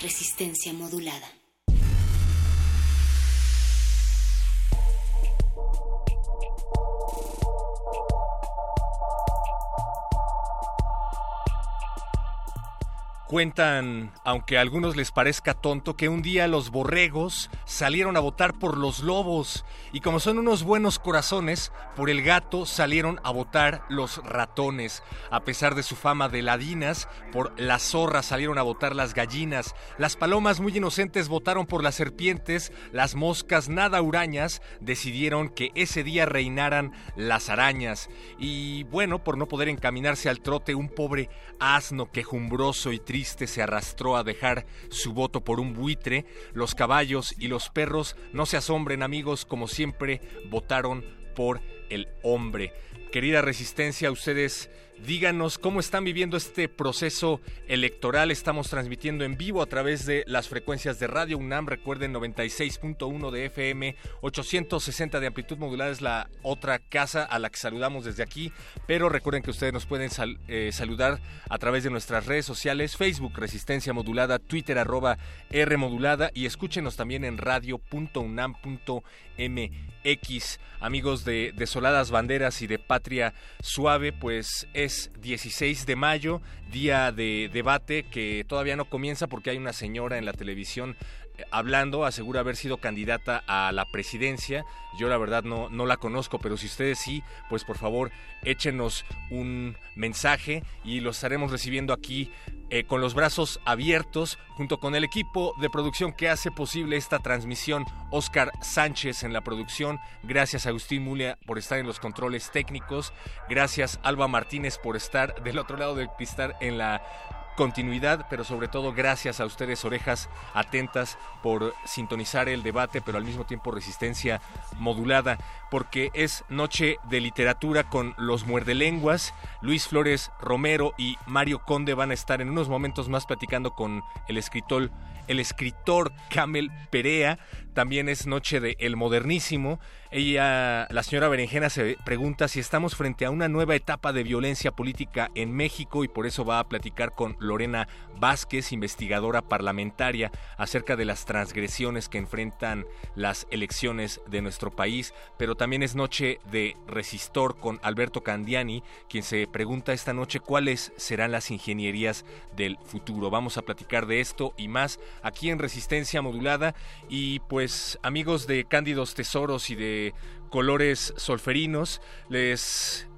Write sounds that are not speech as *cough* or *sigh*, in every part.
Resistencia modulada. Cuentan, aunque a algunos les parezca tonto, que un día los borregos salieron a votar por los lobos y como son unos buenos corazones, por el gato salieron a votar los ratones. A pesar de su fama de ladinas, por las zorras salieron a votar las gallinas. Las palomas muy inocentes votaron por las serpientes. Las moscas nada hurañas decidieron que ese día reinaran las arañas. Y bueno, por no poder encaminarse al trote, un pobre asno quejumbroso y triste se arrastró a dejar su voto por un buitre. Los caballos y los perros, no se asombren amigos, como siempre, votaron por el hombre. Querida resistencia, ustedes díganos cómo están viviendo este proceso electoral. Estamos transmitiendo en vivo a través de las frecuencias de Radio UNAM. Recuerden 96.1 de FM, 860 de amplitud modulada es la otra casa a la que saludamos desde aquí. Pero recuerden que ustedes nos pueden eh, saludar a través de nuestras redes sociales, Facebook Resistencia Modulada, Twitter arroba R Modulada y escúchenos también en radio.unam.mx. Amigos de Desoladas Banderas y de Patria Suave, pues es 16 de mayo, día de debate que todavía no comienza porque hay una señora en la televisión hablando, asegura haber sido candidata a la presidencia. Yo la verdad no, no la conozco, pero si ustedes sí, pues por favor échenos un mensaje y lo estaremos recibiendo aquí eh, con los brazos abiertos junto con el equipo de producción que hace posible esta transmisión. Oscar Sánchez en la producción, gracias a Agustín Mulia por estar en los controles técnicos, gracias Alba Martínez por estar del otro lado del cristal en la continuidad, pero sobre todo gracias a ustedes, orejas atentas, por sintonizar el debate, pero al mismo tiempo resistencia modulada, porque es noche de literatura con los muerdelenguas. Luis Flores Romero y Mario Conde van a estar en unos momentos más platicando con el escritor, el escritor Camel Perea. También es noche de El Modernísimo. Ella, la señora Berenjena, se pregunta si estamos frente a una nueva etapa de violencia política en México y por eso va a platicar con Lorena Vázquez, investigadora parlamentaria, acerca de las transgresiones que enfrentan las elecciones de nuestro país. Pero también es noche de resistor con Alberto Candiani, quien se pregunta esta noche cuáles serán las ingenierías del futuro. Vamos a platicar de esto y más aquí en Resistencia Modulada. Y pues amigos de Cándidos Tesoros y de Colores Solferinos, les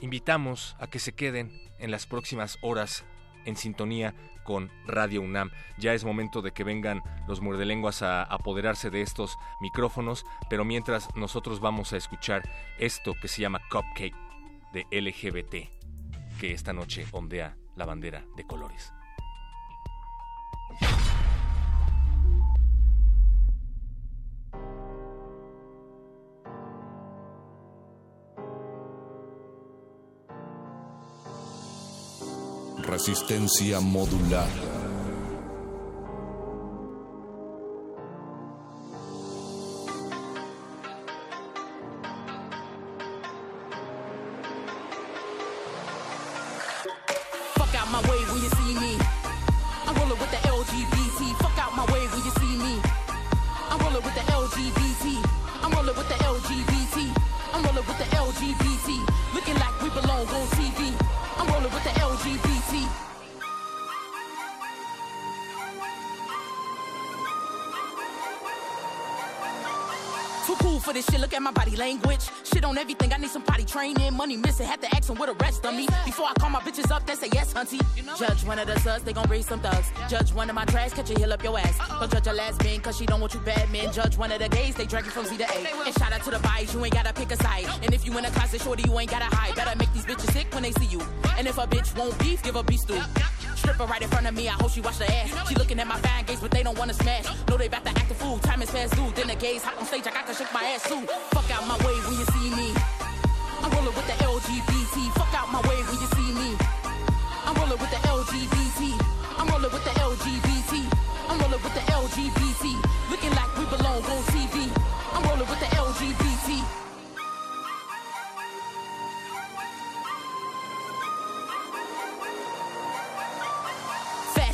invitamos a que se queden en las próximas horas en sintonía con Radio UNAM. Ya es momento de que vengan los muerdelenguas a apoderarse de estos micrófonos, pero mientras nosotros vamos a escuchar esto que se llama Cupcake de LGBT, que esta noche ondea la bandera de colores. Resistencia modulada. My body language. Shit on everything. I need some potty training. Money missing. Had to ask them what the rest of me. Before I call my bitches up, they say yes, hunty. Judge one of the sus, they gon' raise some thugs. Judge one of my trash, catch a heel up your ass. Don't judge a last man, cause she don't want you bad men. Judge one of the gays, they drag you from Z to A. And shout out to the bias, you ain't gotta pick a side. And if you in a closet, shorty, you ain't gotta hide. Better make these bitches sick when they see you. And if a bitch won't beef, give a beef stew. Stripper right in front of me, I hope she watch the ass. She looking at my fan gaze, but they don't wanna smash. Know they about to act a fool, time is fast due. Then the gays hop on stage, I got to shake my ass too. Fuck out my way when you see me. I'm rolling with the LGBT. Fuck out my way when you see me. I'm rolling with the LGBT. I'm rolling with the LGBT. I'm rolling with the LGBT. Looking like we belong on TV. I'm rolling with the LGBT.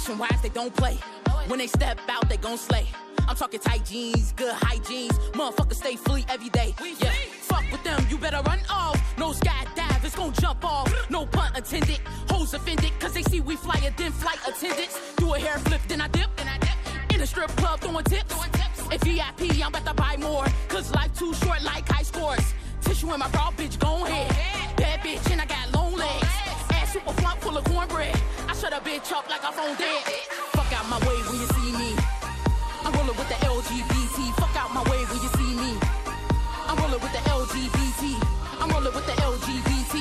Fashion wise, they don't play. When they step out, they gon' slay. I'm talking tight jeans, good hygiene. Motherfuckers stay free every day. Yeah, fuck with them, you better run off. No skydive, it's gon' jump off. No pun intended. Hoes offended, cause they see we fly it, then flight attendants. Do a hair flip, then I dip. Then I dip. In a strip club, throwing tips. If VIP, I'm about to buy more. Cause life too short like high scores. Tissue in my bra, bitch, gon' head. Bad bitch, and I got long legs. Ass super plump, full of cornbread. I shut a bitch up like a phone dead. Fuck out my way when you see me. I'm rolling with the LGBT. Fuck out my way when you see me. I'm rolling with the LGBT. I'm rolling with the LGBT.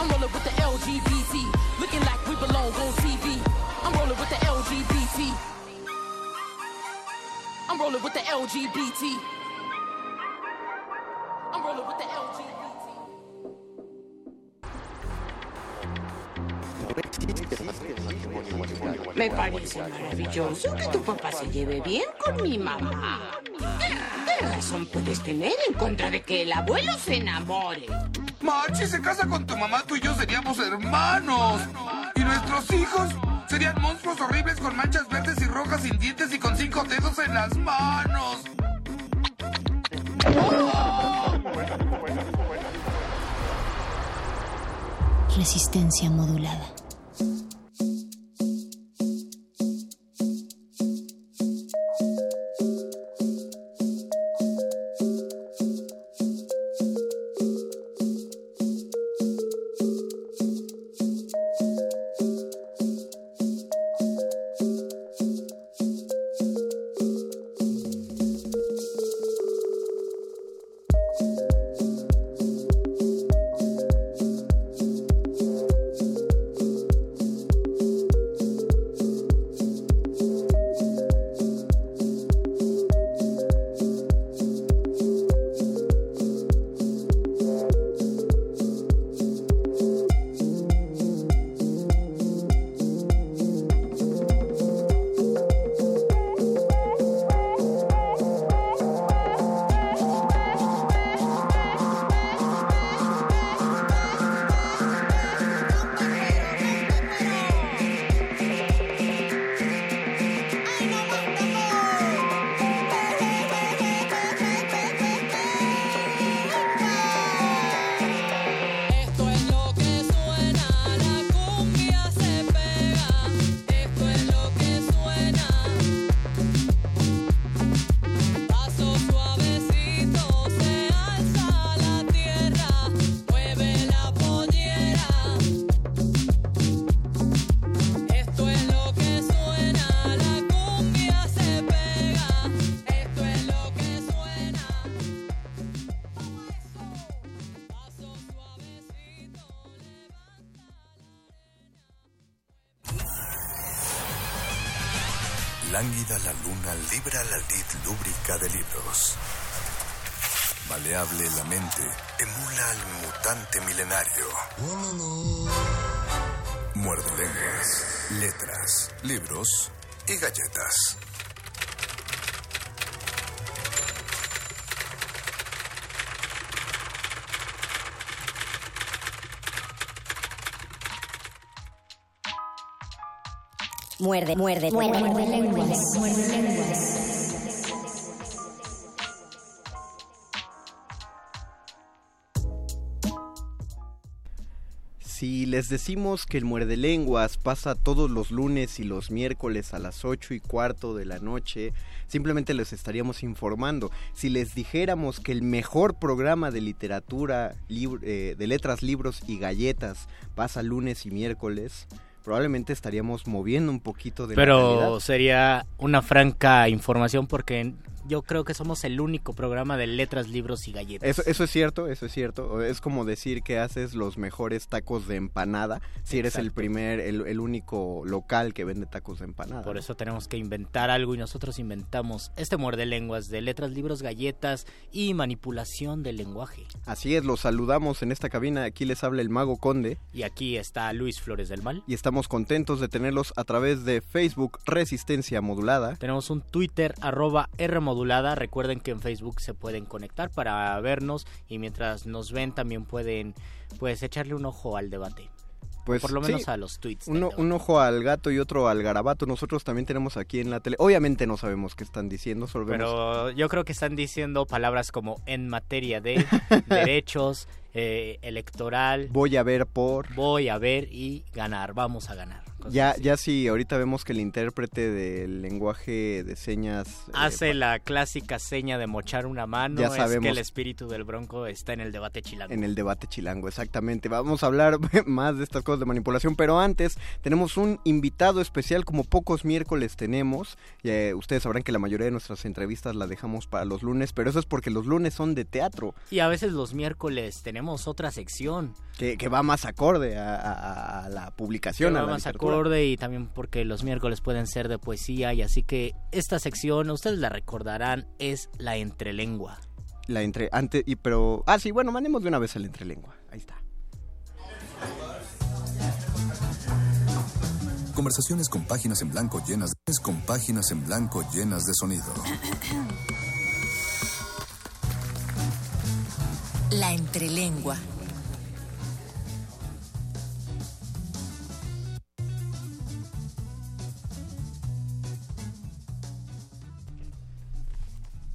I'm rolling with the LGBT. Looking like we belong on TV. I'm rolling with the LGBT. I'm rolling with the LGBT. I'm rolling with the LGBT. Me parece maravilloso que tu papá se lleve bien con mi mamá. ¿Qué, qué razón puedes tener en contra de que el abuelo se enamore? March, si se casa con tu mamá, tú y yo seríamos hermanos. Y nuestros hijos serían monstruos horribles con manchas verdes y rojas sin dientes y con cinco dedos en las manos. Resistencia modulada. Muerde, muerde, muerde, muerde lenguas. Muerde lenguas. Si les decimos que el Muerde Lenguas pasa todos los lunes y los miércoles a las 8 y cuarto de la noche, simplemente les estaríamos informando. Si les dijéramos que el mejor programa de literatura, eh, de letras, libros y galletas pasa lunes y miércoles, probablemente estaríamos moviendo un poquito de la Pero sería una franca información porque yo creo que somos el único programa de letras, libros y galletas. Eso, eso es cierto, eso es cierto. Es como decir que haces los mejores tacos de empanada si eres el primer, el, el único local que vende tacos de empanada. Por eso tenemos que inventar algo y nosotros inventamos este muerde lenguas de letras, libros, galletas y manipulación del lenguaje. Así es, los saludamos en esta cabina. Aquí les habla el Mago Conde. Y aquí está Luis Flores del Mal. Y estamos contentos de tenerlos a través de Facebook Resistencia Modulada. Tenemos un Twitter arroba R modulada. Recuerden que en Facebook se pueden conectar para vernos y mientras nos ven también pueden pues echarle un ojo al debate. Pues, Por lo menos sí, a los tweets. Uno, un ojo al gato y otro al garabato. Nosotros también tenemos aquí en la tele. Obviamente no sabemos qué están diciendo, solo vemos- Pero yo creo que están diciendo palabras como en materia de *laughs* derechos, eh, electoral, voy a ver por. voy a ver y ganar, vamos a ganar. Ya, así. ya si ahorita vemos que el intérprete del lenguaje de señas eh, Hace la clásica seña de mochar una mano, Ya es que sabemos. el espíritu del bronco está en el debate chilango. en el debate chilango, exactamente. Vamos a hablar *laughs* más de estas cosas de manipulación, pero antes tenemos un invitado especial como pocos miércoles tenemos. Eh, ustedes sabrán que la mayoría de nuestras entrevistas las dejamos para los lunes, pero eso es porque los lunes son de teatro, Y a veces los miércoles tenemos otra sección. que, que va más acorde a, a- a la publicación, que a va la más literatura. acorde y también porque los miércoles pueden ser de poesía y así que esta sección, ustedes la recordarán, es la entrelengua. La entre, antes, y pero, ah sí, bueno, mandemos de una vez al entrelengua, ahí está. Conversaciones con páginas en blanco llenas de con páginas en blanco llenas de sonido. *coughs* La entrelengua.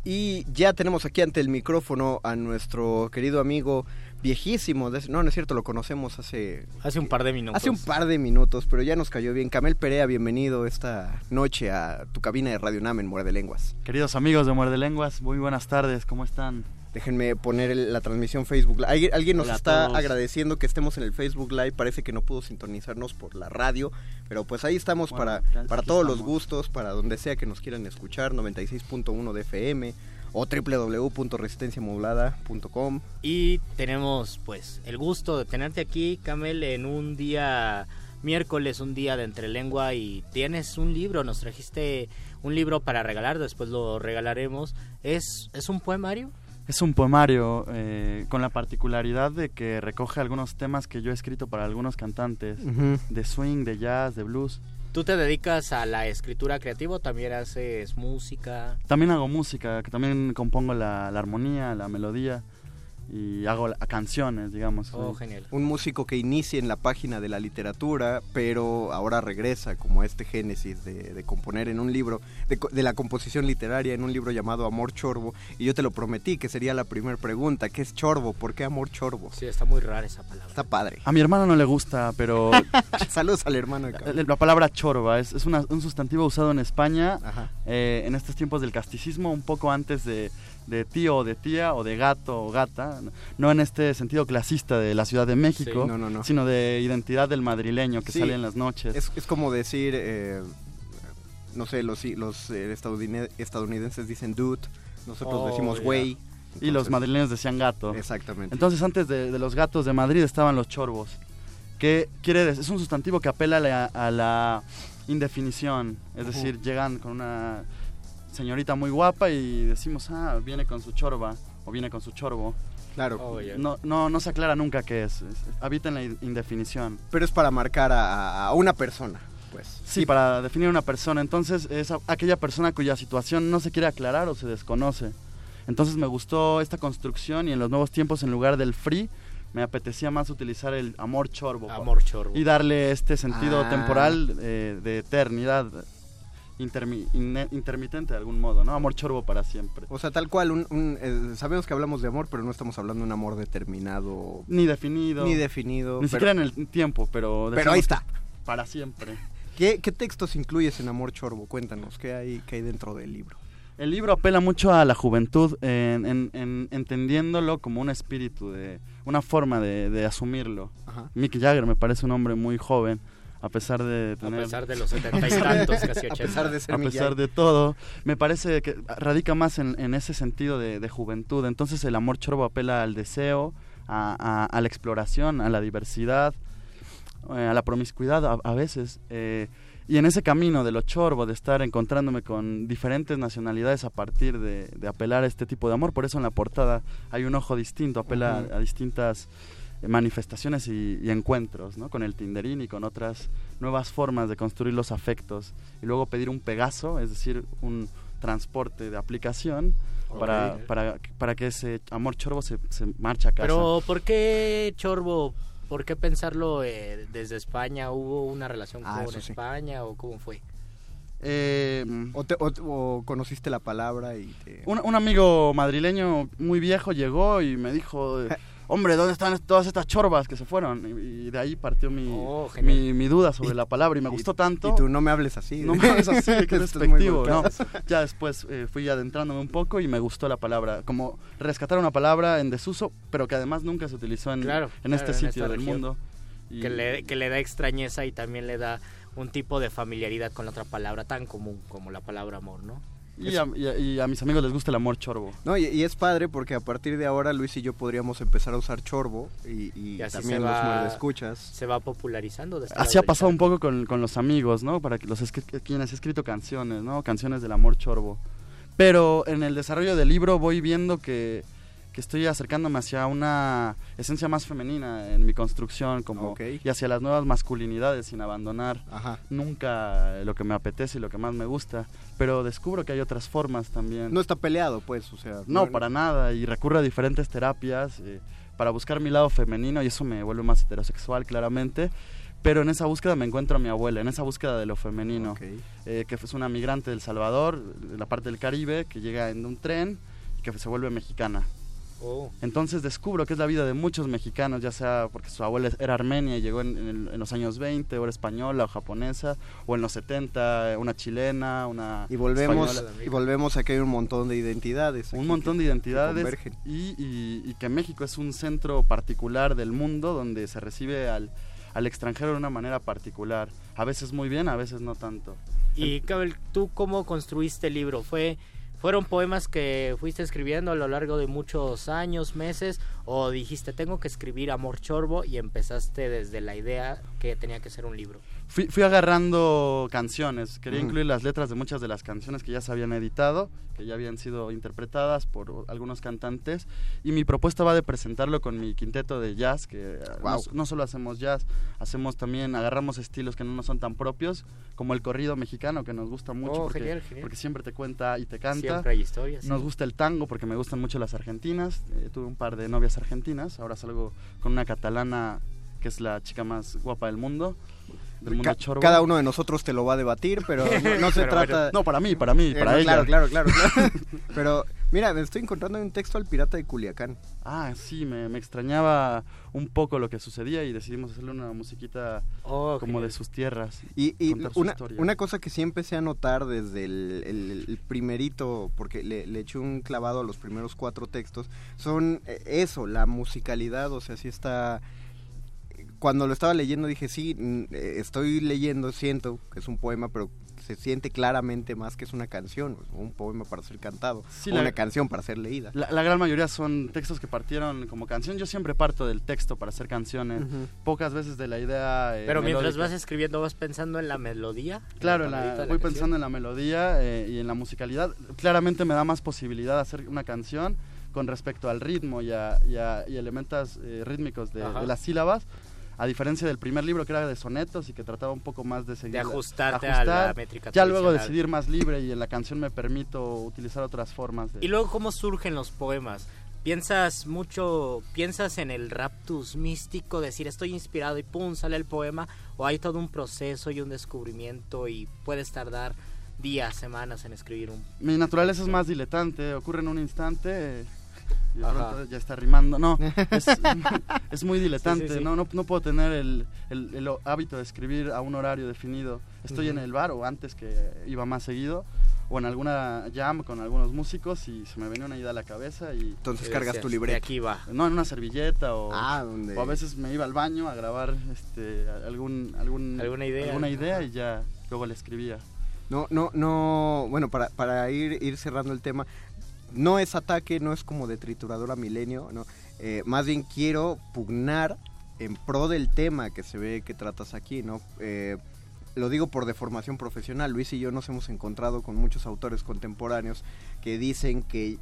Y ya tenemos aquí ante el micrófono a nuestro querido amigo viejísimo, de- no, no es cierto, lo conocemos hace Hace un par de minutos. Hace un par de minutos, pero ya nos cayó bien. Camel Perea, bienvenido esta noche a tu cabina de Radio Nam en Muerde Lenguas. Queridos amigos de Muerde Lenguas, muy buenas tardes, ¿cómo están? Déjenme poner el- la transmisión Facebook. Live. Alguien, nos Hola está agradeciendo que estemos en el Facebook Live. Parece que no pudo sintonizarnos por la radio, pero pues ahí estamos Bueno, para, ya para todos los gustos, para donde sea que nos quieran escuchar. 96.1 de FM o www.resistenciamodulada.com. Y tenemos pues el gusto de tenerte aquí, Camel, en un día miércoles, un día de entrelengua y tienes un libro, nos trajiste un libro para regalar, después lo regalaremos. ¿Es, es un poemario? Es un poemario eh, con la particularidad de que recoge algunos temas que yo he escrito para algunos cantantes de swing, de jazz, de blues. ¿Tú te dedicas a la escritura creativa o también haces música? También hago música, que también compongo la, la armonía, la melodía y hago canciones, digamos. Oh, Soy- genial. Un músico que inicia en la página de la literatura, pero ahora regresa como a este génesis de, de componer en un libro, de, co- de la composición literaria en un libro llamado Amor Chorbo. Y yo te lo prometí que sería la primera pregunta, ¿qué es Chorbo? ¿Por qué Amor Chorbo? Sí, está muy rara esa palabra. Está padre. A mi hermano no le gusta, pero *laughs* Saludos al hermano de la, la palabra chorba es, es una- un sustantivo usado en España Ajá. eh, en estos tiempos del casticismo, un poco antes de, de tío o de tía o de gato o gata, no en este sentido clasista de la Ciudad de México, Sí, no, no, no. sino de identidad del madrileño que Sí, sale en las noches. Es, es como decir, eh, no sé, los, los eh, estadounid- estadounidenses dicen dude, nosotros Oh, decimos güey. y los madrileños decían gato. Exactamente. Entonces antes de, de los gatos de Madrid estaban los chorbos, que quiere decir, es un sustantivo que apela a la, a la indefinición, es decir, llegan con una señorita muy guapa y decimos, ah, viene con su chorba o viene con su chorbo. Claro. Oh. No, no, no se aclara nunca qué es, es- habita en la in- indefinición. Pero es para marcar a, a una persona, pues. Sí, para definir una persona. Entonces es a- aquella persona cuya situación no se quiere aclarar o se desconoce. Entonces me gustó esta construcción y en los nuevos tiempos en lugar del free me apetecía más utilizar el amor chorbo. Amor chorbo. Y darle este sentido Ah. temporal eh, de eternidad. Intermi- intermitente de algún modo, ¿no? Amor chorbo para siempre. O sea, tal cual, un, un, eh, sabemos que hablamos de amor, pero no estamos hablando de un amor determinado. Ni definido. Ni definido. Ni pero- siquiera en el tiempo, pero... Pero ahí está. Para siempre. ¿Qué, qué textos incluyes en Amor Chorbo? Cuéntanos, ¿qué hay, qué hay dentro del libro? El libro apela mucho a la juventud, en, en- en- entendiéndolo como un espíritu, de una forma de, de asumirlo. Ajá. Mick Jagger me parece un hombre muy joven, a pesar de tener... pesar de los setenta y *laughs* tantos, casi A ochenta. pesar de ser a pesar de todo, me parece que radica más en, en ese sentido de, de juventud. Entonces el amor chorbo apela al deseo, a, a- a la exploración, a la diversidad, eh, a la promiscuidad a, a veces. eh, y en ese camino de lo chorbo, de estar encontrándome con diferentes nacionalidades a partir de, de apelar a este tipo de amor, por eso en la portada hay un ojo distinto, apela a, a distintas eh, manifestaciones y, y encuentros, ¿no? Con el Tinderín y con otras nuevas formas de construir los afectos. Y luego pedir un Pegaso, es decir, un transporte de aplicación para, Ok. para, para que ese amor chorbo se, se marche a casa. Pero ¿por qué Chorbo? ¿Por qué pensarlo eh, desde España? ¿Hubo una relación Ah, con sí. España o cómo fue? Eh, O, te- o- o conociste la palabra y te... un, un amigo madrileño muy viejo llegó y me dijo, eh, *laughs* hombre, ¿dónde están todas estas chorbas que se fueron? Y, y de ahí partió mi, Oh, mi, mi duda sobre la palabra y me gustó tanto. Y tú no me hables así. No me hables así, *laughs* qué despectivo. Ya después eh, fui adentrándome un poco y me gustó la palabra. Como rescatar una palabra en desuso, pero que además nunca se utilizó en, Claro, en claro, este en sitio del región. mundo. Que le, que le da extrañeza y también le da un tipo de familiaridad con la otra palabra tan común como la palabra amor, ¿no? Y, a, y a- y a mis amigos les gusta el amor chorbo. No, y, y es padre porque a partir de ahora Luis y yo podríamos empezar a usar chorbo y, y Y así también se los va- muerdescuchas. Se va popularizando. de Así ha pasado un poco con, con los amigos, ¿no? Para que los escri- quienes he escrito canciones, ¿no? Canciones del amor chorbo. Pero en el desarrollo del libro voy viendo que, que estoy acercándome hacia una esencia más femenina en mi construcción como Ok. y hacia las nuevas masculinidades sin abandonar Ajá. nunca lo que me apetece y lo que más me gusta. Pero descubro que hay otras formas también. No está peleado, pues, o sea... No, para nada. Y recurro a diferentes terapias eh, para buscar mi lado femenino y eso me vuelve más heterosexual, claramente. Pero en esa búsqueda me encuentro a mi abuela, en esa búsqueda de lo femenino, Ok. eh, que es una migrante del Salvador, de la parte del Caribe, que llega en un tren y que se vuelve mexicana. Oh. Entonces descubro que es la vida de muchos mexicanos, ya sea porque su abuela era armenia y llegó en, en el- en los años 20, o era española o japonesa, o en los 70, una chilena, una Y volvemos, española. y volvemos a que hay un montón de identidades. un montón de identidades convergen. y, y- y que México es un centro particular del mundo donde se recibe al, al extranjero de una manera particular, a veces muy bien, a veces no tanto. Y Cabel, ¿tú cómo construiste el libro? ¿Fue, ¿Fueron poemas que fuiste escribiendo a lo largo de muchos años, meses? ¿O dijiste, tengo que escribir Amor Chorbo y empezaste desde la idea que tenía que ser un libro? Fui, fui agarrando canciones, quería incluir las letras de muchas de las canciones que ya se habían editado, que ya habían sido interpretadas por algunos cantantes, y mi propuesta va de presentarlo con mi quinteto de jazz, que eh, no, no solo hacemos jazz, hacemos también, agarramos estilos que no nos son tan propios, como el corrido mexicano, que nos gusta mucho, Oh, porque, genial, genial. porque siempre te cuenta y te canta. Siempre hay historias, sí. Nos gusta el tango, porque me gustan mucho las argentinas, eh, tuve un par de novias argentinas, ahora salgo con una catalana que es la chica más guapa del mundo. Del mundo Ca- chorbo. cada uno de nosotros te lo va a debatir, pero no, no *laughs* se Pero trata... bueno, no, para mí, para mí, Eh, para no, ella. Claro, claro, claro. *laughs* pero mira, me estoy encontrando un texto al pirata de Culiacán. Ah, sí, me, me extrañaba un poco lo que sucedía y decidimos hacerle una musiquita Oh, como de sus tierras. Y, y una, historia. una cosa que sí empecé a notar desde el, el- el primerito, porque le, le eché un clavado a los primeros cuatro textos, son eh, eso, la musicalidad, o sea, sí está... Cuando lo estaba leyendo dije, sí, eh, estoy leyendo, siento que es un poema, pero se siente claramente más que es una canción, un poema para ser cantado, Sí, o la- una canción para ser leída. La, la gran mayoría son textos que partieron como canción. Yo siempre parto del texto para hacer canciones. Ujú. Pocas veces de la idea. eh, Pero mientras melódica. vas escribiendo, vas pensando en la melodía. Claro, en la- de voy canción. pensando en la melodía eh, y en la musicalidad. Claramente me da más posibilidad de hacer una canción con respecto al ritmo y a, y a- y elementos eh, rítmicos de, de las sílabas. A diferencia del primer libro que era de sonetos y que trataba un poco más de seguir la- ajustarte a la métrica Ya luego decidir más libre y en la canción me permito utilizar otras formas. De... Y luego, ¿cómo surgen los poemas? ¿Piensas mucho, piensas en el raptus místico, decir estoy inspirado y pum, sale el poema? ¿O hay todo un proceso y un descubrimiento y puedes tardar días, semanas en escribir un... Mi naturaleza es más diletante, ocurre en un instante y de Ajá. pronto ya está rimando. No, es, *laughs* es muy diletante, Sí, sí, sí. ¿no? No, no puedo tener el, el- el hábito de escribir a un horario definido. Estoy en el bar o antes que iba más seguido o en alguna jam con algunos músicos y se me venía una idea a la cabeza y... Entonces cargas tu libreta. aquí va. No, en una servilleta o, Ah, o a veces me iba al baño a grabar este, algún, algún, Alguna idea. alguna idea y ya luego le escribía. No, no, no, bueno, para, para ir, ir cerrando el tema, no es ataque, no es como de trituradora milenio, no. Eh, más bien quiero pugnar en pro del tema que se ve que tratas aquí, ¿no? Eh, lo digo por deformación profesional, Luis y yo nos hemos encontrado con muchos autores contemporáneos que dicen que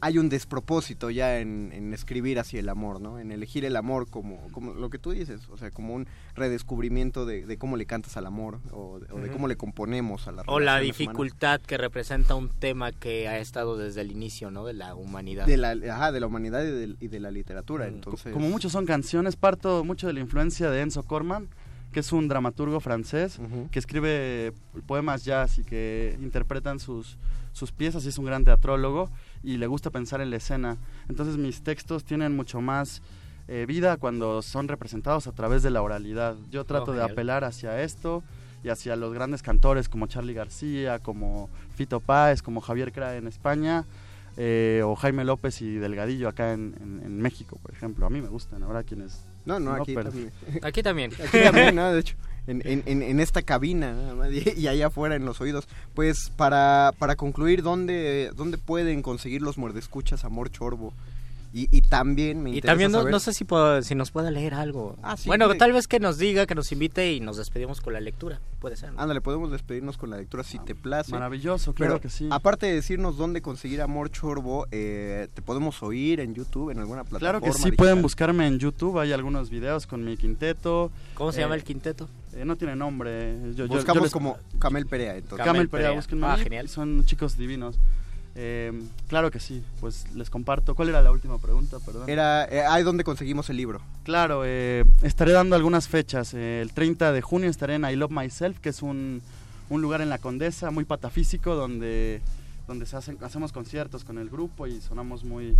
hay un despropósito ya en, en escribir hacia el amor, ¿no? En elegir el amor como, como lo que tú dices, o sea, como un redescubrimiento de, de cómo le cantas al amor o, de- o de Ujú. cómo le componemos a la O la humanas. dificultad que representa un tema que ha estado desde el inicio, ¿no? De la humanidad. de la, ajá, de la humanidad y de, y de la literatura, Mm, entonces... Como muchos son canciones, parto mucho de la influencia de Enzo Corman, que es un dramaturgo francés que escribe poemas jazz y que interpretan sus, sus piezas y es un gran teatrólogo y le gusta pensar en la escena. Entonces mis textos tienen mucho más eh, vida cuando son representados a través de la oralidad. Yo trato de apelar hacia esto y hacia los grandes cantores como Charlie García, como Fito Páez, como Javier Cra en España. eh, o Jaime López y Delgadillo acá en, en- en México, por ejemplo. A mí me gustan, ahora quienes... No, no, aquí pero- también. Aquí también. Aquí también, ¿no? De hecho, en, en- en- esta cabina y allá afuera en los oídos. Pues para, para concluir, ¿dónde, ¿dónde pueden conseguir los muerdescuchas Amor Chorbo? Y, y también me Y interesa también no, saber- no sé si, puedo- si nos puede leer algo. Ah, sí, bueno, puede. tal vez que nos diga, que nos invite y nos despedimos con la lectura. Puede ser. ¿no? Ándale, podemos despedirnos con la lectura si te place. Maravilloso, claro Pero, que sí. Aparte de decirnos dónde conseguir Amor Chorbo, eh, te podemos oír en YouTube, en alguna plataforma. Claro que sí, digital? pueden buscarme en YouTube, hay algunos videos con mi quinteto. ¿Cómo se Eh, llama el quinteto? eh, no tiene nombre. Yo, Buscamos yo les- como Camel Perea, entonces. Camel Perea, búsquenme Ah, genial. Son chicos divinos. Eh, claro que sí, pues les comparto. ¿Cuál era la última pregunta? Perdón. Era, eh, ahí donde conseguimos el libro. Claro, eh, estaré dando algunas fechas. Eh, el 30 de junio estaré en I Love Myself, que es un, un lugar en la Condesa muy patafísico donde, donde se hacen, hacemos conciertos con el grupo y sonamos muy,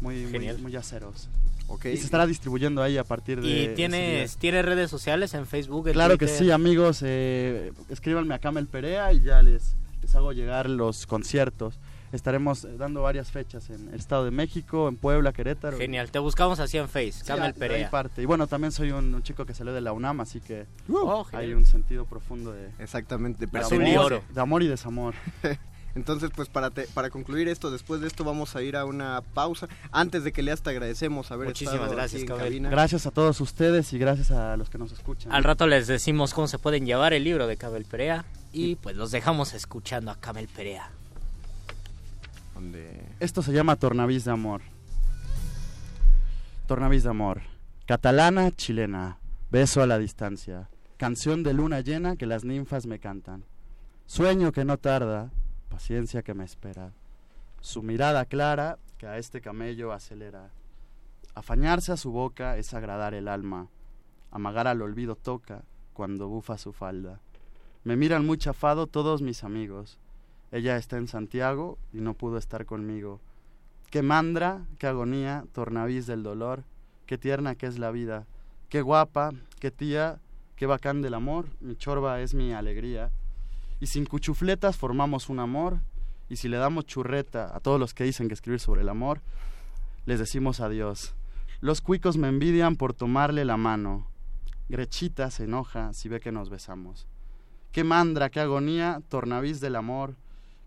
muy, muy, Genial. muy yaceros. Ok. Y se estará distribuyendo ahí a partir de... ¿Y tienes, tienes redes sociales en Facebook? en Claro que sí, amigos. eh, escríbanme a Camel Perea y ya les, les hago llegar los conciertos. Estaremos dando varias fechas en el Estado de México, en Puebla, Querétaro. Genial, te buscamos así en Face, Sí, Camel de Perea. parte. Y bueno, también soy un, un chico que salió de la UNAM, así que Oh, hay genial. un sentido profundo de, Exactamente, de Azul y amor, oro. de amor y desamor. *laughs* Entonces, pues para, te- para concluir esto, después de esto vamos a ir a una pausa. Antes de que leas, te agradecemos haber Muchísimas estado gracias, aquí en Cabel. cabina. Gracias a todos ustedes y gracias a los que nos escuchan. Al rato les decimos cómo se pueden llevar el libro de Camel Perea y pues los dejamos escuchando a Camel Perea. Esto se llama Tornavís de Amor. Tornavís de Amor. Catalana, chilena. Beso a la distancia. Canción de luna llena que las ninfas me cantan. Sueño que no tarda, paciencia que me espera. Su mirada clara que a este camello acelera. Afañarse a su boca es agradar el alma. Amagar al olvido toca cuando bufa su falda. Me miran muy chafado todos mis amigos. Ella está en Santiago y no pudo estar conmigo. Qué mandra, qué agonía, tornavís del dolor, qué tierna que es la vida, qué guapa, qué tía, qué bacán del amor, mi chorba es mi alegría. Y sin cuchufletas formamos un amor, y si le damos churreta a todos los que dicen que escribir sobre el amor, les decimos adiós. Los cuicos me envidian por tomarle la mano. Grechita se enoja si ve que nos besamos. Qué mandra, qué agonía, tornavís del amor,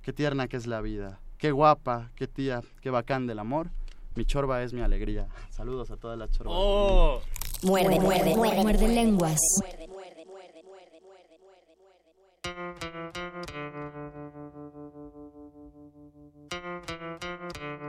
qué tierna que es la vida. Qué guapa, qué tía, qué bacán del amor. Mi chorba es mi alegría. Saludos a todas las chorbas. Oh. Muerde, muerde, muerde, muerde lenguas. Thank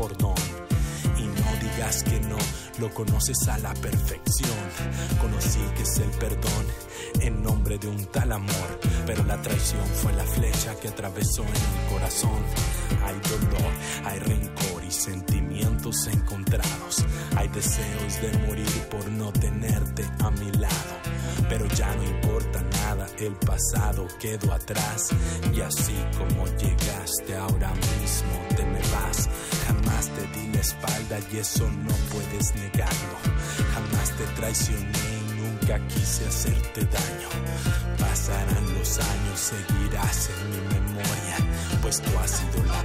Y no digas que no lo conoces a la perfección. Conocí que es el perdón en nombre de un tal amor. Pero la traición fue la flecha que atravesó en el corazón. Hay dolor, hay rencor y sentimientos encontrados. Hay deseos de morir por no tenerte a mi lado. Pero ya no importa el pasado quedó atrás. Y así como llegaste ahora mismo te me vas. Jamás te di la espalda y eso no puedes negarlo. Jamás te traicioné y nunca quise hacerte daño. Pasarán los años, seguirás en mi memoria, pues tú has sido la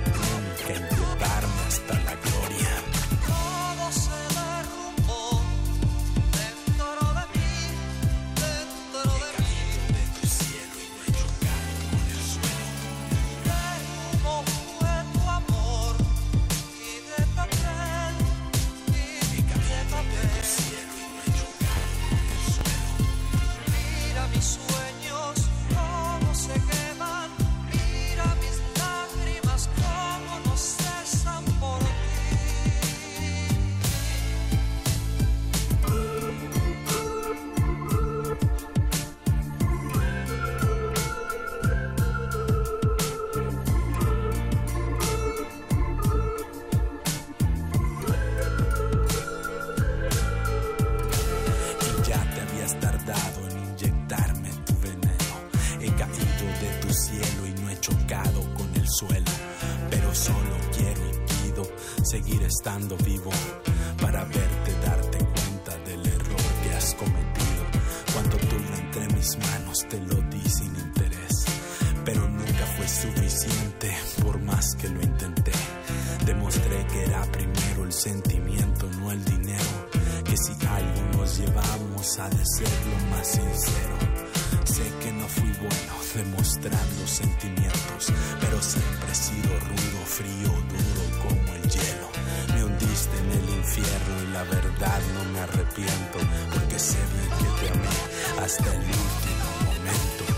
Era primero el sentimiento, no el dinero. Que si algo nos llevamos ha de ser lo más sincero. Sé que no fui bueno demostrando sentimientos, pero siempre he sido rudo, frío, duro como el hielo. Me hundiste en el infierno y la verdad no me arrepiento, porque sé bien que te amé hasta el último momento.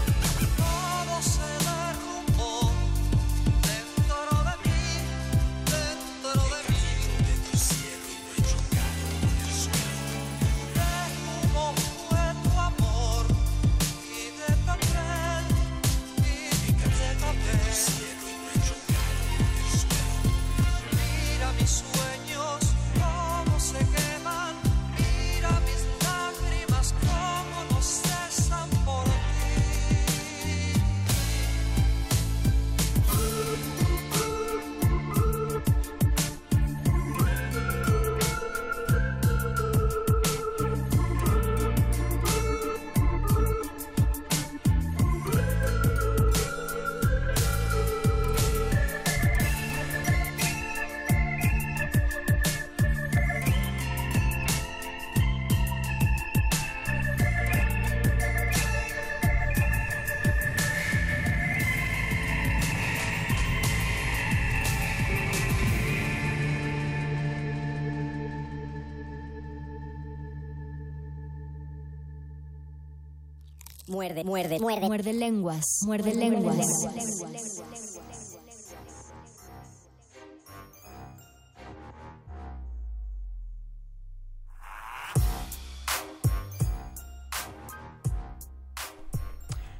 Muerde, muerde. Muerde lenguas. Muerde lenguas.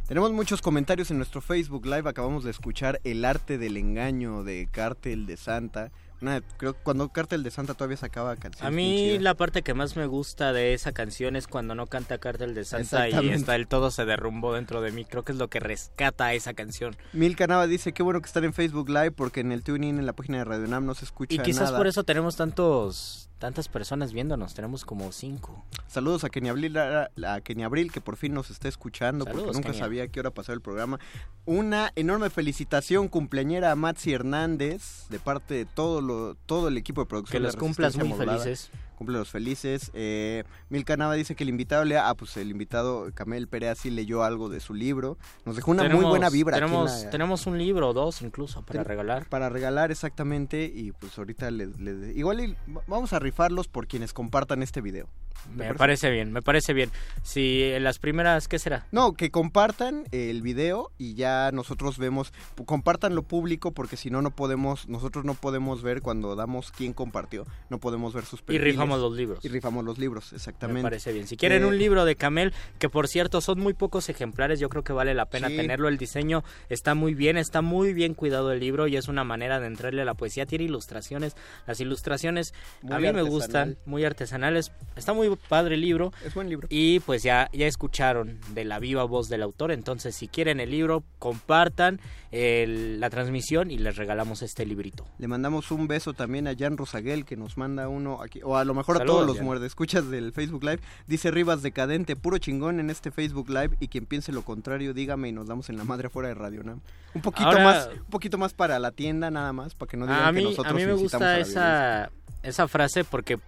Tenemos muchos comentarios en nuestro Facebook Live. Acabamos de escuchar El arte del engaño de Cártel de Santa. Una- creo que cuando Cártel de Santa todavía sacaba canciones. A mí la parte que más me gusta de esa canción es cuando no canta Cártel de Santa y está el todo se derrumbó dentro de mí. Creo que es lo que rescata a esa canción. Mil Canava dice, qué bueno que estar en Facebook Live porque en el TuneIn, en la página de Radio Nam no se escucha Y quizás nada. por eso tenemos tantos tantas personas viéndonos. Tenemos como cinco. Saludos a Kenia Abril, a, a Kenia Abril, que por fin nos está escuchando, Saludos, porque nunca Kenia. sabía a qué hora pasaba el programa. Una enorme felicitación cumpleañera a Matzi Hernández, de parte de todo lo todo el equipo de producción. Que de los cumplas muy Modulada. felices. Cúmplelos felices. Eh, Milka Nava dice que el invitado lea. Ah, pues el invitado, Camel Perea, sí leyó algo de su libro. Nos dejó una muy buena vibra. Tenemos, la- tenemos un libro o dos incluso para Ten- regalar. Para regalar, exactamente. Y pues ahorita les, les- igual vamos a rifarlos por quienes compartan este video. ¿Te Me parece? parece bien, me parece bien. Si en las primeras, ¿qué será? No, que compartan el video y ya nosotros vemos, compartan lo público porque si no, no podemos, nosotros no podemos ver cuando damos quién compartió, no podemos ver sus Y perfiles. Rifamos los libros. Y rifamos los libros, exactamente. Me parece bien. Si quieren Eh, un libro de Camel, que por cierto son muy pocos ejemplares, yo creo que vale la pena Sí. tenerlo. El diseño está muy bien, está muy bien cuidado el libro y es una manera de entrarle a la poesía. Tiene ilustraciones. Las ilustraciones Muy a mí me gustan, muy artesanales. Está muy padre el libro. Es buen libro. Y pues ya, ya escucharon de la viva voz del autor. Entonces, si quieren el libro, compartan el- la transmisión y les regalamos este librito. Le mandamos un beso también a Jan Rosaguel que nos manda uno aquí, o a lo mejor a todos los Jan. muerdescuchas del Facebook Live. Dice Rivas Decadente, puro chingón en este Facebook Live y quien piense lo contrario, dígame y nos damos en la madre afuera de Radio Nam. Un poquito Ahora- más, un poquito más para la tienda nada más, para que no digan a que mí, nosotros a mí me gusta a la esa, esa frase porque,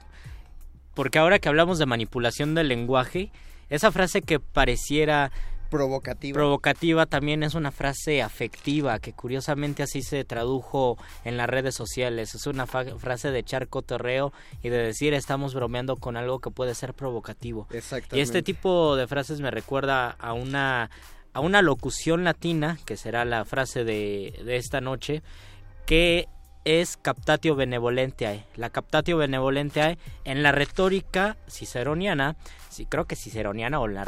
porque ahora que hablamos de manipulación del lenguaje, esa frase que pareciera provocativa. provocativa también es una frase afectiva que curiosamente así se tradujo en las redes sociales. Es una frase de echar cotorreo y de decir estamos bromeando con algo que puede ser provocativo. Exactamente. Y este tipo de frases me recuerda a una a una locución latina, que será la frase de, de esta noche, que es captatio benevolentiae. La captatio benevolentiae en la retórica ciceroniana, sí, creo que ciceroniana o en la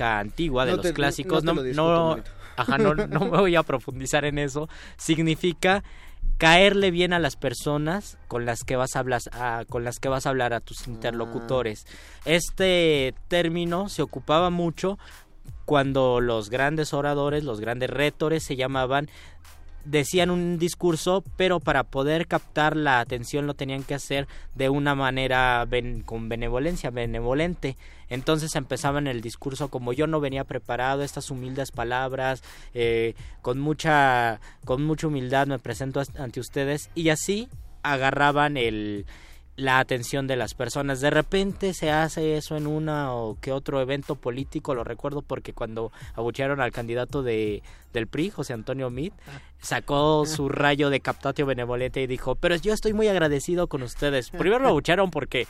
antigua de No los te- clásicos, no no, no, discuto, manito. *laughs* ajá, no, no me voy a profundizar en eso, significa caerle bien a las personas con las que vas a hablar a, con las que vas a hablar a tus interlocutores. Este término se ocupaba mucho cuando los grandes oradores, los grandes retores se llamaban decían un discurso, pero para poder captar la atención lo tenían que hacer de una manera con benevolencia, benevolente. Entonces empezaban el discurso como yo no venía preparado, estas humildes palabras, eh, con mucha, con mucha humildad me presento ante ustedes y así agarraban el la atención de las personas. De repente se hace eso en una o que otro evento político, lo recuerdo porque cuando abuchearon al candidato de del PRI, José Antonio Meade, sacó su rayo de captatio benevolente y dijo, pero yo estoy muy agradecido con ustedes. Primero lo abuchearon porque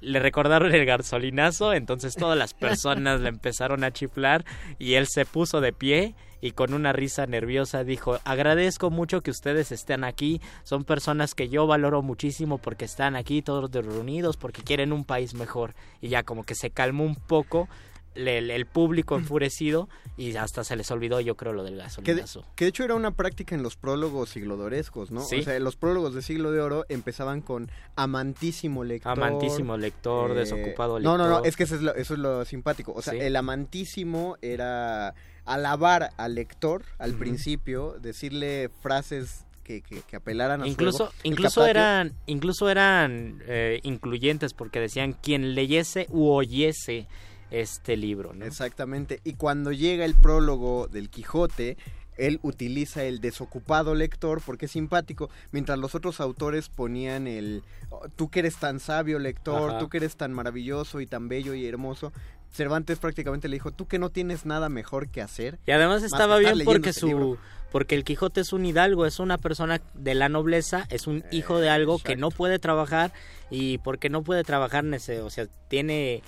le recordaron el gasolinazo, entonces todas las personas le empezaron a chiflar y él se puso de pie y con una risa nerviosa dijo, agradezco mucho que ustedes estén aquí, son personas que yo valoro muchísimo porque están aquí todos reunidos, porque quieren un país mejor. Y ya como que se calmó un poco el, el público enfurecido y hasta se les olvidó yo creo lo del Que de, gasolinazo. que de hecho era una práctica en los prólogos siglodorescos, ¿no? Sí. O sea, los prólogos de siglo de oro empezaban con amantísimo lector. Amantísimo lector, eh, desocupado lector. No, no, no, es que eso es lo, eso es lo simpático. O sea, Sí. el amantísimo era alabar al lector al principio, decirle frases que, que, que apelaran a su incluso. El incluso eran incluso eran eh, incluyentes porque decían quien leyese u oyese este libro ¿no? Exactamente. Y cuando llega el prólogo del Quijote, él utiliza el desocupado lector porque es simpático, mientras los otros autores ponían el "Oh, tú que eres tan sabio lector, Ajá. tú que eres tan maravilloso y tan bello y hermoso. Cervantes prácticamente le dijo, tú que no tienes nada mejor que hacer. y además más estaba bien porque este su libro". porque el Quijote es un hidalgo es una persona de la nobleza es un hijo de algo que no puede trabajar y porque no puede trabajar o sea tiene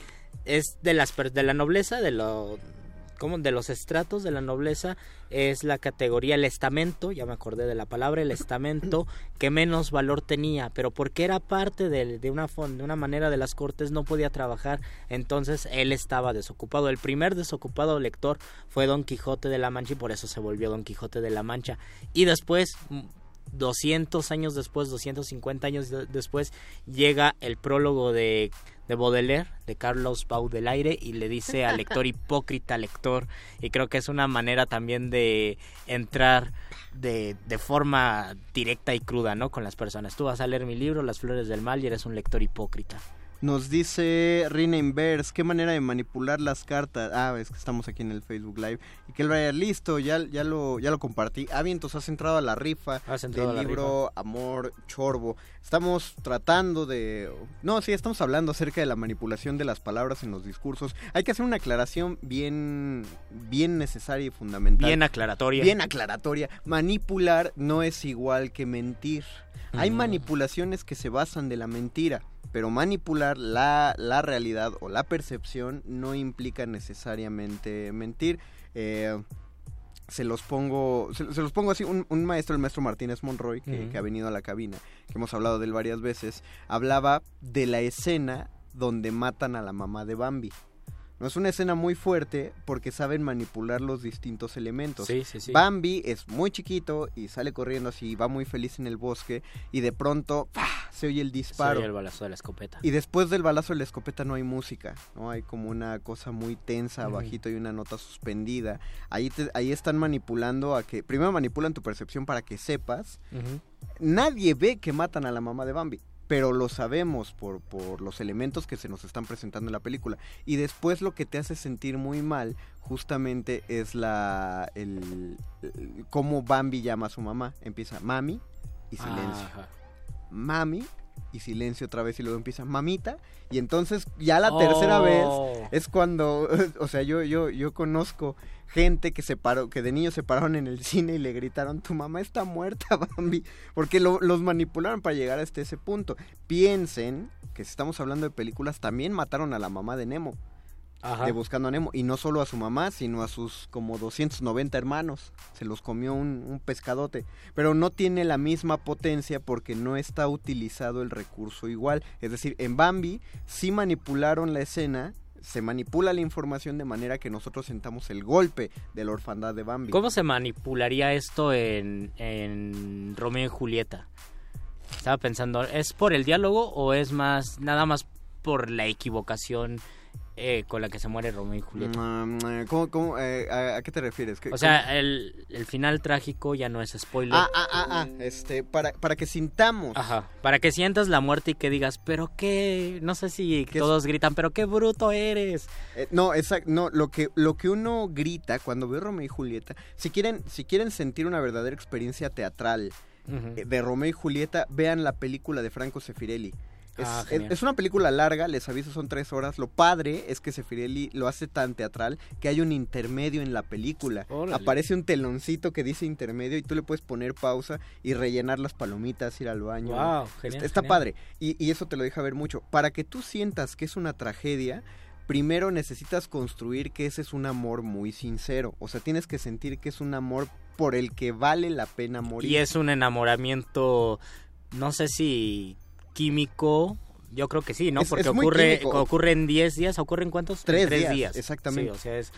es de las de la nobleza de lo como de los estratos de la nobleza es la categoría el estamento, ya me acordé de la palabra, el estamento *coughs* que menos valor tenía, pero porque era parte del- de, una de una manera de las cortes no podía trabajar, entonces él estaba desocupado. El primer desocupado lector fue Don Quijote de la Mancha y por eso se volvió Don Quijote de la Mancha. Y después 200 años después, 250 años de- después, llega el prólogo de, de Baudelaire, de Carlos Baudelaire, y le dice al lector *laughs* hipócrita lector, y creo que es una manera también de entrar de, de forma directa y cruda, ¿no? Con las personas. Tú vas a leer mi libro, Las Flores del Mal, y eres un lector hipócrita. Nos dice Rina Inverse, qué manera de manipular las cartas. Ah, es que estamos aquí en el Facebook Live. Y que el vaya listo, ya, ya, lo, ya lo compartí. Ah, bien, entonces has entrado a la rifa Has del la libro Amor Chorbo. Estamos tratando de... No, sí, estamos hablando acerca de la manipulación de las palabras en los discursos. Hay que hacer una aclaración bien, bien necesaria y fundamental. Bien aclaratoria. Bien aclaratoria. Manipular no es igual que mentir. Hay Mm. manipulaciones que se basan de la mentira, pero manipular la, la realidad o la percepción no implica necesariamente mentir. Eh, se los pongo se, se los pongo así un, un maestro el maestro Martínez Monroy que ha venido a la cabina que hemos hablado de él varias veces hablaba de la escena donde matan a la mamá de Bambi no es una escena muy fuerte porque saben manipular los distintos elementos. Sí, sí, sí. Bambi es muy chiquito y sale corriendo así, va muy feliz en el bosque y de pronto ¡pah! se oye el disparo. Sí, el balazo de la escopeta. Y después del balazo de la escopeta no hay música, ¿no? Hay como una cosa muy tensa, bajito y una nota suspendida. Ahí, te- ahí están manipulando a que... Primero manipulan tu percepción para que sepas. Nadie ve que matan a la mamá de Bambi, pero lo sabemos por, por los elementos que se nos están presentando en la película. Y después lo que te hace sentir muy mal justamente es la... El, el- cómo Bambi llama a su mamá. Empieza mami y silencio Ajá. mami y silencio otra vez y luego empieza mamita y entonces ya la tercera vez Oh. es cuando *laughs* o sea yo yo yo conozco gente que se paró que de niños se pararon en el cine y le gritaron tu mamá está muerta *laughs* Bambi porque lo- los manipularon para llegar hasta ese punto piensen que si estamos hablando de películas también mataron a la mamá de Nemo Ajá. de Buscando a Nemo. Y no solo a su mamá, sino a sus como 290 hermanos. Se los comió un, un pescadote. Pero no tiene la misma potencia porque no está utilizado el recurso igual. Es decir, en Bambi sí manipularon la escena. Se manipula la información de manera que nosotros sentamos el golpe de la orfandad de Bambi. ¿Cómo se manipularía esto en, en Romeo y Julieta? Estaba pensando, ¿es por el diálogo o es más nada más por la equivocación eh, con la que se muere Romeo y Julieta? Mm, ¿Cómo, cómo, eh, a, a qué te refieres? ¿Qué- O sea, el, el final trágico ya no es spoiler. Ah, ah, ah, ah, este, para, para que sintamos. Ajá, para que sientas la muerte y que digas, pero qué, no sé si todos gritan, pero qué bruto eres. Eh, no, exacto, no, lo que, lo que uno grita cuando ve Romeo y Julieta, si quieren, si quieren sentir una verdadera experiencia teatral eh, de Romeo y Julieta, vean la película de Franco Sefirelli. Es, Ah, es- una película larga, les aviso, son tres horas. Lo padre es que Sefirelli lo hace tan teatral que hay un intermedio en la película. Órale. Aparece un teloncito que dice intermedio y tú le puedes poner pausa y rellenar las palomitas, ir al baño. Wow, Está- genial, Está genial. padre. Y, y eso te lo deja ver mucho. Para que tú sientas que es una tragedia, primero necesitas construir que ese es un amor muy sincero. O sea, tienes que sentir que es un amor por el que vale la pena morir. Y es un enamoramiento, no sé si químico, yo creo que sí, ¿no? Es- Porque es ocurre, ocurre en 10 días, ¿ocurre en cuántos? En Tres tres días, días. exactamente. Sí, o sea, es,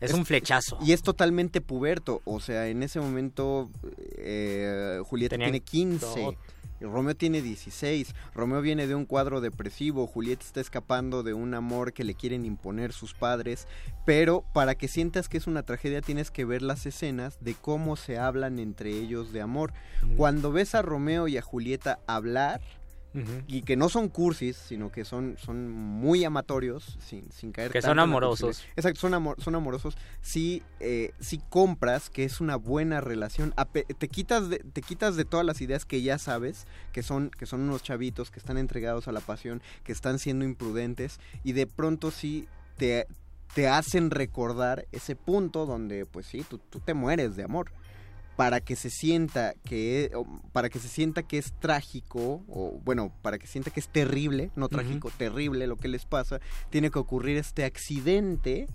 es, un flechazo. Y es totalmente puberto. O sea, en ese momento eh, Julieta tiene 15. todo. y Romeo tiene 16. Romeo viene de un cuadro depresivo. Julieta está escapando de un amor que le quieren imponer sus padres. Pero para que sientas que es una tragedia tienes que ver las escenas de cómo se hablan entre ellos de amor. Cuando ves a Romeo y a Julieta hablar, Y que no son cursis, sino que son, son muy amatorios, sin, sin caer Que tanto son amorosos. Exacto, son, amor- son amorosos. Sí, eh, sí compras que es una buena relación. Te, quitas de, te quitas de todas las ideas que ya sabes, que son, que son unos chavitos que están entregados a la pasión, que están siendo imprudentes, y de pronto sí te, te hacen recordar ese punto donde, pues sí, tú, tú te mueres de amor para que se sienta que para que se sienta que es trágico o bueno para que sienta que es terrible no trágico terrible lo que les pasa tiene que ocurrir este accidente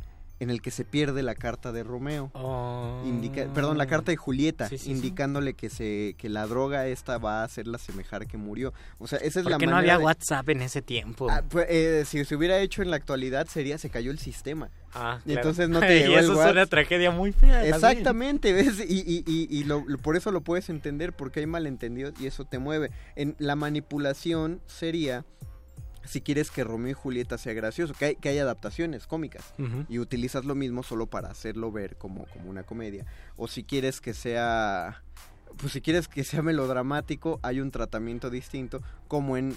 en el que se pierde la carta de Romeo Indica- perdón la carta de Julieta. Sí, sí, sí. indicándole que se que la droga esta va a hacerla semejar que murió o sea esa es la Porque no manera había de- WhatsApp en ese tiempo. Ah, pues, eh, si se hubiera hecho en la actualidad sería se cayó el sistema Ah, y entonces no *laughs* te y el eso es una tragedia muy fea. Exactamente, ¿ves? Y, y, y, y lo- lo- por eso lo puedes entender, porque hay malentendidos y eso te mueve. En la manipulación sería, si quieres que Romeo y Julieta sea gracioso, que hay, que hay adaptaciones cómicas y utilizas lo mismo solo para hacerlo ver como, como una comedia. O si quieres que sea, pues si quieres que sea melodramático, hay un tratamiento distinto, como en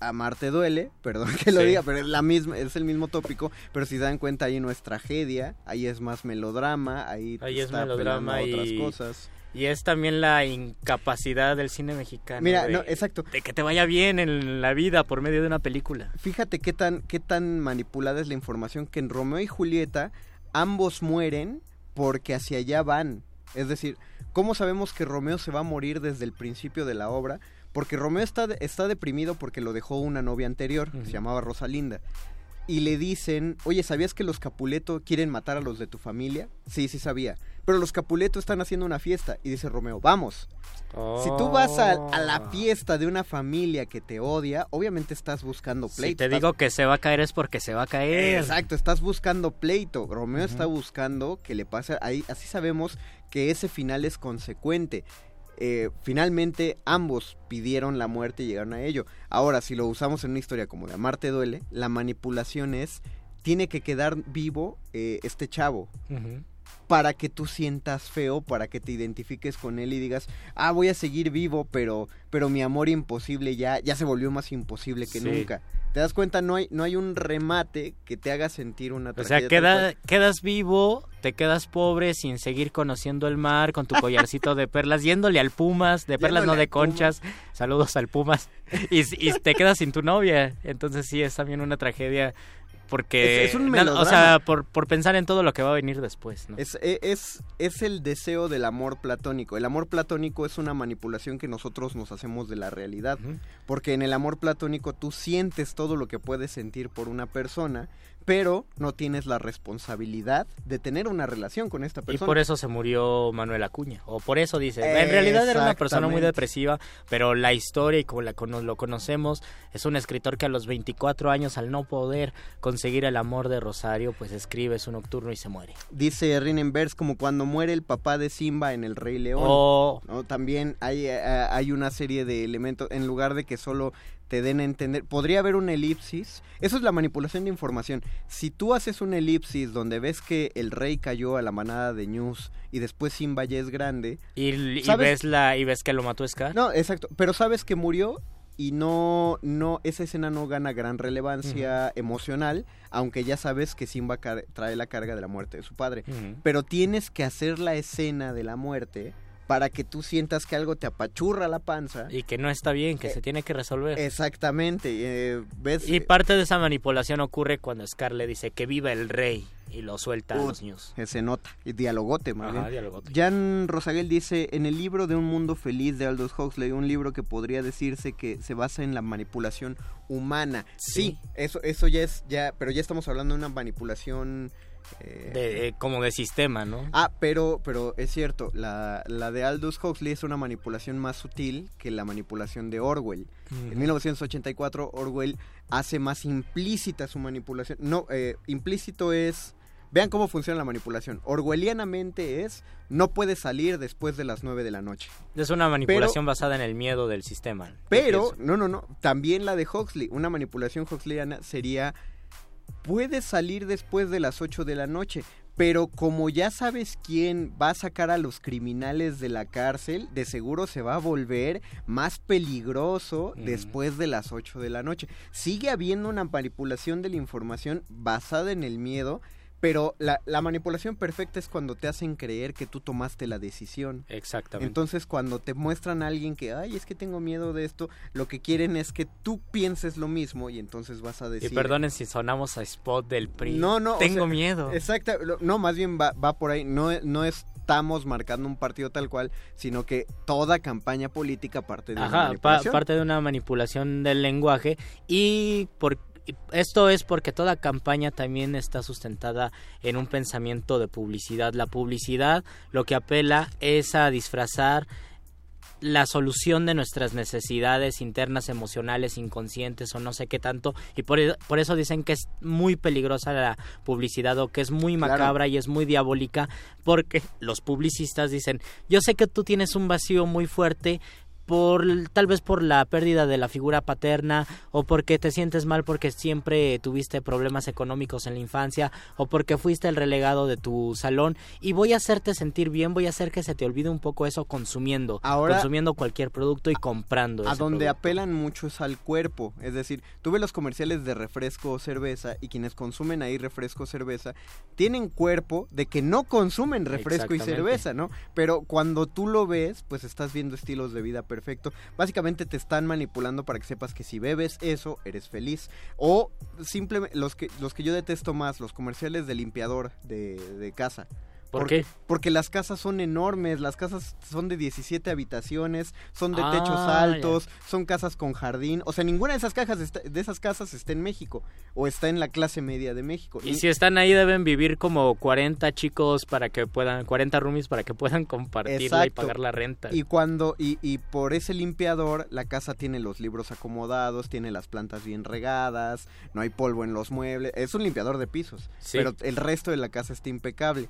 Amarte duele, *laughs* perdón que lo Sí. diga, pero es la misma, es el mismo tópico, pero si se dan cuenta ahí no es tragedia, ahí es más melodrama, ahí, Ahí es está melodrama y, otras cosas. y es también la incapacidad del cine mexicano. Mira, de, no, exacto. de que te vaya bien en la vida por medio de una película. Fíjate qué tan, qué tan manipulada es la información que en Romeo y Julieta ambos mueren porque hacia allá van. Es decir, ¿cómo sabemos que Romeo se va a morir desde el principio de la obra? Porque Romeo está, está deprimido porque lo dejó una novia anterior, que se llamaba Rosalinda. Y le dicen, oye, ¿sabías que los Capuleto quieren matar a los de tu familia? Sí, sí sabía. Pero los Capuleto están haciendo una fiesta. Y dice Romeo, vamos. Si tú vas a, a la fiesta de una familia que te odia, obviamente estás buscando pleito. Si te estás- digo que se va a caer es porque se va a caer. Exacto, estás buscando pleito. Romeo está buscando que le pase ahí. Así sabemos que ese final es consecuente. Eh, finalmente ambos pidieron la muerte y llegaron a ello. Ahora, si lo usamos en una historia como de Amarte duele, la manipulación es tiene que quedar vivo eh, este chavo. Para que tú sientas feo, para que te identifiques con él y digas, ah, voy a seguir vivo, pero, pero mi amor imposible ya, ya se volvió más imposible que Sí. nunca. ¿Te das cuenta? No hay, no hay un remate que te haga sentir una O tragedia. sea, tal queda, quedas vivo, te quedas pobre sin seguir conociendo el mar con tu collarcito de perlas, yéndole al Pumas, de perlas no de Pumas. conchas. Saludos al Pumas. Y, y te quedas sin tu novia. Entonces sí, es también una tragedia porque... Es- es un na- o melodrama. sea, por, por pensar en todo lo que va a venir después, ¿no? Es, e- es, es el deseo del amor platónico. El amor platónico es una manipulación que nosotros nos hacemos de la realidad. Porque en el amor platónico tú sientes todo lo que puedes sentir por una persona, pero no tienes la responsabilidad de tener una relación con esta Y persona. por eso se murió Manuel Acuña. O por eso dice. En realidad era una persona muy depresiva, pero la historia y como la lo conocemos, es un escritor que a los 24 años, al no poder conseguir el amor de Rosario, pues escribe su nocturno y se muere. Dice Rinenbergs como cuando muere el papá de Simba en El Rey León. Oh. ¿no? También hay, eh, hay una serie de elementos, en lugar de que solo te den a entender, podría haber una elipsis. Eso es la manipulación de información. Si tú haces una elipsis donde ves que el rey cayó a la manada de News y después Simba ya es grande. Y, ves la y ves que lo mató Scar. No, exacto. Pero sabes que murió y no, no, esa escena no gana gran relevancia emocional, aunque ya sabes que Simba trae la carga de la muerte de su padre. Pero tienes que hacer la escena de la muerte para que tú sientas que algo te apachurra la panza. Y que no está bien, que se tiene que resolver. Exactamente. eh, ¿Ves? Y parte de esa manipulación ocurre cuando Scar le dice que viva el rey y lo suelta a los que se nota. Y dialogote, más Ajá, bien. dialogote. Jan Rosaguel dice, en el libro de Un Mundo Feliz de Aldous Huxley, un libro que podría decirse que se basa en la manipulación humana. Sí, Sí. eso, eso ya es, ya, pero ya estamos hablando de una manipulación... eh, De, eh, como de sistema, ¿no? Ah, pero, pero es cierto, la, la de Aldous Huxley es una manipulación más sutil que la manipulación de Orwell. En 1984 Orwell hace más implícita su manipulación. No, eh, implícito es... Vean cómo funciona la manipulación. Orwellianamente es, no puedes salir después de las 9 de la noche. Es una manipulación basada en el miedo del sistema. Pero, no, no, no. También la de Huxley. Una manipulación huxleyana sería, puedes salir después de las 8 de la noche. Pero como ya sabes quién va a sacar a los criminales de la cárcel, de seguro se va a volver más peligroso después de las 8 de la noche. Sigue habiendo una manipulación de la información basada en el miedo, pero la, la manipulación perfecta es cuando te hacen creer que tú tomaste la decisión. Exactamente. Entonces, cuando te muestran a alguien que, ay, es que tengo miedo de esto, lo que quieren es que tú pienses lo mismo y entonces vas a y decir... perdonen si sonamos a spot del PRI. No, no. o Tengo sea, miedo. Exacto. No, más bien va, va por ahí. No, no estamos marcando un partido tal cual, sino que toda campaña política parte de una pa- manipulación. parte de una manipulación del lenguaje y por y esto es porque toda campaña también está sustentada en un pensamiento de publicidad. La publicidad lo que apela es a disfrazar la solución de nuestras necesidades internas, emocionales, inconscientes o no sé qué tanto. Y por, e- por eso dicen que es muy peligrosa la publicidad o que es muy Claro. macabra y es muy diabólica porque los publicistas dicen, yo sé que tú tienes un vacío muy fuerte, por tal vez por la pérdida de la figura paterna o porque te sientes mal porque siempre tuviste problemas económicos en la infancia o porque fuiste el relegado de tu salón y voy a hacerte sentir bien, voy a hacer que se te olvide un poco eso consumiendo, Ahora- consumiendo cualquier producto y comprando A ese donde producto. apelan mucho es al cuerpo. Es decir, tú ves los comerciales de refresco o cerveza y quienes consumen ahí refresco o cerveza tienen cuerpo de que no consumen refresco y cerveza, ¿no? Pero cuando tú lo ves, pues estás viendo estilos de vida perfecto. Básicamente te están manipulando para que sepas que si bebes eso, eres feliz. O simplemente los que, los que yo detesto más, los comerciales de limpiador de, de casa. ¿Por Porque- qué? Porque las casas son enormes, las casas son de 17 habitaciones, son de Ah, techos altos, son casas con jardín. O sea, ninguna de esas cajas está- de esas casas está en México o está en la clase media de México. Y si están ahí deben vivir como 40 chicos para que puedan, 40 roomies para que puedan compartirla y pagar la renta. Y cuando y, y por ese limpiador la casa tiene los libros acomodados, tiene las plantas bien regadas, no hay polvo en los muebles, es un limpiador de pisos, Sí. pero el resto de la casa está impecable.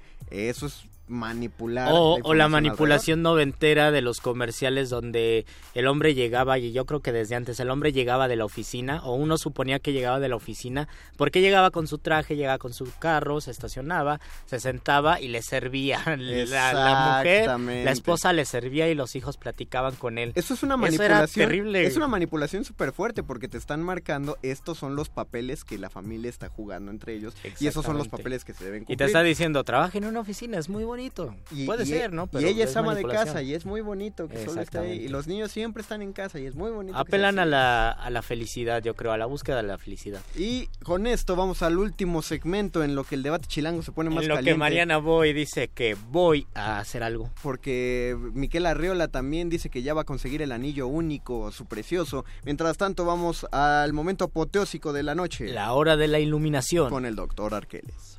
Eso es manipular. O, o la manipulación noventera de los comerciales donde el hombre llegaba, y yo creo que desde antes, el hombre llegaba de la oficina, o uno suponía que llegaba de la oficina, porque llegaba con su traje, llegaba con su carro, se estacionaba, se sentaba y le servía. La, la mujer, la esposa le servía y los hijos platicaban con él. Eso es una Eso manipulación. era terrible. Es una manipulación súper fuerte porque te están marcando estos son los papeles que la familia está jugando entre ellos y esos son los papeles que se deben Y cumplir. te está diciendo, trabaja en una oficina, es muy bonito. Y- Puede y- ser, ¿no? y ella es ama de casa y es muy bonito que solo esté ahí. Y Exactamente. los niños siempre están en casa y es muy bonito. Apelan a la, a la felicidad, yo creo, a la búsqueda de la felicidad. Y con esto vamos al último segmento en lo que el debate chilango se pone más En lo caliente. que Mariana Boy dice que voy a hacer algo. Porque Miquel Arriola también dice que ya va a conseguir el anillo único, su precioso. Mientras tanto, vamos al momento apoteósico de la noche. La hora de la iluminación. Con el doctor Arqueles.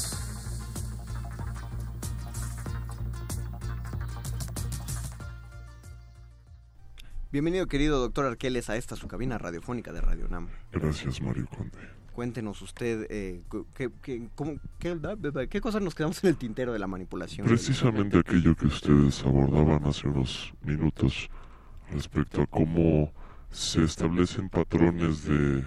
Bienvenido, querido doctor Arqueles, a esta su cabina radiofónica de Radio Nam. Gracias, Mario Conde. Cuéntenos usted eh, cu- qué, qué- cómo- qué- qué cosas nos quedamos en el tintero de la manipulación. Precisamente aquello que ustedes abordaban hace unos minutos respecto a cómo se establecen patrones de,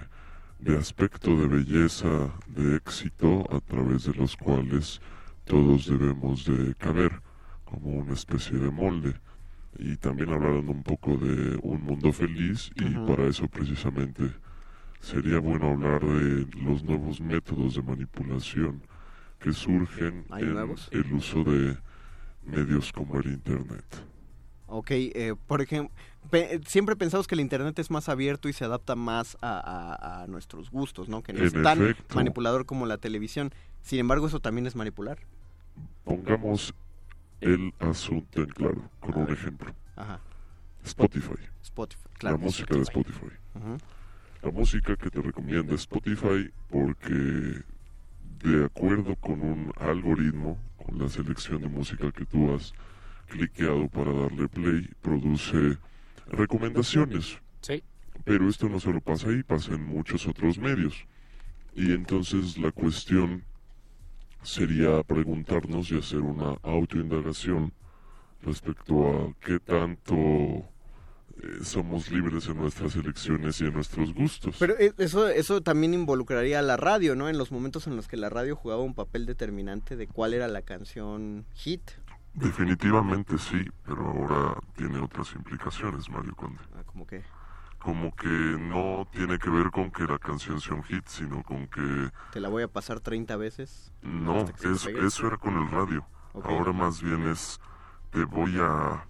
de aspecto, de belleza, de éxito, a través de los cuales todos debemos de caber como una especie de molde. Y también hablaron un poco de un mundo feliz y para eso precisamente sería bueno hablar de los nuevos métodos de manipulación que surgen ¿Hay en nuevos? el uso de medios como el Internet. Ok, eh, por ejemplo, pe- siempre pensamos que el Internet es más abierto y se adapta más a, a- a nuestros gustos, ¿no? Que no es tan efecto. manipulador como la televisión. Sin embargo, eso también es manipular. Pongamos el asunto en claro con un ejemplo. Ajá. Spotify. Spotify, claro. La música de Spotify. La música que te recomienda Spotify porque de acuerdo con un algoritmo, con la selección de música que tú has cliqueado para darle play, produce recomendaciones. Sí. Pero esto no solo pasa ahí, pasa en muchos otros medios. Y entonces la cuestión sería preguntarnos y hacer una autoindagación respecto a qué tanto eh, somos libres en nuestras elecciones y en nuestros gustos. Pero eh, eso, eso también involucraría a la radio, ¿no? En los momentos en los que la radio jugaba un papel determinante de cuál era la canción hit. Definitivamente sí, pero ahora tiene otras implicaciones, Mario Conde. Ah, ¿Cómo que? Como que no tiene que ver con que la canción sea un hit, sino con que Te la voy a pasar 30 veces. no, te eso, era con el radio. Ok. Ahora más bien es, te voy a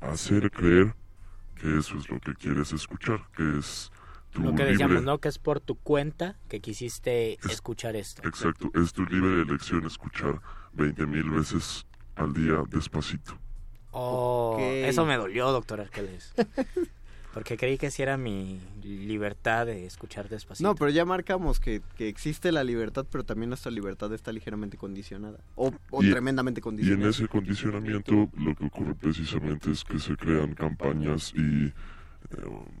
hacer creer que eso es lo que quieres escuchar, que es tu Lo que libre... decíamos, ¿no? Que es por tu cuenta que quisiste escuchar esto. Exacto, es tu libre elección escuchar 20 mil veces al día despacito. Oh, Ok. eso me dolió, doctor Arqueles. *laughs* Porque creí que sí era mi libertad de escuchar despacito. No, pero ya marcamos que, que existe la libertad, pero también nuestra libertad está ligeramente condicionada. O, o Y- tremendamente Y en condicionada. ese condicionamiento lo que ocurre precisamente es que se crean campañas y eh,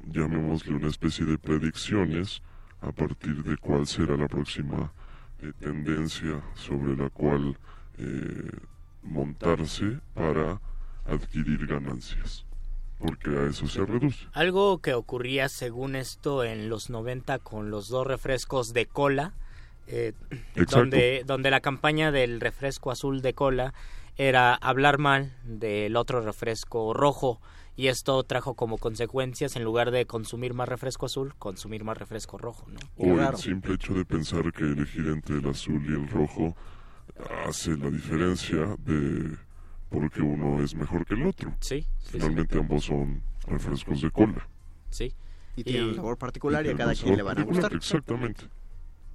llamémosle una especie de predicciones a partir de cuál será la próxima eh, tendencia sobre la cual eh, montarse para adquirir ganancias. Porque a eso se reduce. Algo que ocurría según esto en los 90 con los dos refrescos de cola, eh, Exacto. donde, donde la campaña del refresco azul de cola era hablar mal del otro refresco rojo y esto trajo como consecuencias en lugar de consumir más refresco azul, consumir más refresco rojo, ¿no? O el simple hecho de pensar que elegir entre el azul y el rojo hace la diferencia de porque uno es mejor que el otro. Sí, sí, Finalmente ambos son refrescos de cola. Sí. Y tienen un sabor particular y a cada quien le van a particular, gustar. Exactamente.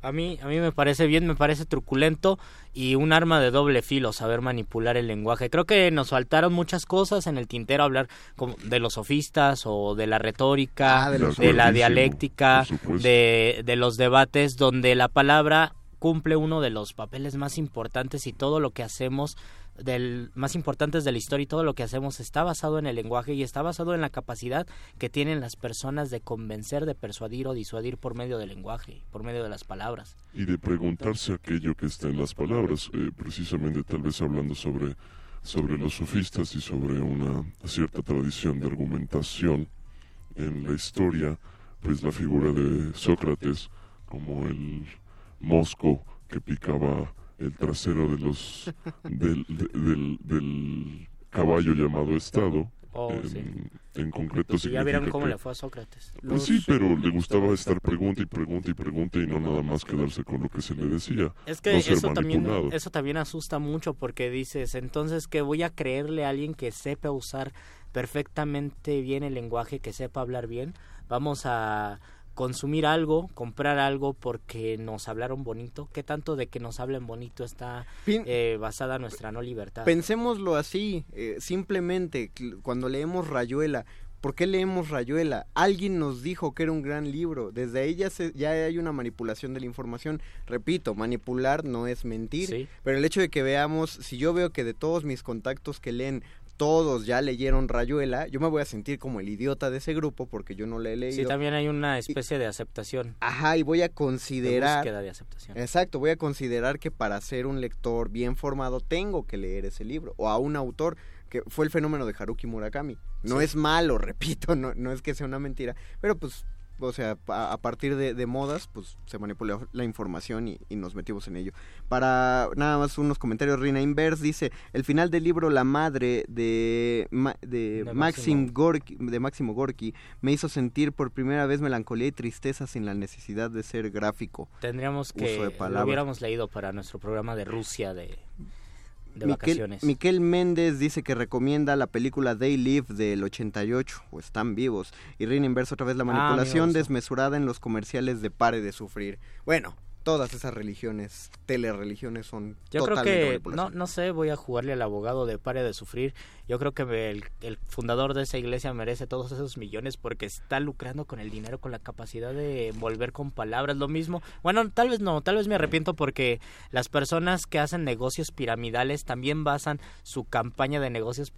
A mí, a mí me parece bien, me parece truculento y un arma de doble filo saber manipular el lenguaje. Creo que nos faltaron muchas cosas en el tintero, hablar como de los sofistas o de la retórica, Ah, de de, la dialéctica, de, de los debates, donde la palabra cumple uno de los papeles más importantes y todo lo que hacemos del más importantes de la historia y todo lo que hacemos está basado en el lenguaje y está basado en la capacidad que tienen las personas de convencer, de persuadir o disuadir por medio del lenguaje, por medio de las palabras. Y de preguntarse aquello que está en las palabras, eh, precisamente tal vez hablando sobre, sobre los sofistas y sobre una cierta tradición de argumentación en la historia, pues la figura de Sócrates como el mosco que picaba el trasero de los del, de- del, del caballo llamado Estado. Oh, en, sí. en concreto Y ya vieron cómo que- le fue a Sócrates. Pues sí, pero le gustaba estar pregunta y pregunta y pregunta y no nada más quedarse con lo que se le decía. Es que no ser eso también, manipulado. eso también asusta mucho porque dices, entonces que voy a creerle a alguien que sepa usar perfectamente bien el lenguaje, que sepa hablar bien, vamos a consumir algo, comprar algo porque nos hablaron bonito. ¿Qué tanto de que nos hablen bonito está eh, basada nuestra no libertad? Pensémoslo así, eh, simplemente cuando leemos Rayuela, ¿por qué leemos Rayuela? Alguien nos dijo que era un gran libro, desde ahí ya, se- ya hay una manipulación de la información. Repito, manipular no es mentir, Sí. pero el hecho de que veamos, si yo veo que de todos mis contactos que leen, todos ya leyeron Rayuela, yo me voy a sentir como el idiota de ese grupo porque yo no le he leído. Sí, también hay una especie de aceptación. Ajá, y voy a considerar... búsqueda de aceptación. Exacto, voy a considerar que para ser un lector bien formado tengo que leer ese libro. O a un autor, que fue el fenómeno de Haruki Murakami. No Sí. es malo, *laughs* repito, no, no es que sea una mentira, pero pues, o sea, a, a partir de, de modas, pues se manipuló la información y, y nos metimos en ello. Para nada más unos comentarios, Rina Inverse dice, el final del libro La Madre de, Ma- de, De Maxim Máximo. Gorky, de Máximo Gorky me hizo sentir por primera vez melancolía y tristeza sin la necesidad de ser gráfico. Tendríamos que lo hubiéramos leído para nuestro programa de Rusia de, de Miquel, vacaciones. Miquel Méndez dice que recomienda la película They Live del 88, o Están Vivos. Y Rina Inverso otra vez la Ah, manipulación desmesurada en los comerciales de Pare de Sufrir. Bueno, todas esas religiones, telereligiones son Yo creo que, no, no sé, voy a jugarle al abogado de pare de sufrir. Yo creo que el, el fundador de esa iglesia merece todos esos millones porque está lucrando con el dinero, con la capacidad de envolver con palabras lo mismo. Bueno, tal vez no, tal vez me arrepiento porque las personas que hacen negocios piramidales también basan su campaña de negocios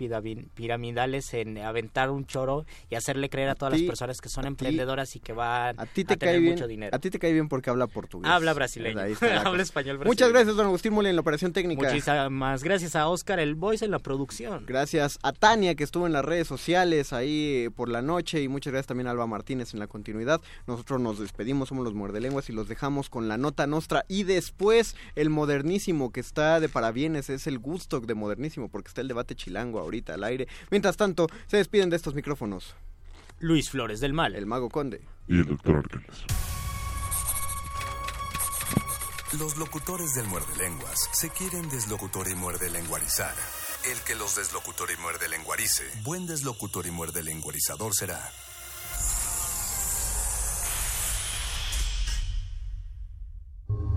piramidales en aventar un choro y hacerle creer a todas ti- las personas que son a ti- emprendedoras y que van A ti te tener cae bien, mucho dinero. a ti te cae bien porque habla portugués. Habla brasileño. *laughs* Habla español Muchas gracias, don Agustín Mole, en la operación técnica. Muchísimas gracias a Oscar el Voice en la producción. Gracias a Tania que estuvo en las redes sociales ahí eh, por la noche y muchas gracias también a Alba Martínez en la continuidad. Nosotros nos despedimos, somos los muerdelenguas y los dejamos con la nota nostra y después el modernísimo que está de parabienes es el gusto de modernísimo porque está el debate chilango ahorita al aire. Mientras tanto, se despiden de estos micrófonos. Luis Flores del Mal. El mago conde. Y el doctor Arqueles. Los locutores del muerde lenguas se quieren deslocutor y muerde lenguarizar. El que los deslocutor y muerde lenguarice, buen deslocutor y muerde lenguarizador será.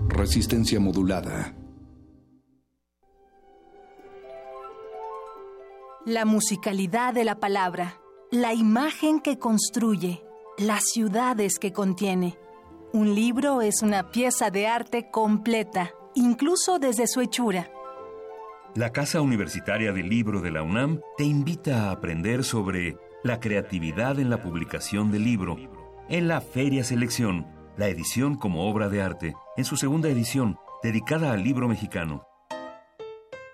Resistencia modulada. La musicalidad de la palabra. la imagen que construye, las ciudades que contiene. Un libro es una pieza de arte completa, incluso desde su hechura. La Casa Universitaria del Libro de la UNAM te invita a aprender sobre la creatividad en la publicación del libro en la Feria Selección, la edición como obra de arte, en su segunda edición, dedicada al libro mexicano.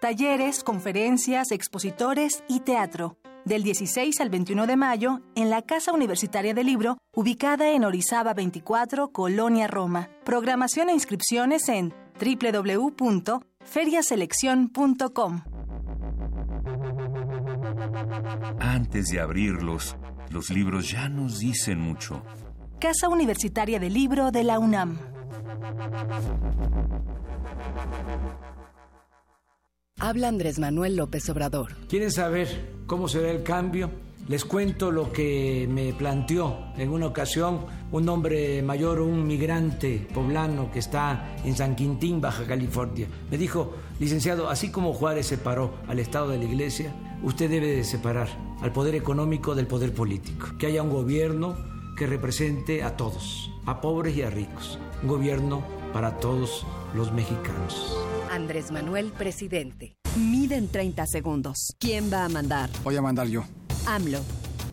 Talleres, conferencias, expositores y teatro. Del 16 al 21 de mayo, en la Casa Universitaria del Libro, ubicada en Orizaba 24, Colonia Roma. Programación e inscripciones en www.feriaselección.com. Antes de abrirlos, los libros ya nos dicen mucho. Casa Universitaria del Libro de la UNAM. Habla Andrés Manuel López Obrador. ¿Quieren saber cómo será el cambio? Les cuento lo que me planteó en una ocasión un hombre mayor, un migrante poblano que está en San Quintín, Baja California. Me dijo, licenciado, así como Juárez separó al Estado de la Iglesia, usted debe de separar al poder económico del poder político. Que haya un gobierno que represente a todos, a pobres y a ricos. Un gobierno para todos los mexicanos. Andrés Manuel, presidente. Miden 30 segundos. ¿Quién va a mandar? Voy a mandar yo. AMLO.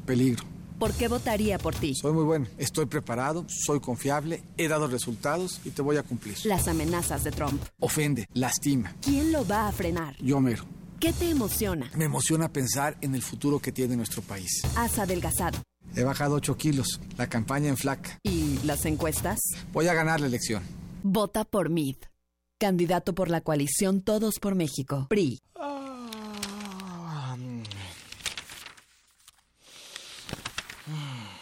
Peligro. ¿Por qué votaría por ti? Soy muy bueno, estoy preparado, soy confiable, he dado resultados y te voy a cumplir. Las amenazas de Trump. Ofende, lastima. ¿Quién lo va a frenar? Yo mero. ¿Qué te emociona? Me emociona pensar en el futuro que tiene nuestro país. Has adelgazado. He bajado 8 kilos, la campaña en flaca. ¿Y las encuestas? Voy a ganar la elección. Vota por MID. Candidato por la coalición Todos por México. PRI.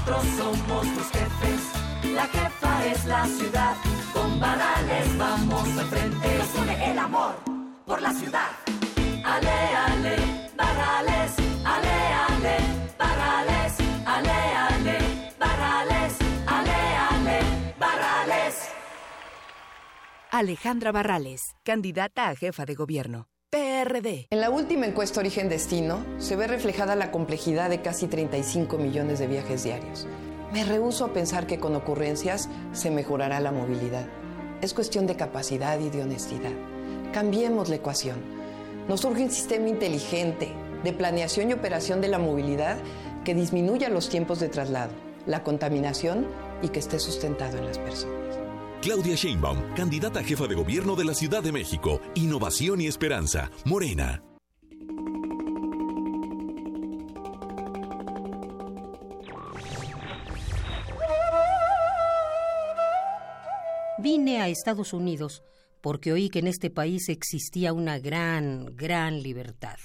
nosotros somos los jefes, la jefa es la ciudad. Con varales vamos al frente, nos une el amor por la ciudad. Ale, ale, varales, ale, ale, varales, ale, ale, varales, ale, ale, varales. Alejandra Barrales, candidata a jefa de gobierno. PRD. En la última encuesta Origen Destino se ve reflejada la complejidad de casi 35 millones de viajes diarios. Me rehúso a pensar que con ocurrencias se mejorará la movilidad. Es cuestión de capacidad y de honestidad. Cambiemos la ecuación. Nos urge un sistema inteligente de planeación y operación de la movilidad que disminuya los tiempos de traslado, la contaminación y que esté sustentado en las personas. Claudia Sheinbaum, candidata a jefa de gobierno de la Ciudad de México. Innovación y esperanza. Morena. Vine a Estados Unidos porque oí que en este país existía una gran, gran libertad.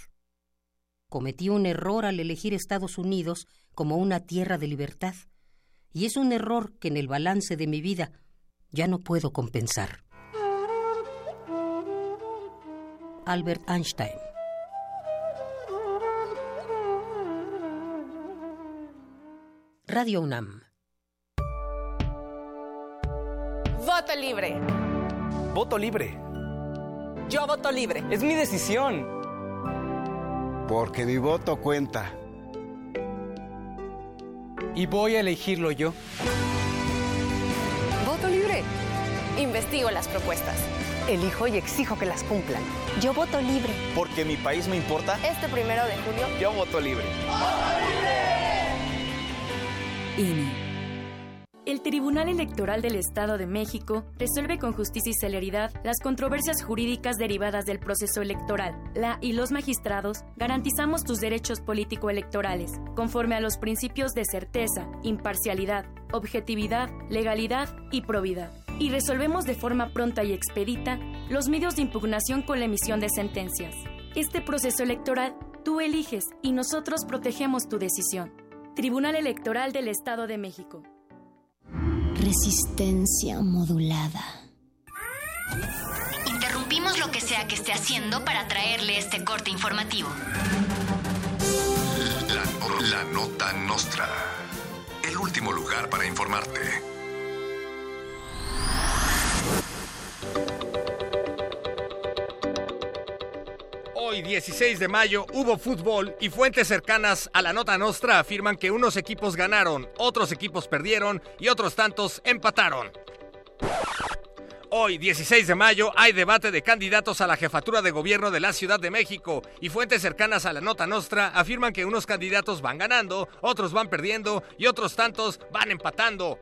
Cometí un error al elegir Estados Unidos como una tierra de libertad, y es un error que en el balance de mi vida ya no puedo compensar. Albert Einstein Radio UNAM Voto libre. Voto libre. Yo voto libre. Es mi decisión. Porque mi voto cuenta. Y voy a elegirlo yo. Investigo las propuestas. Elijo y exijo que las cumplan. Yo voto libre. Porque mi país me importa. Este primero de junio. Yo voto libre. INE. El Tribunal Electoral del Estado de México resuelve con justicia y celeridad las controversias jurídicas derivadas del proceso electoral. La y los magistrados garantizamos tus derechos político-electorales, conforme a los principios de certeza, imparcialidad, objetividad, legalidad y probidad. Y resolvemos de forma pronta y expedita los medios de impugnación con la emisión de sentencias. Este proceso electoral Tú eliges y nosotros protegemos tu decisión. Tribunal Electoral del Estado de México. Resistencia modulada. Interrumpimos lo que sea que esté haciendo para traerle este corte informativo. La, la nota nostra. El último lugar para informarte. Hoy, 16 de mayo, hubo fútbol y fuentes cercanas a la nota nostra afirman que unos equipos ganaron, otros equipos perdieron y otros tantos empataron. Hoy, 16 de mayo, hay debate de candidatos a la jefatura de gobierno de la Ciudad de México y fuentes cercanas a la nota nostra afirman que unos candidatos van ganando, otros van perdiendo y otros tantos van empatando.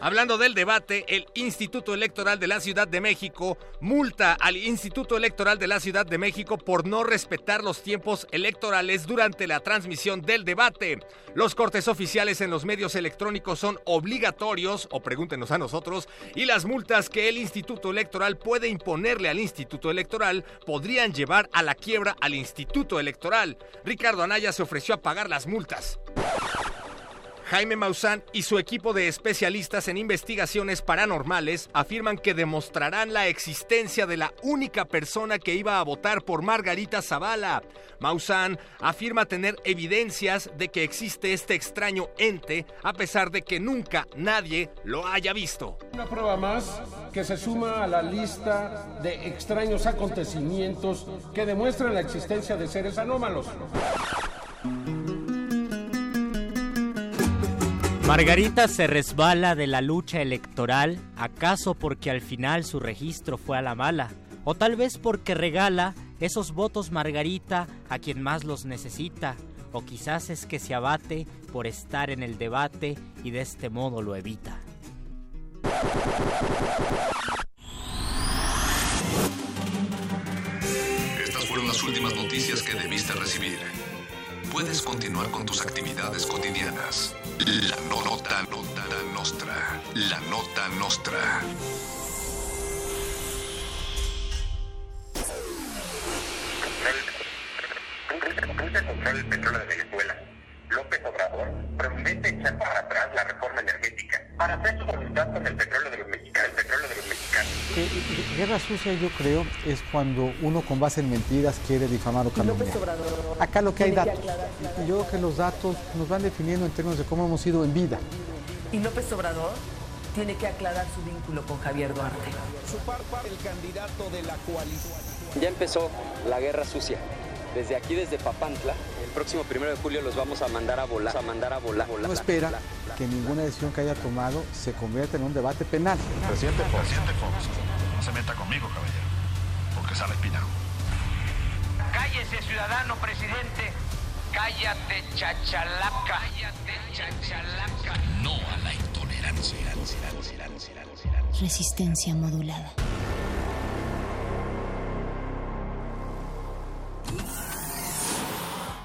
Hablando del debate, el Instituto Electoral de la Ciudad de México multa al Instituto Electoral de la Ciudad de México por no respetar los tiempos electorales durante la transmisión del debate. Los cortes oficiales en los medios electrónicos son obligatorios, o pregúntenos a nosotros, y las multas que el Instituto Electoral puede imponerle al Instituto Electoral podrían llevar a la quiebra al Instituto Electoral. Ricardo Anaya se ofreció a pagar las multas. Jaime Maussan y su equipo de especialistas en investigaciones paranormales afirman que demostrarán la existencia de la única persona que iba a votar por Margarita Zavala. Maussan afirma tener evidencias de que existe este extraño ente a pesar de que nunca nadie lo haya visto. Una prueba más que se suma a la lista de extraños acontecimientos que demuestran la existencia de seres anómalos. Margarita se resbala de la lucha electoral, acaso porque al final su registro fue a la mala, o tal vez porque regala esos votos Margarita a quien más los necesita, o quizás es que se abate por estar en el debate y de este modo lo evita. Estas fueron las últimas noticias que debiste recibir. Puedes continuar con tus actividades cotidianas. La no- nota, nota nostra. La nota nostra. López Obrador promete echar para atrás la reforma energética para hacer su voluntad con el petróleo de los mexicanos. El petróleo de los mexicanos. Que- Guerra sucia yo creo es cuando uno con base en mentiras quiere difamar o calumniar. Acá lo que hay datos. Y yo creo que los datos nos van definiendo en términos de cómo hemos ido en vida. Y López Obrador tiene que aclarar su vínculo con Javier Duarte. Su par, par, el candidato de la coalición. Ya empezó la guerra sucia. Desde aquí, desde Papantla, próximo primero de julio los vamos a mandar a volar, a mandar a volar. volar No espera que ninguna decisión que haya tomado se convierta en un debate penal. Presidente Fox. Presidente Fox. No se meta conmigo, caballero. Porque sale espinado. Cállese, ciudadano presidente. Cállate, chachalaca. Cállate, chachalaca. No a la intolerancia. Resistencia modulada.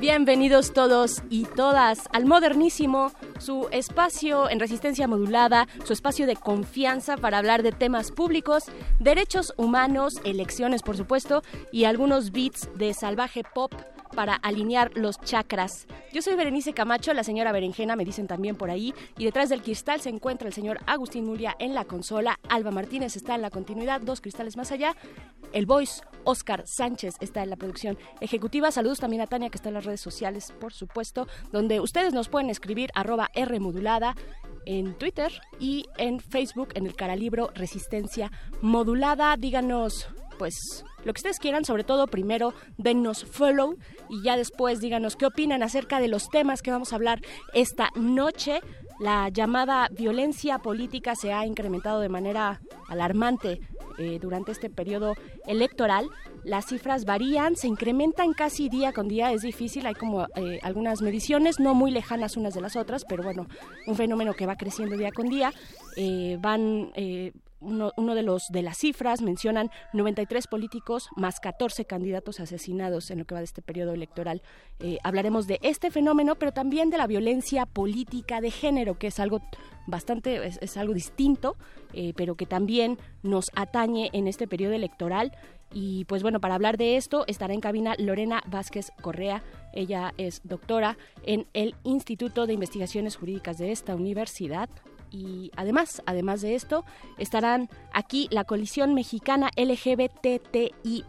Bienvenidos todos y todas al Modernísimo, su espacio en resistencia modulada, su espacio de confianza para hablar de temas públicos, derechos humanos, elecciones por supuesto, y algunos beats de salvaje pop para alinear los chakras. Yo soy Berenice Camacho, la señora Berenjena me dicen también por ahí, y detrás del cristal se encuentra el señor Agustín Mulia en la consola, Alba Martínez está en la continuidad, dos cristales más allá, el voice Oscar Sánchez está en la producción ejecutiva. Saludos también a Tania que está en las redes sociales, por supuesto, donde ustedes nos pueden escribir arroba R modulada en Twitter y en Facebook en el Caralibro Resistencia Modulada. Díganos, pues, lo que ustedes quieran, sobre todo primero dennos follow y ya después díganos qué opinan acerca de los temas que vamos a hablar esta noche. La llamada violencia política se ha incrementado de manera alarmante eh, durante este periodo electoral. Las cifras varían, se incrementan casi día con día, es difícil, hay como eh, algunas mediciones, no muy lejanas unas de las otras, pero bueno, un fenómeno que va creciendo día con día. Eh, van uno, de los de las cifras mencionan 93 políticos más 14 candidatos asesinados en lo que va de este periodo electoral. Eh, hablaremos de este fenómeno, pero también de la violencia política de género, que es algo bastante es, es algo distinto, eh, pero que también nos atañe en este periodo electoral. Y pues bueno, para hablar de esto estará en cabina Lorena Vázquez Correa. Ella es doctora en el Instituto de Investigaciones Jurídicas de esta universidad y además, además de esto, estarán aquí la coalición mexicana LGBTI+,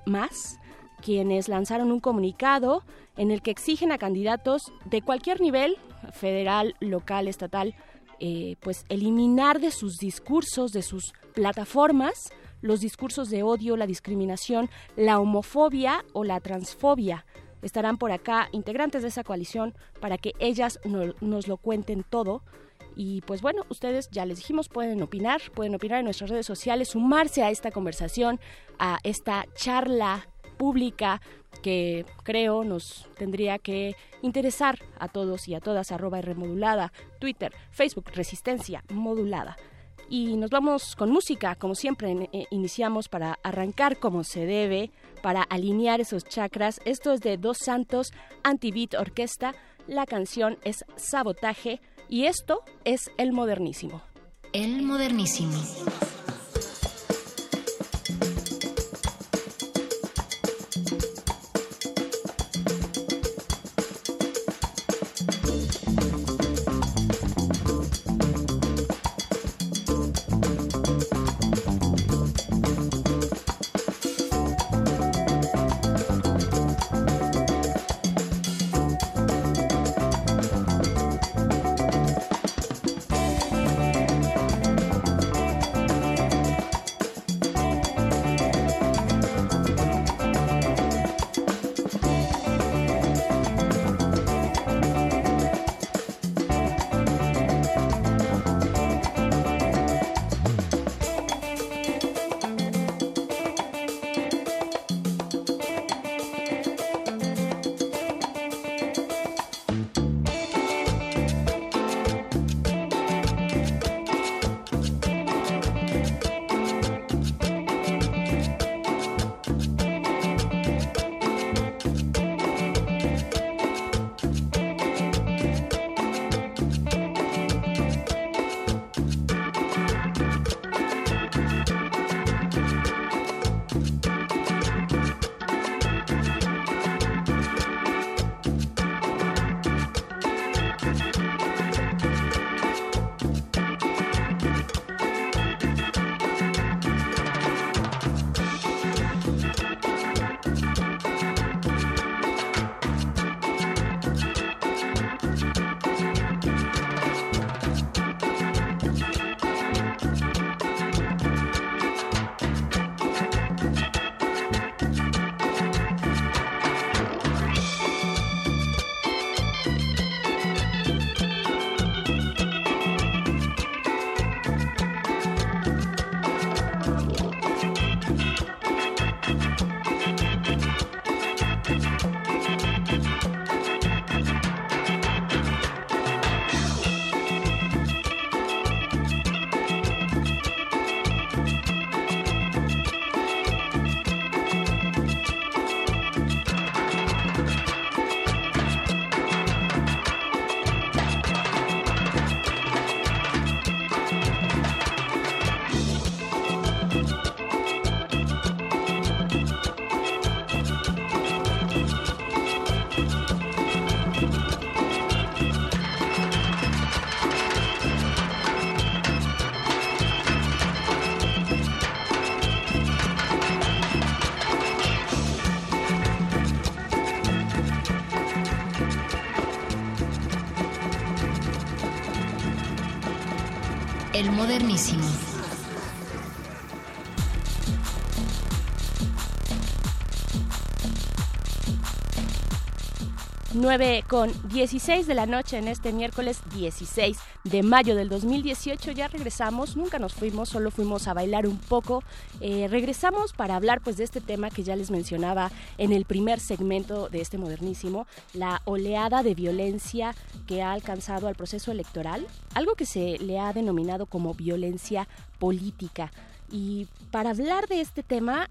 quienes lanzaron un comunicado en el que exigen a candidatos de cualquier nivel, federal, local, estatal, eh, pues eliminar de sus discursos, de sus plataformas, los discursos de odio, la discriminación, la homofobia o la transfobia. Estarán por acá integrantes de esa coalición para que ellas nos lo cuenten todo y pues bueno, ustedes ya les dijimos, pueden opinar, pueden opinar en nuestras redes sociales, sumarse a esta conversación, a esta charla pública que creo nos tendría que interesar a todos y a todas, arroba remodulada, Twitter, Facebook, Resistencia Modulada. Y nos vamos con música, como siempre eh, iniciamos para arrancar como se debe, para alinear esos chakras. Esto es de Dos Santos Anti-Beat Orquesta. La canción es Sabotaje y esto es el modernísimo. El modernísimo. 9 con 16 de la noche en este miércoles 16 de mayo del 2018. Ya regresamos, nunca nos fuimos, solo fuimos a bailar un poco. Eh, regresamos para hablar pues de este tema que ya les mencionaba en el primer segmento de este modernísimo, la oleada de violencia que ha alcanzado al proceso electoral, algo que se le ha denominado como violencia política. Y para hablar de este tema,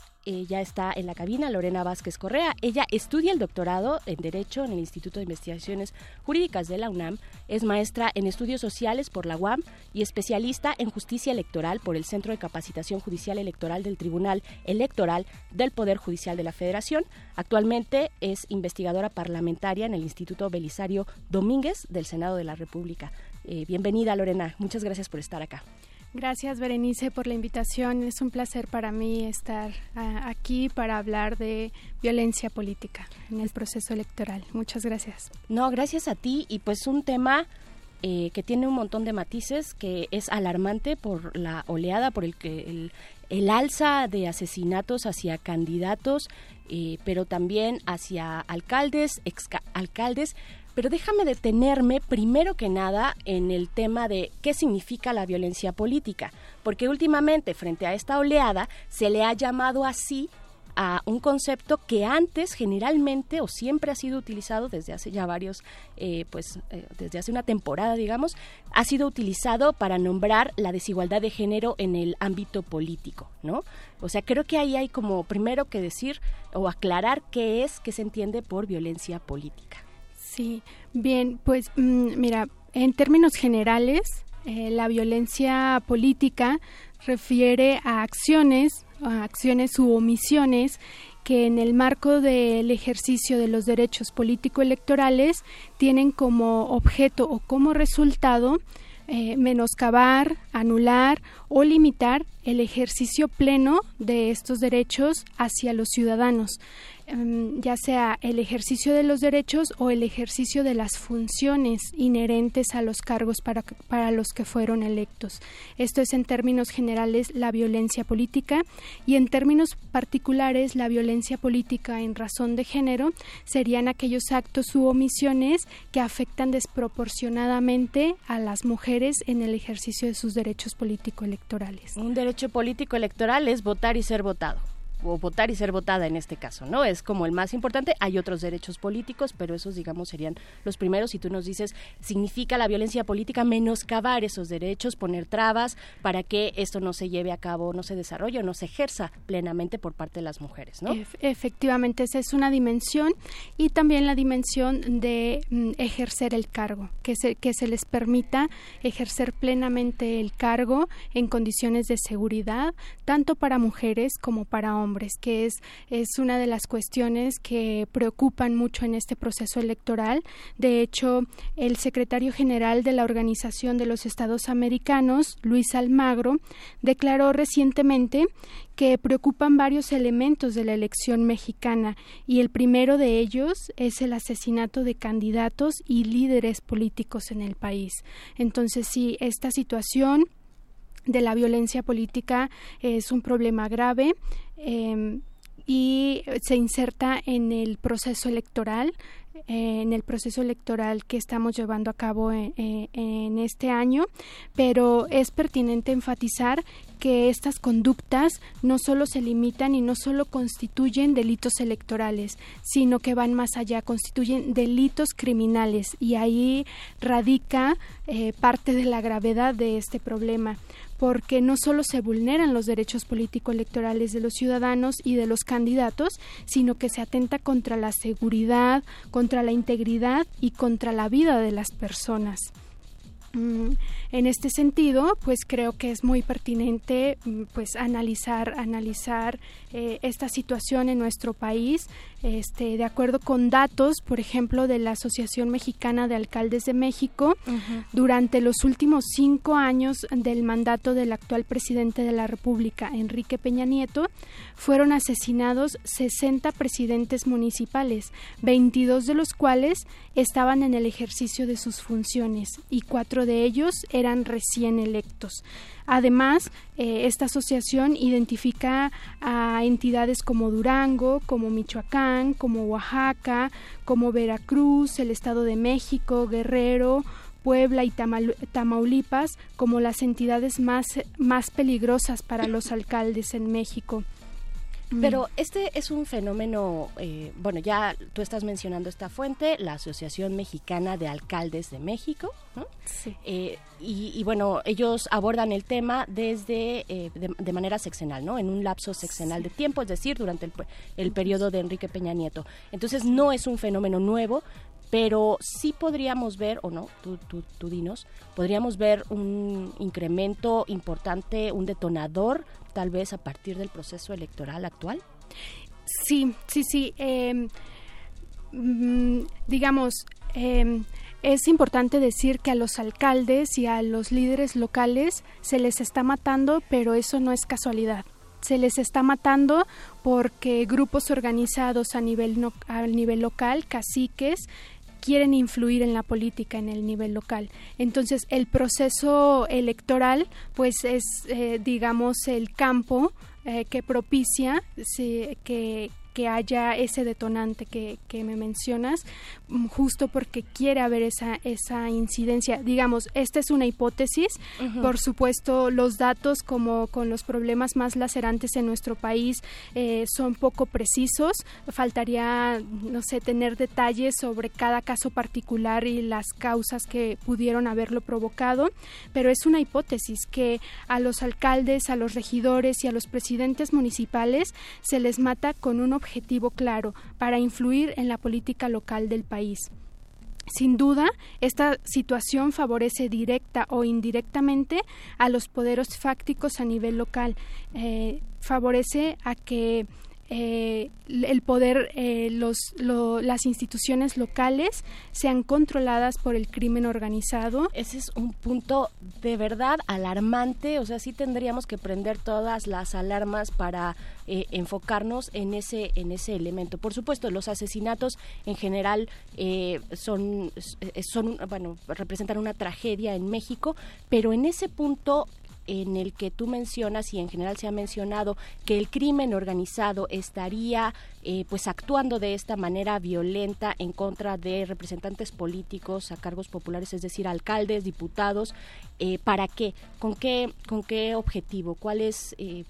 ya está en la cabina Lorena Vázquez Correa. Ella estudia el doctorado en Derecho en el Instituto de Investigaciones Jurídicas de la UNAM, es maestra en Estudios Sociales por la UAM y especialista en Justicia Electoral por el Centro de Capacitación Judicial Electoral del Tribunal Electoral del Poder Judicial de la Federación. Actualmente es investigadora parlamentaria en el Instituto Belisario Domínguez del Senado de la República. Eh, bienvenida Lorena, muchas gracias por estar acá. Gracias, Berenice, por la invitación. Es un placer para mí estar ah, aquí para hablar de violencia política en el proceso electoral. Muchas gracias. No, gracias a ti. Y pues un tema eh, que tiene un montón de matices, que es alarmante por la oleada, por el que el, alza de asesinatos hacia candidatos, eh, pero también hacia alcaldes, ex alcaldes pero déjame detenerme primero que nada en el tema de qué significa la violencia política, porque últimamente frente a esta oleada se le ha llamado así a un concepto que antes generalmente o siempre ha sido utilizado desde hace ya varios, eh, pues eh, desde hace una temporada, digamos, ha sido utilizado para nombrar la desigualdad de género en el ámbito político, ¿no? O sea, creo que ahí hay como primero que decir o aclarar qué es, qué se entiende por violencia política. Sí, bien, pues mm, mira, en términos generales, eh, la violencia política refiere a acciones, a acciones u omisiones que en el marco del ejercicio de los derechos político-electorales tienen como objeto o como resultado eh, menoscabar, anular o limitar el ejercicio pleno de estos derechos hacia los ciudadanos. Em, ya sea el ejercicio de los derechos o el ejercicio de las funciones inherentes a los cargos para, para los que fueron electos. Esto es en términos generales la violencia política y en términos particulares la violencia política en razón de género serían aquellos actos u omisiones que afectan desproporcionadamente a las mujeres en el ejercicio de sus derechos político-electorales. Un derecho político electoral es votar y ser votado o votar y ser votada en este caso, ¿no? Es como el más importante. Hay otros derechos políticos, pero esos, digamos, serían los primeros. Y tú nos dices, significa la violencia política menoscabar esos derechos, poner trabas para que esto no se lleve a cabo, no se desarrolle o no se ejerza plenamente por parte de las mujeres, ¿no? efectivamente, esa es una dimensión y también la dimensión de mm, ejercer el cargo, que se, que se les permita ejercer plenamente el cargo en condiciones de seguridad, tanto para mujeres como para hombres que es, es una de las cuestiones que preocupan mucho en este proceso electoral. De hecho, el secretario general de la Organización de los Estados Americanos, Luis Almagro, declaró recientemente que preocupan varios elementos de la elección mexicana y el primero de ellos es el asesinato de candidatos y líderes políticos en el país. Entonces, sí, esta situación de la violencia política es un problema grave. Em, y se inserta en el proceso electoral, en el proceso electoral que estamos llevando a cabo en, en, este año, pero es pertinente enfatizar que estas conductas no solo se limitan y no solo constituyen delitos electorales, sino que van más allá, constituyen delitos criminales y ahí radica eh, parte de la gravedad de este problema porque no solo se vulneran los derechos político-electorales de los ciudadanos y de los candidatos, sino que se atenta contra la seguridad, contra la integridad y contra la vida de las personas. En este sentido, pues creo que es muy pertinente mm, pues analizar analizar eh, esta situación en nuestro país, este, de acuerdo con datos, por ejemplo, de la Asociación Mexicana de Alcaldes de México, durante los últimos cinco años del mandato del actual presidente de la República, Enrique Peña Nieto, fueron asesinados 60 presidentes municipales, 22 de los cuales estaban en el ejercicio de sus funciones y cuatro de ellos eran recién electos. Además, eh, esta asociación identifica a entidades como Durango, como Michoacán, como Oaxaca, como Veracruz, el Estado de México, Guerrero, Puebla y Tamaulipas como las entidades más, más peligrosas para los alcaldes en México. Mm. Pero este es un fenómeno, eh, bueno, ya tú estás mencionando esta fuente, la Asociación Mexicana de Alcaldes de México, ¿no? Sí. Eh, y, bueno, ellos abordan el tema desde, eh, de, manera sexenal, ¿no? En un lapso sexenal de tiempo, es decir, durante el, el periodo de Enrique Peña Nieto. Entonces no es un fenómeno nuevo, pero sí podríamos ver, o no, tú, tú, tú, dinos, podríamos ver un incremento importante, un detonador tal vez a partir del proceso electoral actual? Sí, sí, sí. Em, mm, digamos, em, es importante decir que a los alcaldes y a los líderes locales se les está matando, pero eso no es casualidad. Se les está matando porque grupos organizados a nivel, no, a nivel local, caciques, quieren influir en la política en el nivel local. Entonces, el proceso electoral, pues es, eh, digamos, el campo eh, que propicia que, que haya ese detonante que, que, me mencionas, mm, justo porque quiere haber esa, esa incidencia. Digamos, esta es una hipótesis. Por supuesto, los datos, como con los problemas más lacerantes en nuestro país, eh, son poco precisos. Faltaría, no sé, tener detalles sobre cada caso particular y las causas que pudieron haberlo provocado, pero es una hipótesis que a los alcaldes, a los regidores y a los presidentes municipales se les mata con un objetivo objetivo claro para influir en la política local del país. Sin duda, esta situación favorece directa o indirectamente a los poderes fácticos a nivel local. Eh, favorece a que eh, el poder, eh, los, las instituciones locales sean controladas por el crimen organizado. Ese es un punto de verdad alarmante, o sea, sí tendríamos que prender todas las alarmas para eh, enfocarnos en ese, en ese elemento. Por supuesto, los asesinatos en general son, son, bueno, representan una tragedia en México, pero en ese punto en el que tú mencionas y en general se ha mencionado que el crimen organizado estaría eh, pues actuando de esta manera violenta en contra de representantes políticos a cargos populares, es decir, alcaldes, diputados, eh, ¿para qué? ¿Con qué, con qué objetivo? ¿Cuál es eh,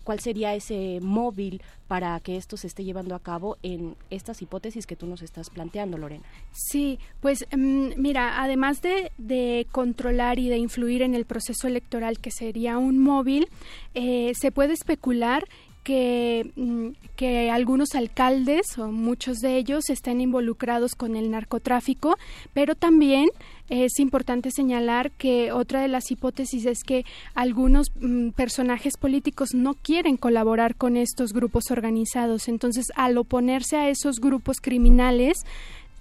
cuál sería ese móvil para que esto se esté llevando a cabo en estas hipótesis que tú nos estás planteando, Lorena. Sí, pues mm, mira, además de, de, controlar y de influir en el proceso electoral, que sería un móvil, eh, se puede especular que, mm, que, algunos alcaldes o muchos de ellos estén involucrados con el narcotráfico, pero también es importante señalar que otra de las hipótesis es que algunos mm, personajes políticos no quieren colaborar con estos grupos organizados. Entonces, al oponerse a esos grupos criminales,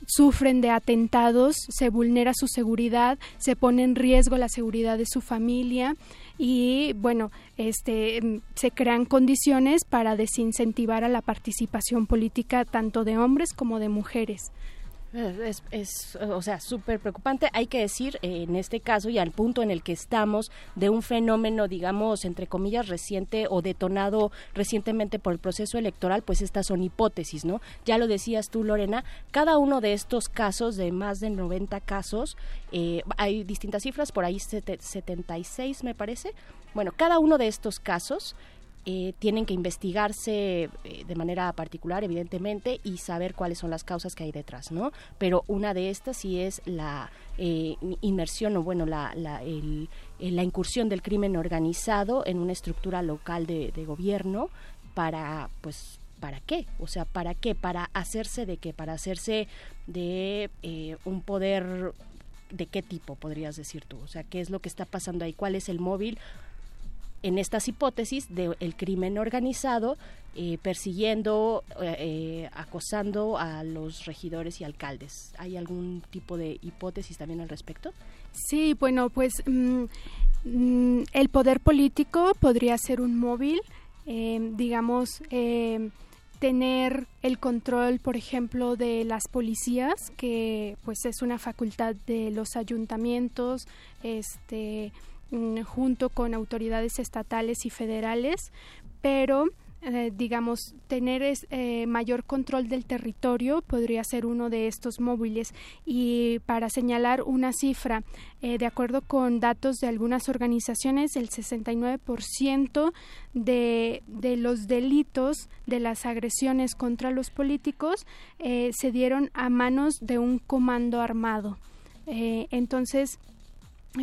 sufren de atentados, se vulnera su seguridad, se pone en riesgo la seguridad de su familia y bueno, este mm, se crean condiciones para desincentivar a la participación política tanto de hombres como de mujeres. Es, es, o sea, súper preocupante. Hay que decir, en este caso y al punto en el que estamos, de un fenómeno, digamos, entre comillas, reciente o detonado recientemente por el proceso electoral, pues estas son hipótesis, ¿no? Ya lo decías tú, Lorena, cada uno de estos casos, de más de 90 casos, eh, hay distintas cifras, por ahí 76 me parece. Bueno, cada uno de estos casos eh, tienen que investigarse eh, de manera particular, evidentemente, y saber cuáles son las causas que hay detrás, ¿no? Pero una de estas sí es la eh, inmersión o, bueno, la, la, la, incursión del crimen organizado en una estructura local de, gobierno para, pues, ¿para qué? O sea, ¿para qué? Para hacerse de qué? Para hacerse de un poder de qué tipo podrías decir tú? O sea, ¿qué es lo que está pasando ahí? ¿Cuál es el móvil? En estas hipótesis del crimen organizado eh, persiguiendo, eh, eh, acosando a los regidores y alcaldes. ¿Hay algún tipo de hipótesis también al respecto? Sí, bueno, pues mm, mm, el poder político podría ser un móvil, digamos, tener el control, por ejemplo, de las policías, que pues es una facultad de los ayuntamientos, este, junto con autoridades estatales y federales, pero eh, digamos, tener eh, mayor control del territorio podría ser uno de estos móviles. Y para señalar una cifra, eh, de acuerdo con datos de algunas organizaciones, el 69% de, de los delitos de las agresiones contra los políticos se dieron a manos de un comando armado. entonces,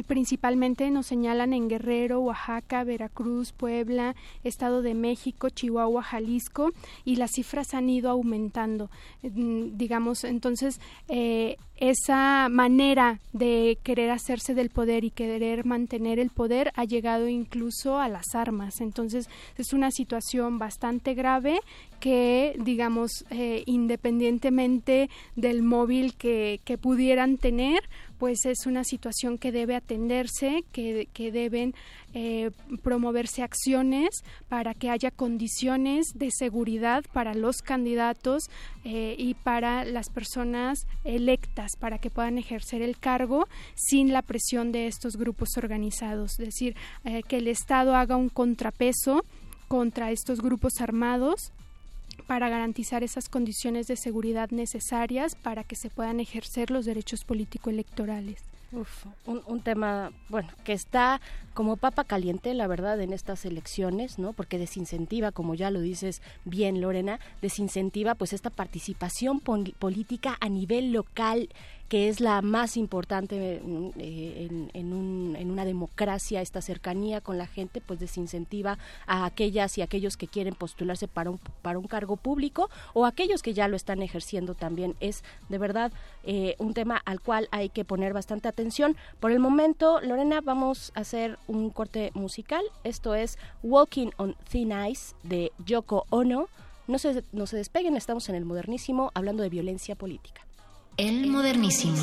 principalmente nos señalan en Guerrero, Oaxaca, Veracruz, Puebla, Estado de México, Chihuahua, Jalisco y las cifras han ido aumentando. Mm, digamos, entonces eh, esa manera de querer hacerse del poder y querer mantener el poder ha llegado incluso a las armas. Entonces es una situación bastante grave que, digamos, eh, independientemente del móvil que, que pudieran tener, pues es una situación que debe atenderse, que, que deben eh, promoverse acciones para que haya condiciones de seguridad para los candidatos eh, y para las personas electas, para que puedan ejercer el cargo sin la presión de estos grupos organizados. Es decir, eh, que el Estado haga un contrapeso contra estos grupos armados para garantizar esas condiciones de seguridad necesarias para que se puedan ejercer los derechos político-electorales. un, un, tema, bueno, que está como papa caliente, la verdad, en estas elecciones, ¿no? Porque desincentiva, como ya lo dices bien, Lorena, desincentiva pues esta participación política a nivel local que es la más importante eh, en, una democracia, esta cercanía con la gente, pues desincentiva a aquellas y aquellos que quieren postularse para un, para un cargo público o aquellos que ya lo están ejerciendo también. Es de verdad eh, un tema al cual hay que poner bastante atención. Por el momento, Lorena, vamos a hacer un corte musical. Esto es Walking on Thin Ice de Yoko Ono. No se, no se despeguen, estamos en el modernísimo hablando de violencia política. El modernísimo.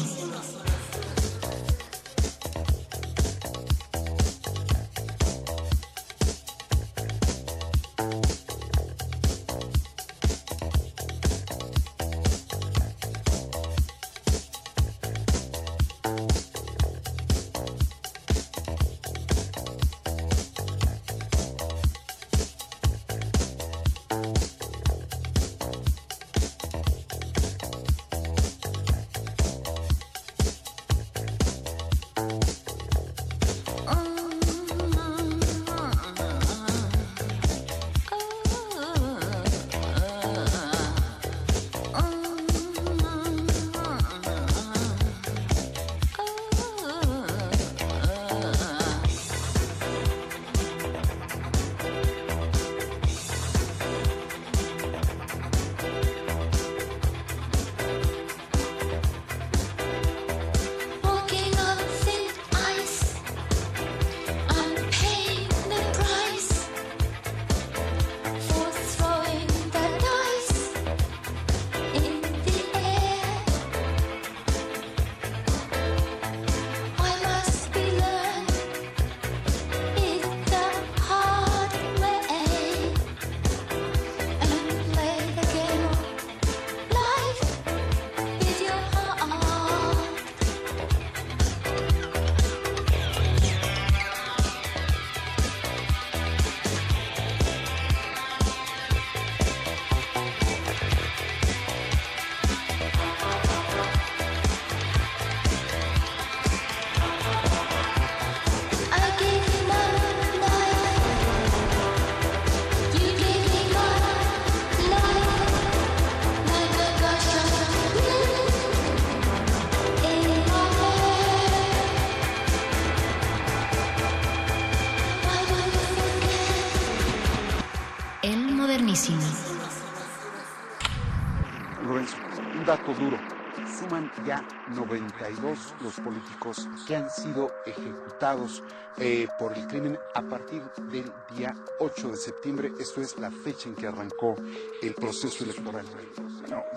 Ya 92 los políticos que han sido ejecutados eh, por el crimen a partir del día 8 de septiembre. Esto es la fecha en que arrancó el proceso electoral.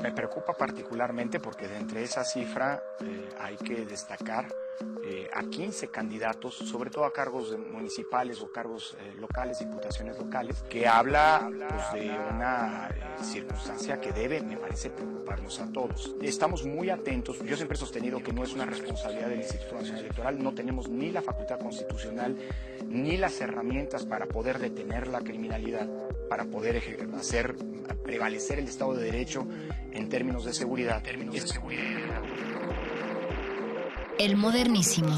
me preocupa particularmente porque de entre esa cifra eh, hay que destacar eh, a 15 candidatos, sobre todo a cargos municipales o cargos eh, locales, diputaciones locales, que habla pues, de una eh, circunstancia que debe, me parece, preocuparnos a todos. Estamos muy atentos, yo siempre he sostenido que no es una responsabilidad del Instituto Nacional Electoral, no tenemos ni la facultad constitucional ni las herramientas para poder detener la criminalidad, para poder hacer prevalecer el Estado de Derecho en términos de seguridad. Términos de seguridad. El modernísimo.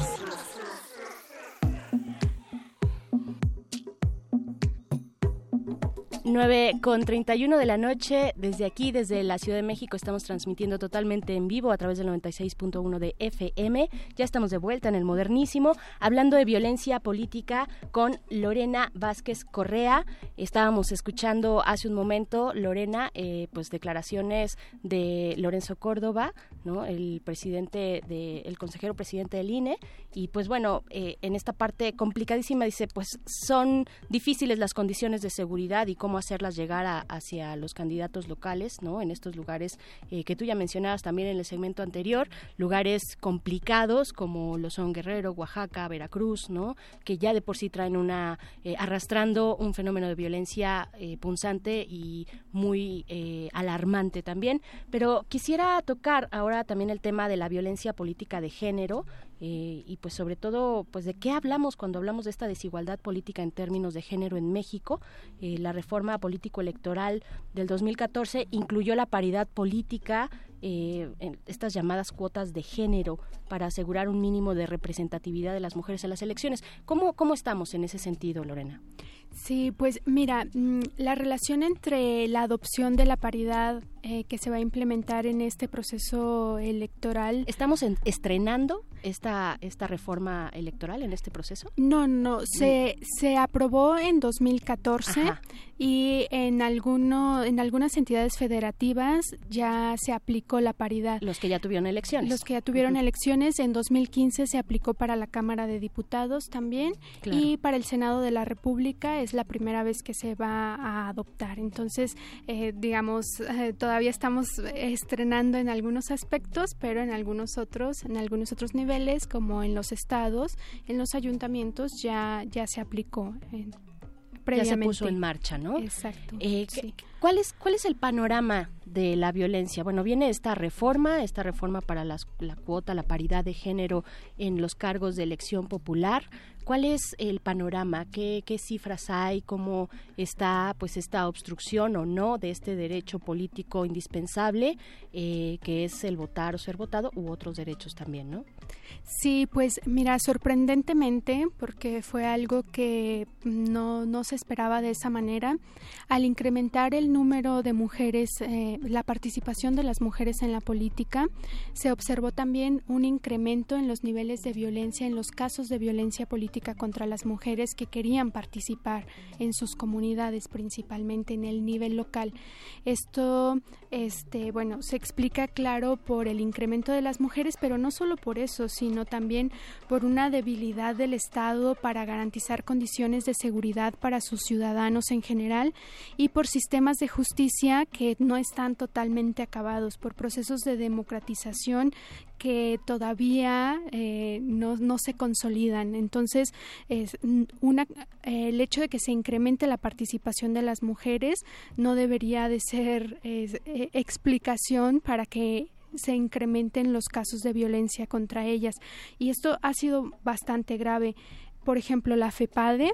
9 con 31 de la noche, desde aquí, desde la Ciudad de México, estamos transmitiendo totalmente en vivo a través del 96.1 de FM. Ya estamos de vuelta en el modernísimo, hablando de violencia política con Lorena Vázquez Correa. Estábamos escuchando hace un momento, Lorena, eh, pues declaraciones de Lorenzo Córdoba, ¿no? el presidente, de, el consejero presidente del INE. Y pues bueno, eh, en esta parte complicadísima dice, pues son difíciles las condiciones de seguridad y cómo hacerlas llegar hacia los candidatos locales, ¿no? En estos lugares eh, que tú ya mencionabas también en el segmento anterior, lugares complicados como lo son Guerrero, Oaxaca, Veracruz, ¿no? Que ya de por sí traen una eh, arrastrando un fenómeno de violencia eh, punzante y muy alarmante también. Pero quisiera tocar ahora también el tema de la violencia política de género eh, y pues sobre todo pues de qué hablamos cuando hablamos de esta desigualdad política en términos de género en México. Eh, la reforma político electoral del 2014 incluyó la paridad política eh, en estas llamadas cuotas de género para asegurar un mínimo de representatividad de las mujeres en las elecciones. Cómo cómo estamos en ese sentido Lorena Sí, pues mira, mm, la relación entre la adopción de la paridad eh, que se va a implementar en este proceso electoral. ¿Estamos estrenando esta, esta reforma electoral en este proceso? No, no, se, se aprobó en 2014 y en, alguno, en algunas entidades federativas ya se aplicó la paridad. Los que ya tuvieron elecciones. Los que ya tuvieron elecciones, en 2015 se aplicó para la Cámara de Diputados también y para el Senado de la República es la primera vez que se va a adoptar. Entonces, eh, digamos, eh, todavía estamos estrenando en algunos aspectos, pero en algunos otros, en algunos otros niveles, como en los estados, en los ayuntamientos, ya, ya se aplicó. Ya se puso en marcha, ¿no? Exacto. Eh, ¿cuál, es, ¿Cuál es el panorama de la violencia? Bueno, viene esta reforma, esta reforma para la cuota, la paridad de género en los cargos de elección popular. ¿Cuál es el panorama? ¿Qué, ¿Qué, cifras hay? ¿Cómo está pues esta obstrucción o no de este derecho político indispensable eh, que es el votar o ser votado u otros derechos también, ¿no? Sí, pues mira, sorprendentemente, porque fue algo que no, no se esperaba de esa manera, al incrementar el número de mujeres, eh, la participación de las mujeres en la política, se observó también un incremento en los niveles de violencia, en los casos de violencia política contra las mujeres que querían participar en sus comunidades, principalmente en el nivel local. Esto, este, bueno, se explica claro por el incremento de las mujeres, pero no solo por eso, sino también por una debilidad del Estado para garantizar condiciones de seguridad para sus ciudadanos en general y por sistemas de justicia que no están totalmente acabados, por procesos de democratización que todavía eh, no, no, se consolidan. Entonces, es una, el hecho de que se incremente la participación de las mujeres no debería de ser eh, explicación para que se incrementen los casos de violencia contra ellas. Y esto ha sido bastante grave. Por ejemplo, la FEPADE,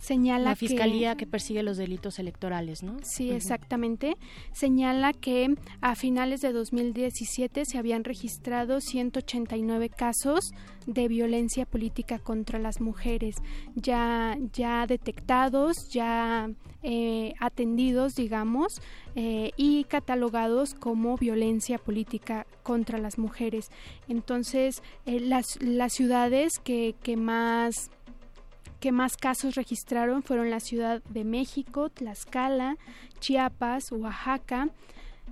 señala la fiscalía que, persigue los delitos electorales, ¿no? Sí, exactamente. Señala que a finales de 2017 se habían registrado 189 casos de violencia política contra las mujeres, ya ya detectados, ya eh, atendidos, digamos, eh, y catalogados como violencia política contra las mujeres. Entonces, eh, las, las ciudades que, que más que más casos registraron fueron la Ciudad de México, Tlaxcala, Chiapas, Oaxaca,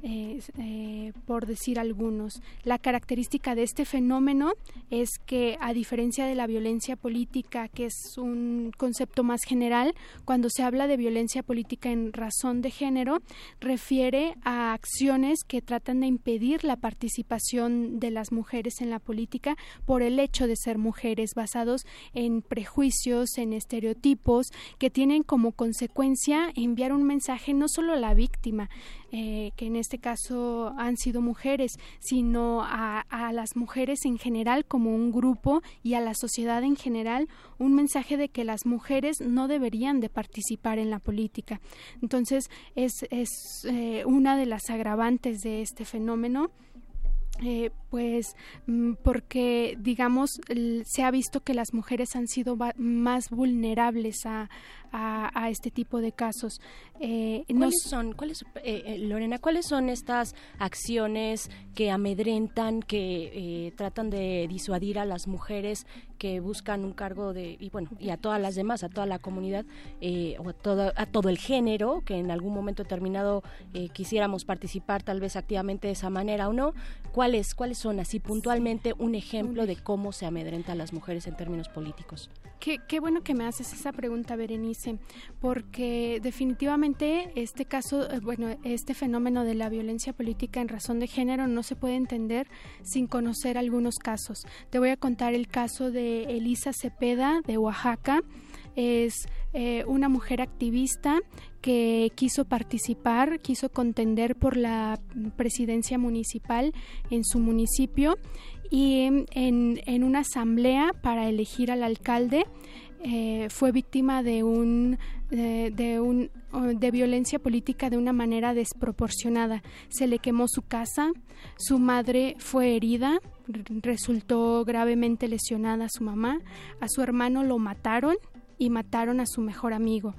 eh, eh, por decir algunos. La característica de este fenómeno es que, a diferencia de la violencia política, que es un concepto más general, cuando se habla de violencia política en razón de género, refiere a acciones que tratan de impedir la participación de las mujeres en la política por el hecho de ser mujeres, basados en prejuicios, en estereotipos, que tienen como consecuencia enviar un mensaje no solo a la víctima, eh, que en este caso han sido mujeres, sino a, las mujeres en general como un grupo y a la sociedad en general un mensaje de que las mujeres no deberían de participar en la política. Entonces es, es eh, una de las agravantes de este fenómeno. Eh, pues mm, porque digamos se ha visto que las mujeres han sido más vulnerables a, a, este tipo de casos. Eh, ¿Cuáles son, cuáles, eh, eh, Lorena, cuáles son estas acciones que amedrentan, que tratan de disuadir a las mujeres que buscan un cargo de y bueno y a todas las demás, a toda la comunidad o a todo, a todo el género que en algún momento determinado quisiéramos participar tal vez activamente de esa manera o no? ¿Cuáles cuáles son así puntualmente un ejemplo de cómo se amedrenta a las mujeres en términos políticos? Qué, qué bueno que me haces esa pregunta, Berenice porque definitivamente este caso, eh, bueno, este fenómeno de la violencia política en razón de género no se puede entender sin conocer algunos casos. Te voy a contar el caso de Elisa Cepeda de Oaxaca. Es eh, una mujer activista que quiso participar, quiso contender por la presidencia municipal en su municipio y en, en una asamblea para elegir al alcalde eh, fue víctima de un de, un de violencia política de una manera desproporcionada. Se le quemó su casa, su madre fue herida, resultó gravemente lesionada su mamá, a su hermano lo mataron y mataron a su mejor amigo.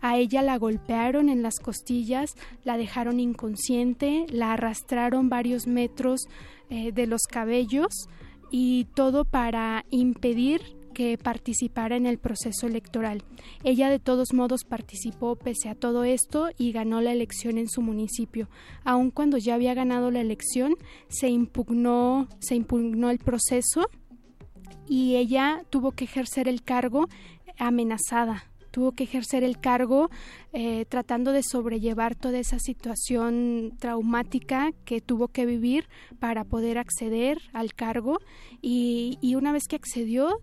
A ella la golpearon en las costillas, la dejaron inconsciente, la arrastraron varios metros eh, de los cabellos y todo para impedir que participara en el proceso electoral. Ella de todos modos participó pese a todo esto y ganó la elección en su municipio. Aun cuando ya había ganado la elección, se impugnó, el proceso y ella tuvo que ejercer el cargo amenazada. Tuvo que ejercer el cargo eh, tratando de sobrellevar toda esa situación traumática que tuvo que vivir para poder acceder al cargo y, una vez que accedió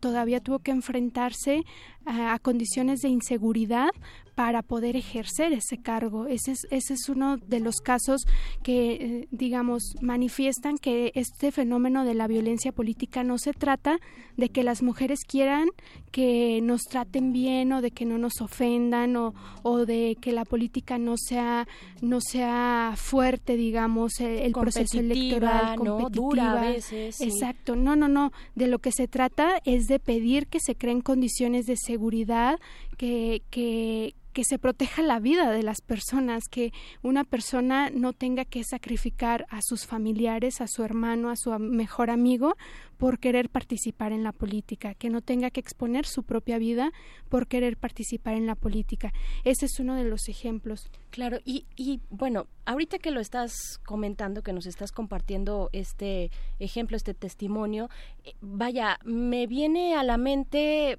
todavía tuvo que enfrentarse a, condiciones de inseguridad para poder ejercer ese cargo. Ese es, ese es uno de los casos que, eh, digamos, manifiestan que este fenómeno de la violencia política no se trata de que las mujeres quieran que nos traten bien o de que no nos ofendan o, o de que la política no sea no sea fuerte, digamos, e, el, proceso electoral ¿no? dura a veces. Exacto. No, no, no. De lo que se trata es de pedir que se creen condiciones de seguridad que, que, que se proteja la vida de las personas, que una persona no tenga que sacrificar a sus familiares, a su hermano, a su mejor amigo por querer participar en la política, que no tenga que exponer su propia vida por querer participar en la política. Ese es uno de los ejemplos. Claro, y, y bueno, ahorita que lo estás comentando, que nos estás compartiendo este ejemplo, este testimonio, eh, vaya, me viene a la mente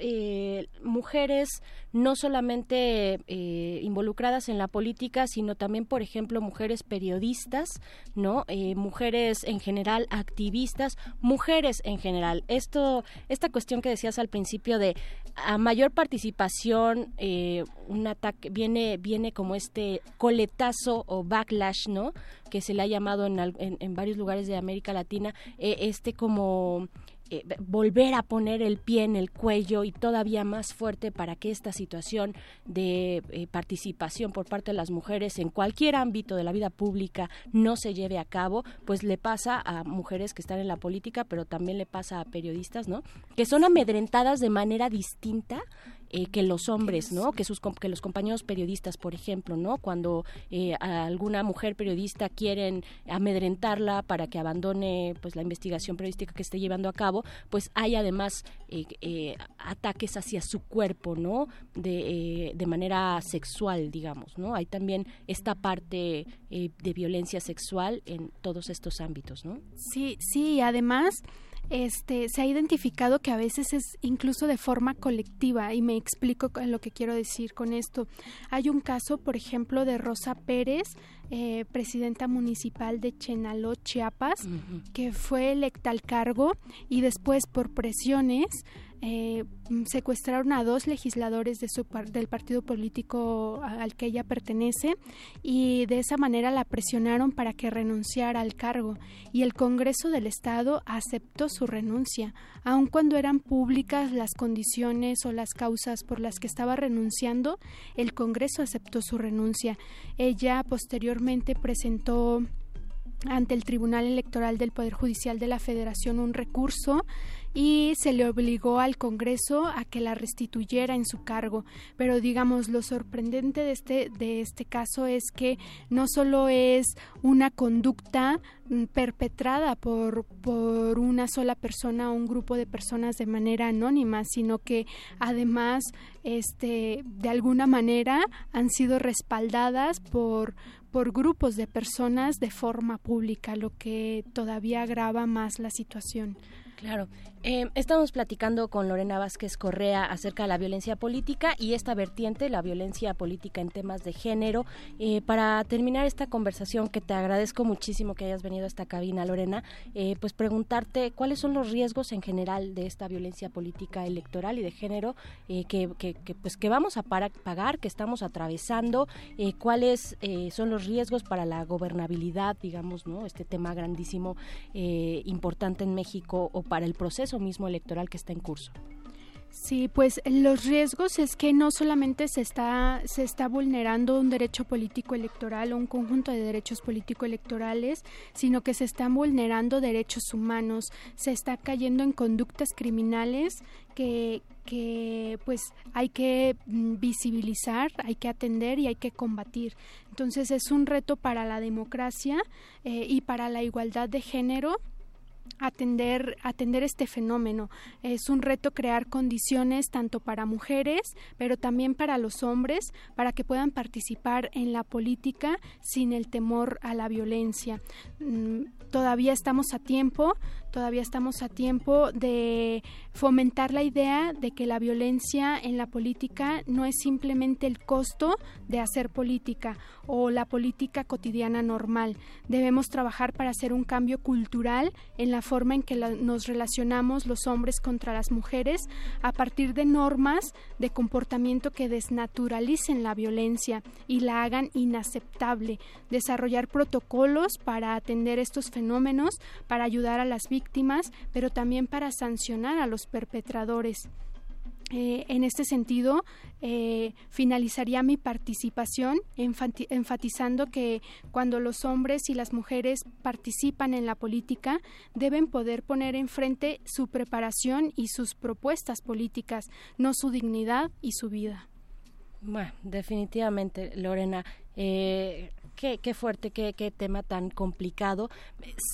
eh, mujeres no solamente eh, involucradas en la política, sino también, por ejemplo, mujeres periodistas, ¿no? Eh, mujeres en general activistas, mujeres en general. Esto, esta cuestión que decías al principio de a mayor participación, un ataque viene viene como este coletazo o backlash, ¿no? Que se le ha llamado en, en, en varios lugares de América Latina, este como eh, volver a poner el pie en el cuello y todavía más fuerte para que esta situación de eh, participación por parte de las mujeres en cualquier ámbito de la vida pública no se lleve a cabo, pues le pasa a mujeres que están en la política, pero también le pasa a periodistas, ¿no? Que son amedrentadas de manera distinta eh, que los hombres, ¿no? Que, sus, que los compañeros periodistas, por ejemplo, ¿no? Cuando eh, a alguna mujer periodista quieren amedrentarla para que abandone pues la investigación periodística que esté llevando a cabo, pues hay además ataques hacia su cuerpo, ¿no? De, de manera sexual, digamos, ¿no? Hay también esta parte de violencia sexual en todos estos ámbitos, ¿no? Sí, sí, además este, se ha identificado que a veces es incluso de forma colectiva y me explico lo que quiero decir con esto. Hay un caso, por ejemplo, de Rosa Pérez, eh, presidenta municipal de Chenaló, Chiapas, que fue electa al cargo y después por presiones eh, secuestraron a dos legisladores de su del partido político al que ella pertenece y de esa manera la presionaron para que renunciara al cargo y el Congreso del Estado aceptó su renuncia, aun cuando eran públicas las condiciones o las causas por las que estaba renunciando, el Congreso aceptó su renuncia. Ella posteriormente presentó ante el Tribunal Electoral del Poder Judicial de la Federación un recurso y se le obligó al Congreso a que la restituyera en su cargo. Pero digamos, lo sorprendente de este, de este caso es que no solo es una conducta mm, perpetrada por, por una sola persona o un grupo de personas de manera anónima, sino que además este, de alguna manera han sido respaldadas por por grupos de personas de forma pública, lo que todavía agrava más la situación. Claro. Eh, estamos platicando con Lorena Vázquez Correa acerca de la violencia política y esta vertiente, la violencia política en temas de género. Eh, para terminar esta conversación, que te agradezco muchísimo que hayas venido a esta cabina, Lorena, eh, pues preguntarte cuáles son los riesgos en general de esta violencia política electoral y de género que, pues que vamos a pagar, que estamos atravesando, cuáles son los riesgos para la gobernabilidad, digamos, no, este tema grandísimo, importante en México para el proceso mismo electoral que está en curso. Sí, pues los riesgos es que no solamente se está, se está vulnerando un derecho político electoral o un conjunto de derechos político electorales, sino que se están vulnerando derechos humanos, se está cayendo en conductas criminales que, que pues hay que mm, visibilizar, hay que atender y hay que combatir. Entonces es un reto para la democracia eh, y para la igualdad de género atender, atender este fenómeno. Es un reto crear condiciones tanto para mujeres, pero también para los hombres, para que puedan participar en la política sin el temor a la violencia. Mm, todavía estamos a tiempo, todavía estamos a tiempo de fomentar la idea de que la violencia en la política no es simplemente el costo de hacer política o la política cotidiana normal. Debemos trabajar para hacer un cambio cultural en la forma en que nos relacionamos los hombres contra las mujeres a partir de normas de comportamiento que desnaturalicen la violencia y la hagan inaceptable. Desarrollar protocolos para atender estos fenómenos, para ayudar a las víctimas, pero también para sancionar a los perpetradores. Eh, en este sentido, eh, finalizaría mi participación enfatizando que cuando los hombres y las mujeres participan en la política, deben poder poner enfrente su preparación y sus propuestas políticas, no su dignidad y su vida. Bueno, definitivamente, Lorena. Eh, qué, qué fuerte, qué, qué tema tan complicado.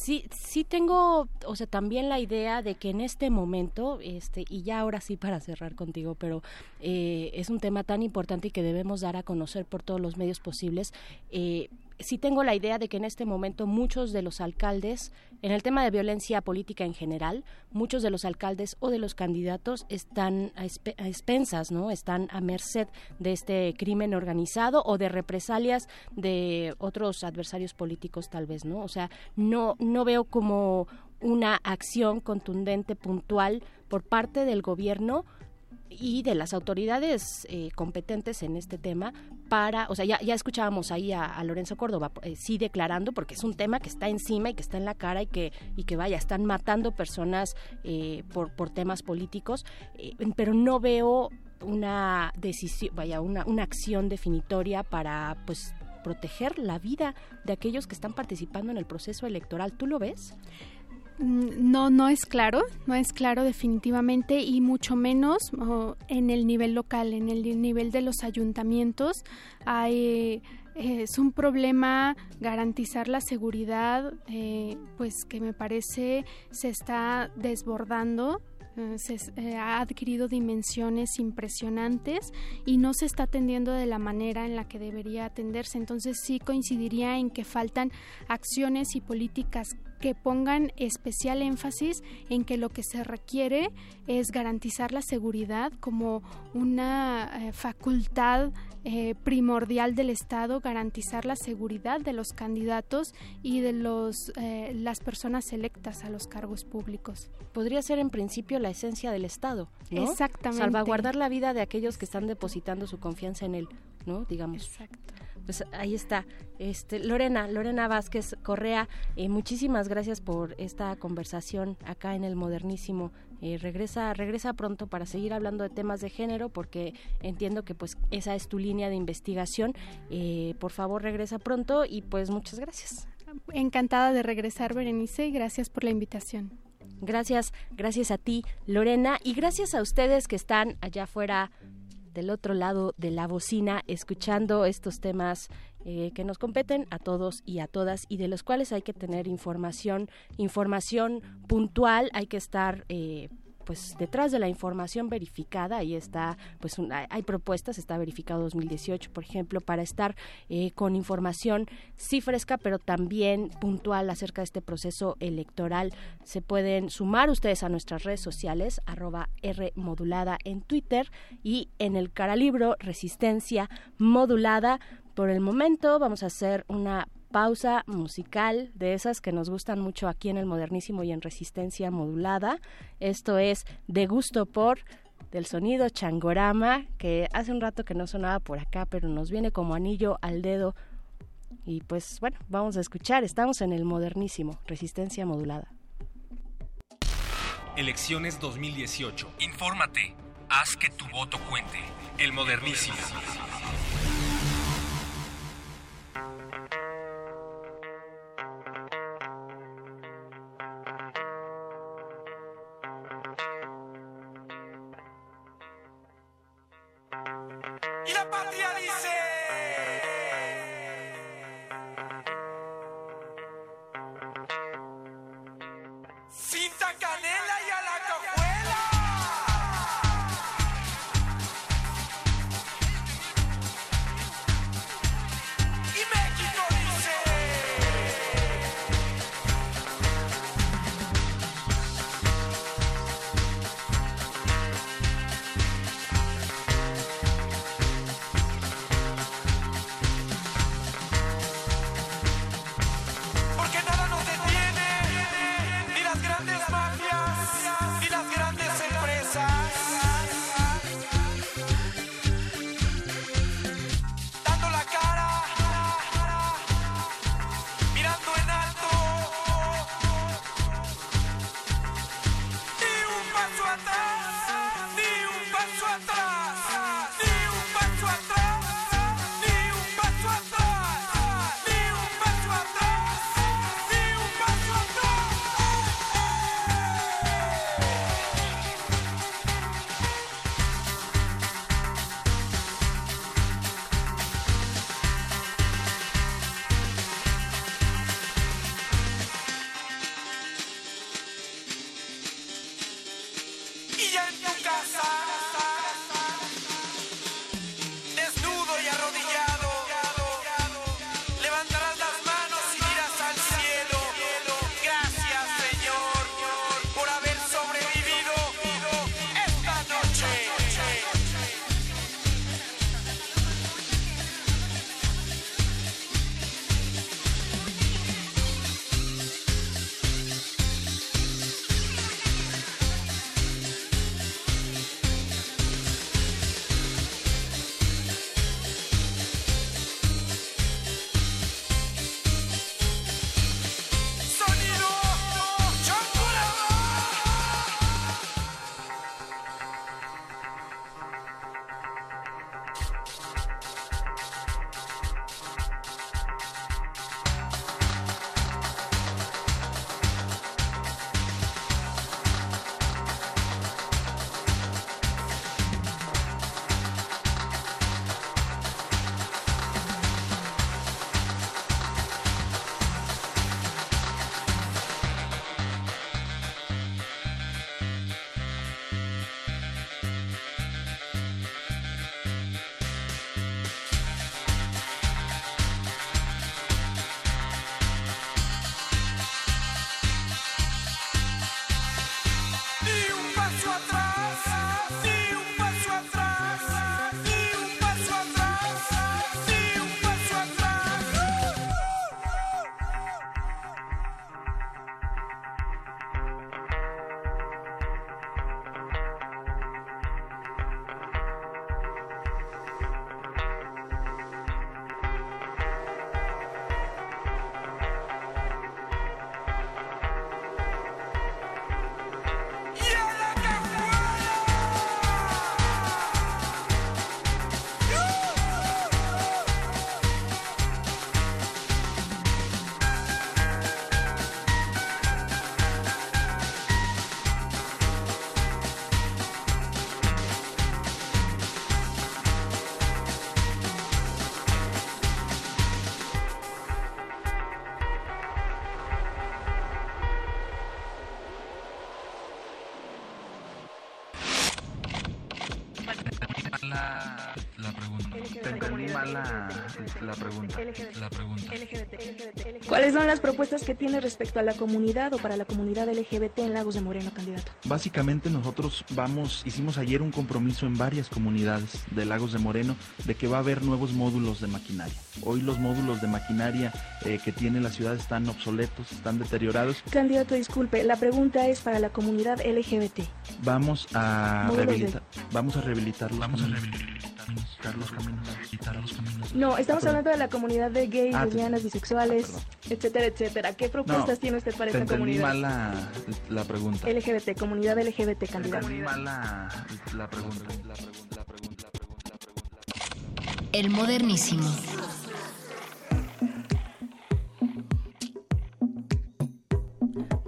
Sí, sí tengo, o sea, también la idea de que en este momento, este, y ya ahora sí para cerrar contigo, pero eh, es un tema tan importante y que debemos dar a conocer por todos los medios posibles. Eh, sí tengo la idea de que en este momento muchos de los alcaldes, en el tema de violencia política en general, muchos de los alcaldes o de los candidatos están a, expensas, ¿no? Están a merced de este crimen organizado o de represalias de otros adversarios políticos tal vez, ¿no? O sea, no no veo como una acción contundente puntual por parte del gobierno y de las autoridades eh, competentes en este tema para, o sea, ya, escuchábamos ahí a, Lorenzo Córdoba, eh, sí declarando, porque es un tema que está encima y que está en la cara y que, y que vaya, están matando personas eh, por, por temas políticos, pero no veo una decisión, vaya, una, una acción definitoria para, pues, proteger la vida de aquellos que están participando en el proceso electoral. ¿Tú lo ves? Mm, no, no es claro, no es claro definitivamente y mucho menos en el nivel local, en el nivel de los ayuntamientos. Hay, eh, es un problema garantizar la seguridad, eh, pues que me parece se está desbordando eh, se, ha adquirido dimensiones impresionantes y no se está atendiendo de la manera en la que debería atenderse. Entonces sí coincidiría en que faltan acciones y políticas que pongan especial énfasis en que lo que se requiere es garantizar la seguridad como una eh, facultad eh, primordial del Estado garantizar la seguridad de los candidatos y de los, eh, las personas electas a los cargos públicos. Podría ser en principio la esencia del Estado, ¿no? Exactamente. Salvaguardar la vida de aquellos que están depositando su confianza en él, ¿no? Digamos. Exacto pues ahí está. Este, Lorena, Lorena Vázquez Correa, eh, muchísimas gracias por esta conversación acá en el Modernísimo. Eh, regresa, regresa pronto para seguir hablando de temas de género, porque entiendo que pues esa es tu línea de investigación. Eh, por favor, regresa pronto y pues muchas gracias. Encantada de regresar, Berenice, y gracias por la invitación. Gracias, gracias a ti, Lorena, y gracias a ustedes que están allá afuera del otro lado de la bocina escuchando estos temas eh, que nos competen a todos y a todas y de los cuales hay que tener información, información puntual, hay que estar eh, pues detrás de la información verificada ahí está pues hay propuestas está verificado 2018 por ejemplo para estar eh, con información sí fresca pero también puntual acerca de este proceso electoral. Se pueden sumar ustedes a nuestras redes sociales arroba r modulada en Twitter y en el caralibro resistencia modulada. Por el momento vamos a hacer una pausa musical de esas que nos gustan mucho aquí en el modernísimo y en resistencia modulada. Esto es De gusto por del sonido Changorama, que hace un rato que no sonaba por acá, pero nos viene como anillo al dedo. Y pues bueno, vamos a escuchar, estamos en el modernísimo, resistencia modulada. Elecciones 2018. Infórmate, haz que tu voto cuente. El modernísimo. La, la pregunta. La pregunta. ¿Cuáles son las propuestas que tiene respecto a la comunidad o para la comunidad LGBT en Lagos de Moreno, candidato? Básicamente nosotros vamos, hicimos ayer un compromiso en varias comunidades de Lagos de Moreno de que va a haber nuevos módulos de maquinaria. Hoy los módulos de maquinaria eh, que tiene la ciudad están obsoletos, están deteriorados. Candidato, disculpe, la pregunta es para la comunidad LGBT. Vamos a Módulos de- rehabilitar, vamos a rehabilitar, vamos a rehabilitar No, estamos Ah, hablando de la comunidad de gays, Ah, lesbianas, bisexuales, etcétera, etcétera. ¿Qué propuestas No, tiene usted para te esta comunidad? mal la, la pregunta. LGBT, comunidad LGBT, candidato. mal la, la pregunta. La pregunta, la pregunta, la pregunta. El modernísimo.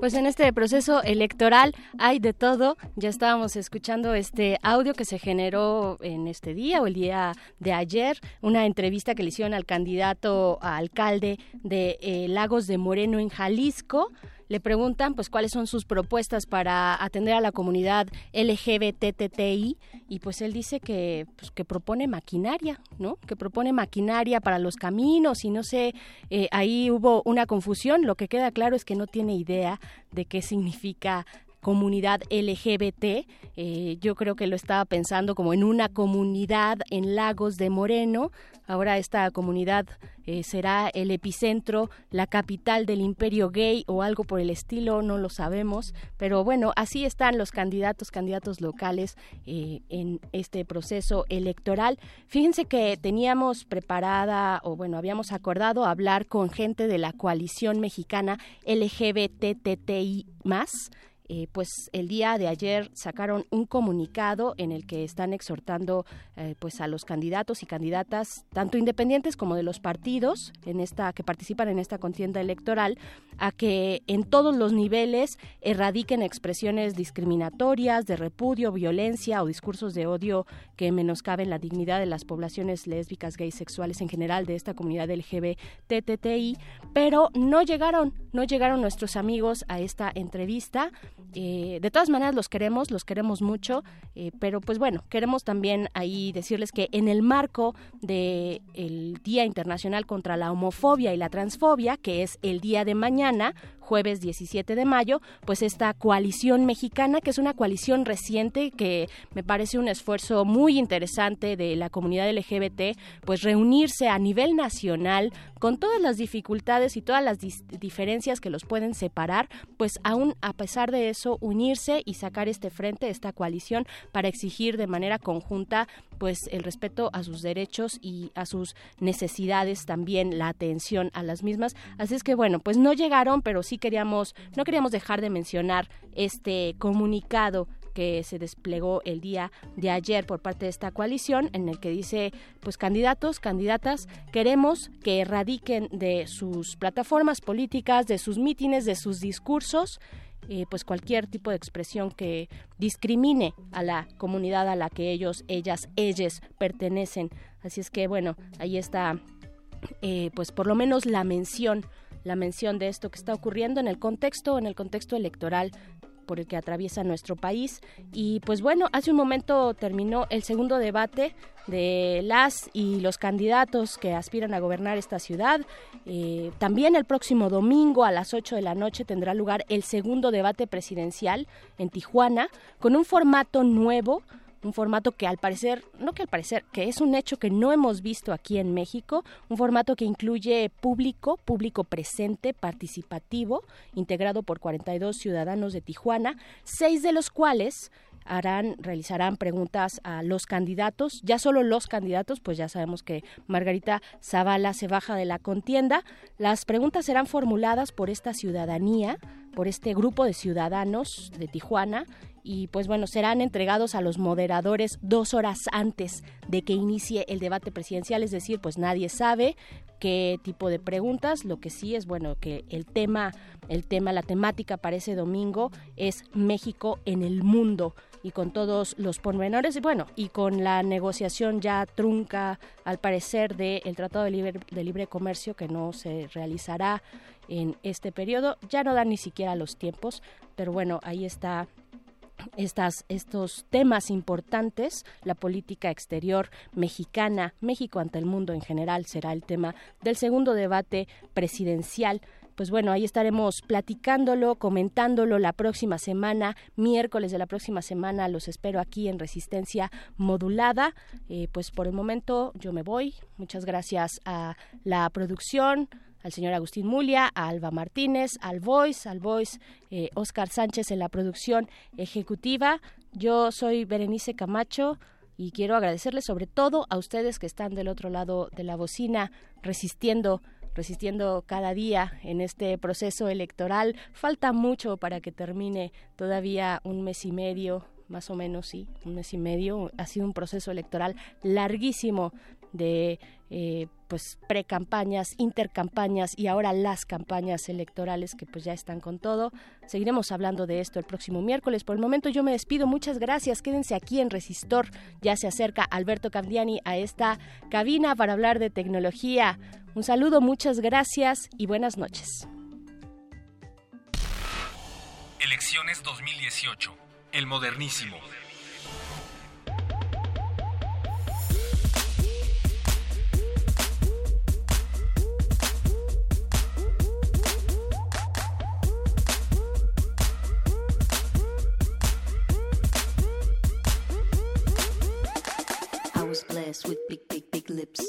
Pues en este proceso electoral hay de todo. Ya estábamos escuchando este audio que se generó en este día o el día de ayer, una entrevista que le hicieron al candidato a alcalde de eh, Lagos de Moreno en Jalisco. Le preguntan pues cuáles son sus propuestas para atender a la comunidad LGBTTI y pues él dice que pues, que propone maquinaria, ¿no? Que propone maquinaria para los caminos y no sé, eh, ahí hubo una confusión. Lo que queda claro es que no tiene idea de qué significa comunidad LGBT. Eh, yo creo que lo estaba pensando como en una comunidad en Lagos de Moreno. Ahora esta comunidad eh, será el epicentro, la capital del imperio gay o algo por el estilo, no lo sabemos. Pero bueno, así están los candidatos, candidatos locales eh, en este proceso electoral. Fíjense que teníamos preparada, o bueno, habíamos acordado hablar con gente de la coalición mexicana LGBTTI más. Eh, pues el día de ayer sacaron un comunicado en el que están exhortando eh, pues a los candidatos y candidatas tanto independientes como de los partidos en esta que participan en esta contienda electoral a que en todos los niveles erradiquen expresiones discriminatorias de repudio, violencia o discursos de odio que menoscaben la dignidad de las poblaciones lésbicas, gays, sexuales en general de esta comunidad LGBTTI, pero no llegaron, no llegaron nuestros amigos a esta entrevista. Eh, de todas maneras los queremos, los queremos mucho, eh, pero pues bueno, queremos también ahí decirles que en el marco del el Día Internacional contra la Homofobia y la Transfobia, que es el día de mañana, jueves 17 de mayo, pues esta coalición mexicana, que es una coalición reciente, que me parece un esfuerzo muy interesante de la comunidad LGBT, pues reunirse a nivel nacional con todas las dificultades y todas las diferencias que los pueden separar, pues aún a pesar de eso unirse y sacar este frente, esta coalición para exigir de manera conjunta pues el respeto a sus derechos y a sus necesidades también la atención a las mismas. Así es que bueno pues no llegaron pero sí queríamos no queríamos dejar de mencionar este comunicado que se desplegó el día de ayer por parte de esta coalición en el que dice pues candidatos, candidatas, queremos que erradiquen de sus plataformas políticas, de sus mítines, de sus discursos eh, pues cualquier tipo de expresión que discrimine a la comunidad a la que ellos, ellas, ellas pertenecen. Así es que bueno, ahí está eh, pues por lo menos la mención, la mención de esto que está ocurriendo en el contexto, en el contexto electoral por el que atraviesa nuestro país. Y pues bueno, hace un momento terminó el segundo debate de las y los candidatos que aspiran a gobernar esta ciudad. Eh, también el próximo domingo a las 8 de la noche tendrá lugar el segundo debate presidencial en Tijuana con un formato nuevo un formato que al parecer, no que al parecer, que es un hecho que no hemos visto aquí en México, un formato que incluye público, público presente, participativo, integrado por 42 ciudadanos de Tijuana, seis de los cuales harán, realizarán preguntas a los candidatos, ya solo los candidatos, pues ya sabemos que Margarita Zavala se baja de la contienda. Las preguntas serán formuladas por esta ciudadanía, por este grupo de ciudadanos de Tijuana y pues bueno, serán entregados a los moderadores dos horas antes de que inicie el debate presidencial, es decir, pues nadie sabe qué tipo de preguntas, lo que sí es bueno que el tema, el tema, la temática para ese domingo es México en el mundo. Y con todos los pormenores y bueno, y con la negociación ya trunca al parecer del Tratado de Libre, de Libre Comercio que no se realizará en este periodo, ya no dan ni siquiera los tiempos, pero bueno, ahí está estas, estos temas importantes. La política exterior mexicana, México ante el mundo en general, será el tema del segundo debate presidencial pues bueno, ahí estaremos platicándolo, comentándolo la próxima semana, miércoles de la próxima semana, los espero aquí en Resistencia Modulada. Eh, pues por el momento yo me voy. Muchas gracias a la producción, al señor Agustín Mulia, a Alba Martínez, al Voice, al Voice eh, Oscar Sánchez en la producción ejecutiva. Yo soy Berenice Camacho y quiero agradecerles sobre todo a ustedes que están del otro lado de la bocina resistiendo resistiendo cada día en este proceso electoral. Falta mucho para que termine todavía un mes y medio, más o menos, sí, un mes y medio. Ha sido un proceso electoral larguísimo de eh, pues pre-campañas, intercampañas y ahora las campañas electorales que pues ya están con todo. Seguiremos hablando de esto el próximo miércoles. Por el momento yo me despido. Muchas gracias. Quédense aquí en Resistor. Ya se acerca Alberto Candiani a esta cabina para hablar de tecnología. Un saludo, muchas gracias y buenas noches. Elecciones 2018. El modernísimo. With big, big, big lips.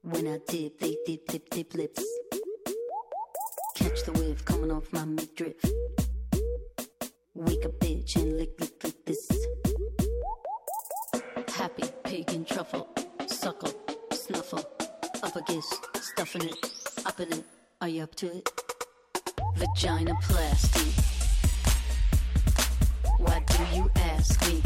When I dip, they dip, dip, dip lips. Catch the wave coming off my midriff. Wake a bitch and lick, lick, lick this. Happy pig and truffle, suckle, snuffle, up a kiss, stuffing it, up in it. Are you up to it? Vagina plastic. Why do you ask me?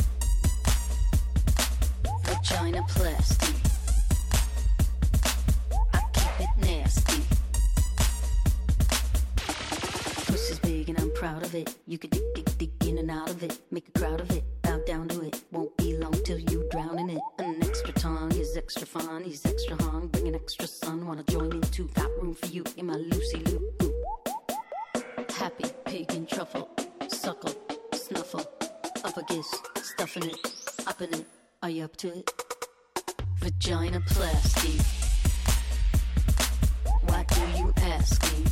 Snuffle. Up a kiss. Stuffing it. Up in it. Are you up to it? Vagina plasty. Why do you ask me?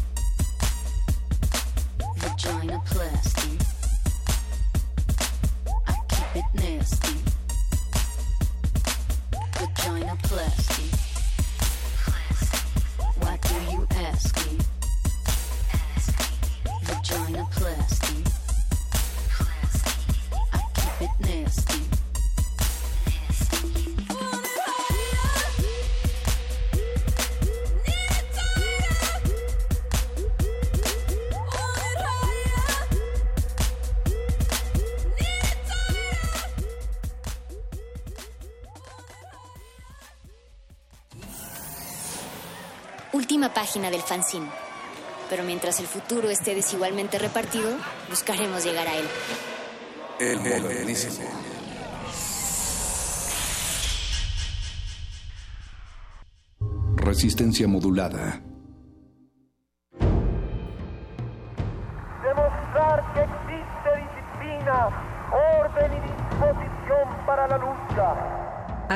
Vagina plasty. I keep it nasty. Vagina plasty. Why do you ask me? Vagina plasty. I keep it nasty. Página del fanzine. Pero mientras el futuro esté desigualmente repartido, buscaremos llegar a él. El modernísimo. Resistencia modulada.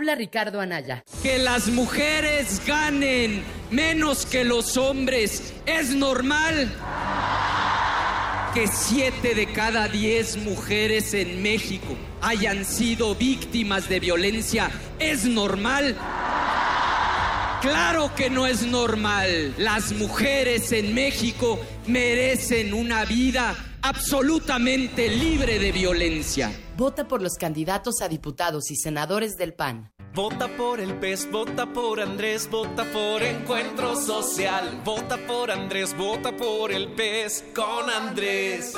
Habla Ricardo Anaya. Que las mujeres ganen menos que los hombres es normal. Que siete de cada diez mujeres en México hayan sido víctimas de violencia es normal. Claro que no es normal. Las mujeres en México merecen una vida absolutamente libre de violencia. Vota por los candidatos a diputados y senadores del PAN. Vota por el PES, vota por Andrés, vota por Encuentro Social. Vota por Andrés, vota por el PES con Andrés.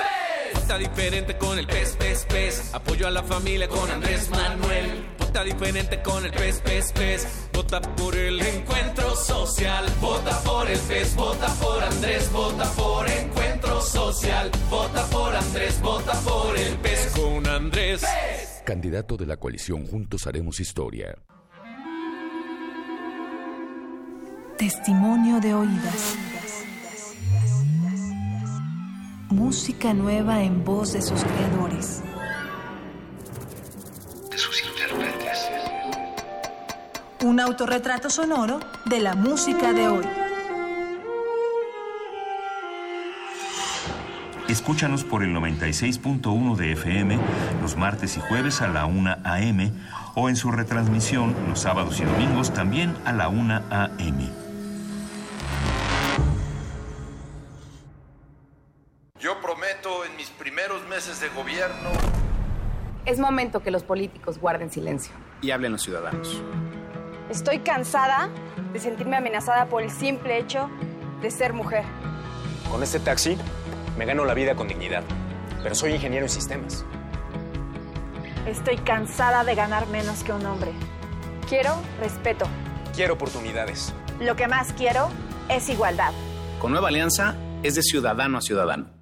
Vota diferente con el PES, PES, PES. Apoyo a la familia con Andrés Manuel. Diferente con el PES, PES, PES. Vota por el Encuentro Social. Vota por el PES, vota por Andrés, vota por Encuentro Social. Vota por Andrés, vota por el PES con Andrés. Candidato de la coalición Juntos Haremos Historia. Testimonio de oídas. Música nueva en voz de sus creadores. De sus intérpretes. Un autorretrato sonoro de la música de hoy. Escúchanos por el 96.1 de FM los martes y jueves a la 1 a.m. o en su retransmisión los sábados y domingos también a la 1 a.m. Yo prometo en mis primeros meses de gobierno Es momento que los políticos guarden silencio. y hablen los ciudadanos. Estoy cansada de sentirme amenazada por el simple hecho de ser mujer. Con este taxi me gano la vida con dignidad, pero soy ingeniero en sistemas. Estoy cansada de ganar menos que un hombre. Quiero respeto. Quiero oportunidades. Lo que más quiero es igualdad. Con Nueva Alianza es de ciudadano a ciudadano.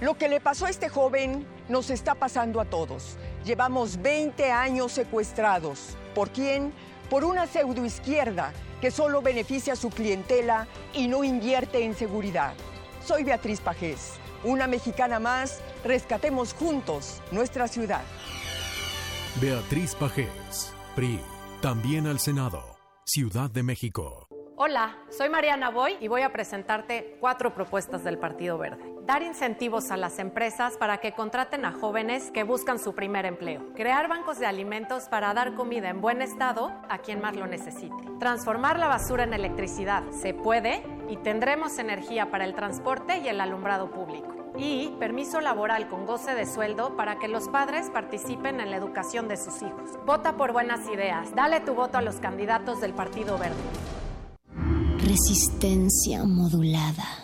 Lo que le pasó a este joven nos está pasando a todos. Llevamos 20 años secuestrados. ¿Por quién? Por una pseudoizquierda que solo beneficia a su clientela y no invierte en seguridad. Soy Beatriz Pajés, una mexicana más. Rescatemos juntos nuestra ciudad. Beatriz Pajés, PRI, también al Senado, Ciudad de México. Hola, soy Mariana Boy y voy a presentarte cuatro propuestas del Partido Verde. Dar incentivos a las empresas para que contraten a jóvenes que buscan su primer empleo. Crear bancos de alimentos para dar comida en buen estado a quien más lo necesite. Transformar la basura en electricidad. Se puede y tendremos energía para el transporte y el alumbrado público. Y permiso laboral con goce de sueldo para que los padres participen en la educación de sus hijos. Vota por buenas ideas. Dale tu voto a los candidatos del Partido Verde. Resistencia modulada.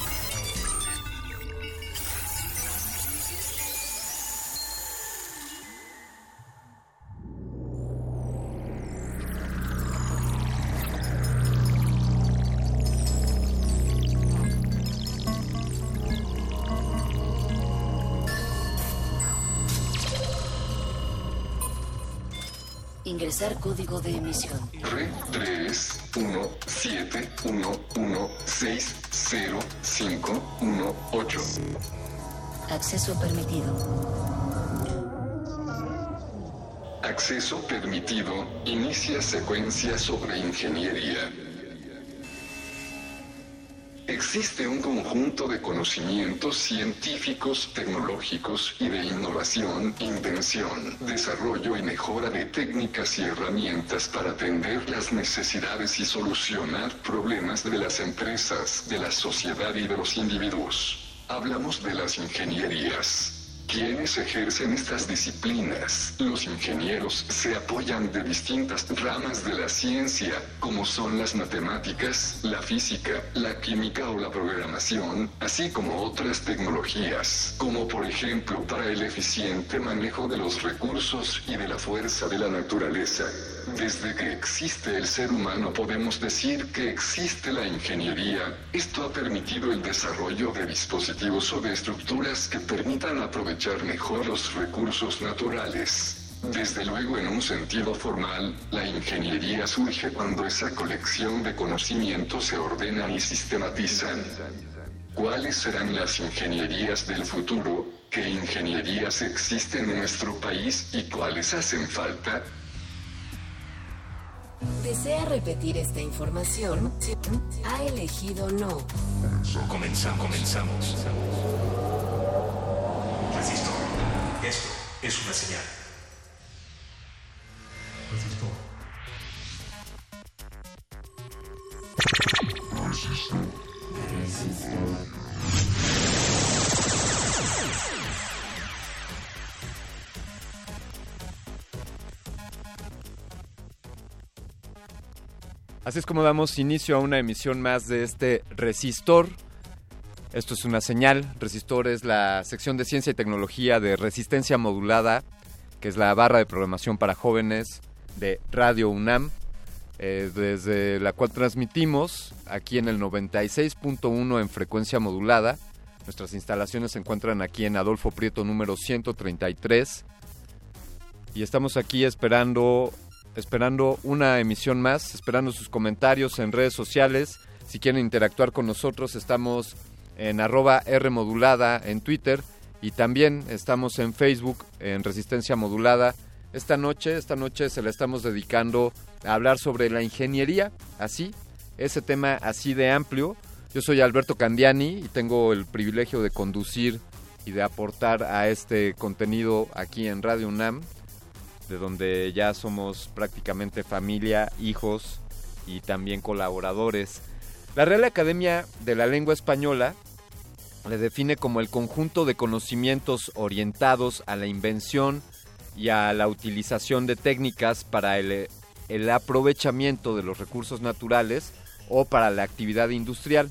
Ingresar código de emisión. Re 3 1 7 1 1 6 0 5 1 8. Acceso permitido. Acceso permitido. Inicia secuencia sobre ingeniería. Existe un conjunto de conocimientos científicos, tecnológicos y de innovación, invención, desarrollo y mejora de técnicas y herramientas para atender las necesidades y solucionar problemas de las empresas, de la sociedad y de los individuos. Hablamos de las ingenierías. ¿Quiénes ejercen estas disciplinas? Los ingenieros se apoyan de distintas ramas de la ciencia, como son las matemáticas, la física, la química o la programación, así como otras tecnologías, como por ejemplo para el eficiente manejo de los recursos y de la fuerza de la naturaleza. Desde que existe el ser humano podemos decir que existe la ingeniería. Esto ha permitido el desarrollo de dispositivos o de estructuras que permitan aprovechar mejor los recursos naturales. Desde luego, en un sentido formal, la ingeniería surge cuando esa colección de conocimientos se ordenan y sistematizan. ¿Cuáles serán las ingenierías del futuro? ¿Qué ingenierías existen en nuestro país y cuáles hacen falta? ¿Desea repetir esta información? Ha elegido no. Comenzamos, comenzamos. Resistor. Esto es una señal. Resistor. Así es como damos inicio a una emisión más de este Resistor. Esto es una señal. Resistor es la sección de ciencia y tecnología de resistencia modulada, que es la barra de programación para jóvenes de Radio UNAM, eh, desde la cual transmitimos aquí en el 96.1 en frecuencia modulada. Nuestras instalaciones se encuentran aquí en Adolfo Prieto número 133. Y estamos aquí esperando esperando una emisión más, esperando sus comentarios en redes sociales. Si quieren interactuar con nosotros, estamos en arroba Rmodulada en Twitter y también estamos en Facebook en Resistencia Modulada. Esta noche, esta noche se la estamos dedicando a hablar sobre la ingeniería, así, ese tema así de amplio. Yo soy Alberto Candiani y tengo el privilegio de conducir y de aportar a este contenido aquí en Radio UNAM de donde ya somos prácticamente familia, hijos y también colaboradores. La Real Academia de la Lengua Española le define como el conjunto de conocimientos orientados a la invención y a la utilización de técnicas para el, el aprovechamiento de los recursos naturales o para la actividad industrial.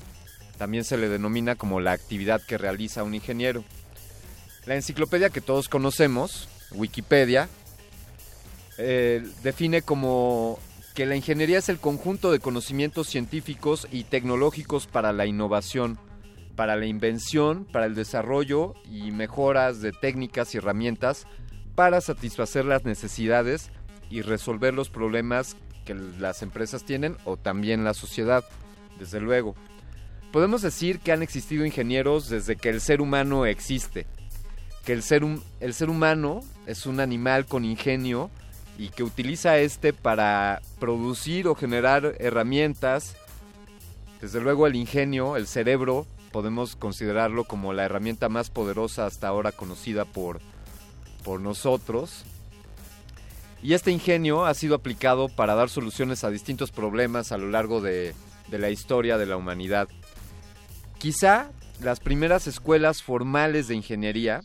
También se le denomina como la actividad que realiza un ingeniero. La enciclopedia que todos conocemos, Wikipedia, eh, define como que la ingeniería es el conjunto de conocimientos científicos y tecnológicos para la innovación, para la invención, para el desarrollo y mejoras de técnicas y herramientas para satisfacer las necesidades y resolver los problemas que las empresas tienen o también la sociedad, desde luego. Podemos decir que han existido ingenieros desde que el ser humano existe, que el ser, el ser humano es un animal con ingenio y que utiliza este para producir o generar herramientas. Desde luego el ingenio, el cerebro, podemos considerarlo como la herramienta más poderosa hasta ahora conocida por, por nosotros. Y este ingenio ha sido aplicado para dar soluciones a distintos problemas a lo largo de, de la historia de la humanidad. Quizá las primeras escuelas formales de ingeniería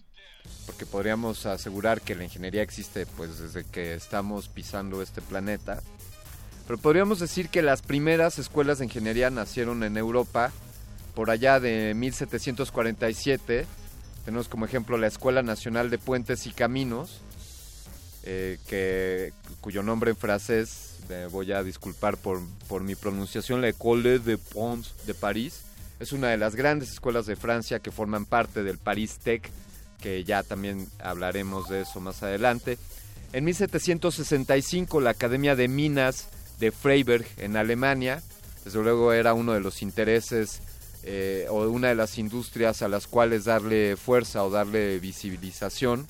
porque podríamos asegurar que la ingeniería existe pues desde que estamos pisando este planeta. Pero podríamos decir que las primeras escuelas de ingeniería nacieron en Europa por allá de 1747. Tenemos como ejemplo la Escuela Nacional de Puentes y Caminos, eh, que, cuyo nombre en francés, me voy a disculpar por, por mi pronunciación, la École de Ponts de París. Es una de las grandes escuelas de Francia que forman parte del Paris Tech, que ya también hablaremos de eso más adelante. En 1765 la Academia de Minas de Freiberg en Alemania, desde luego era uno de los intereses eh, o una de las industrias a las cuales darle fuerza o darle visibilización,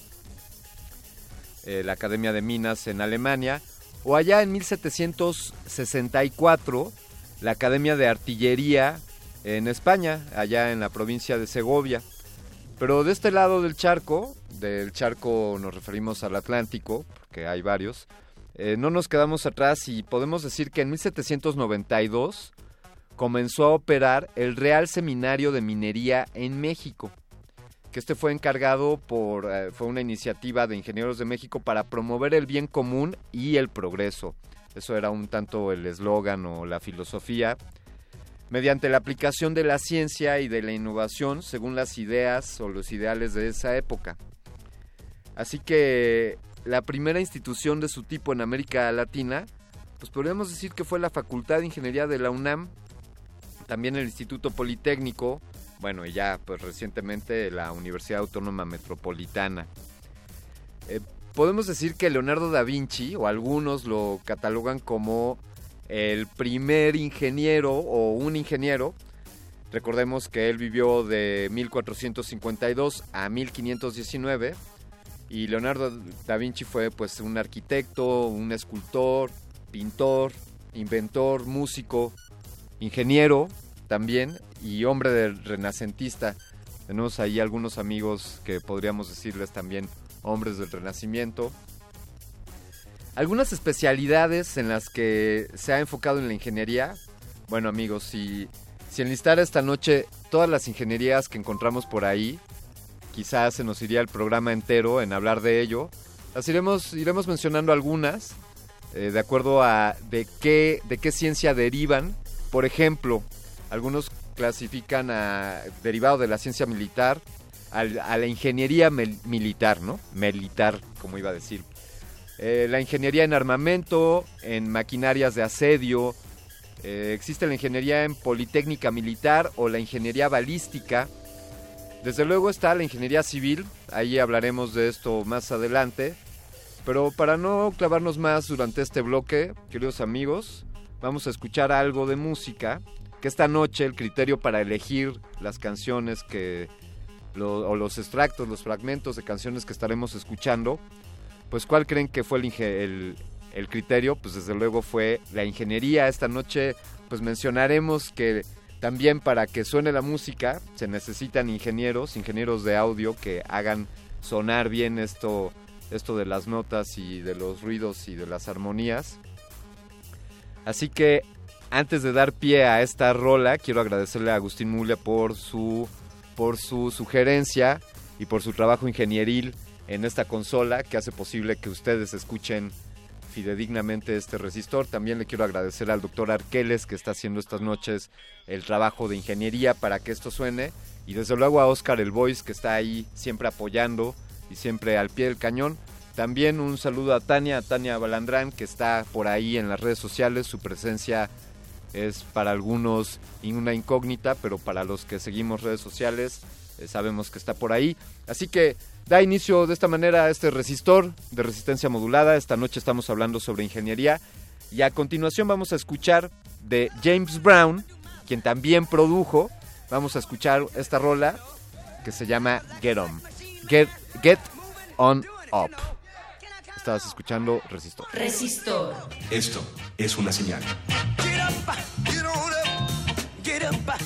eh, la Academia de Minas en Alemania, o allá en 1764 la Academia de Artillería en España, allá en la provincia de Segovia. Pero de este lado del charco, del charco nos referimos al Atlántico, porque hay varios, eh, no nos quedamos atrás y podemos decir que en 1792 comenzó a operar el Real Seminario de Minería en México, que este fue encargado por, eh, fue una iniciativa de Ingenieros de México para promover el bien común y el progreso. Eso era un tanto el eslogan o la filosofía. Mediante la aplicación de la ciencia y de la innovación según las ideas o los ideales de esa época. Así que la primera institución de su tipo en América Latina, pues podríamos decir que fue la Facultad de Ingeniería de la UNAM, también el Instituto Politécnico, bueno, y ya pues recientemente la Universidad Autónoma Metropolitana. Eh, podemos decir que Leonardo da Vinci, o algunos lo catalogan como el primer ingeniero o un ingeniero. Recordemos que él vivió de 1452 a 1519 y Leonardo da Vinci fue pues un arquitecto, un escultor, pintor, inventor, músico, ingeniero también y hombre del renacentista. Tenemos ahí algunos amigos que podríamos decirles también hombres del renacimiento. Algunas especialidades en las que se ha enfocado en la ingeniería. Bueno amigos, si, si enlistar esta noche todas las ingenierías que encontramos por ahí, quizás se nos iría el programa entero en hablar de ello. Las iremos, iremos mencionando algunas, eh, de acuerdo a de qué, de qué ciencia derivan. Por ejemplo, algunos clasifican a, derivado de la ciencia militar, a, la ingeniería militar, ¿no? Militar, como iba a decir. Eh, la ingeniería en armamento, en maquinarias de asedio, eh, existe la ingeniería en politécnica militar o la ingeniería balística. Desde luego está la ingeniería civil, ahí hablaremos de esto más adelante. Pero para no clavarnos más durante este bloque, queridos amigos, vamos a escuchar algo de música que esta noche el criterio para elegir las canciones que o los extractos, los fragmentos de canciones que estaremos escuchando, pues ¿cuál creen que fue el, criterio? Pues desde luego fue la ingeniería. Esta noche pues mencionaremos que también para que suene la música se necesitan ingenieros, ingenieros de audio que hagan sonar bien esto, esto de las notas y de los ruidos y de las armonías. Así que antes de dar pie a esta rola, quiero agradecerle a Agustín Mulia por su, por su sugerencia y por su trabajo ingenieril en esta consola que hace posible que ustedes escuchen fidedignamente este resistor. También le quiero agradecer al doctor Arqueles que está haciendo estas noches el trabajo de ingeniería para que esto suene. Y desde luego a Oscar el Voice que está ahí siempre apoyando y siempre al pie del cañón. También un saludo a Tania, Tania Balandrán que está por ahí en las redes sociales. Su presencia es para algunos una incógnita, pero para los que seguimos redes sociales eh, sabemos que está por ahí. Así que da inicio de esta manera a este resistor de resistencia modulada. Esta noche estamos hablando sobre ingeniería y a continuación vamos a escuchar de James Brown, quien también produjo. Vamos a escuchar esta rola que se llama Get On. Get, Get On Up. Estabas escuchando Resistor. Resistor. Esto es una señal. Get up, get on up, get up,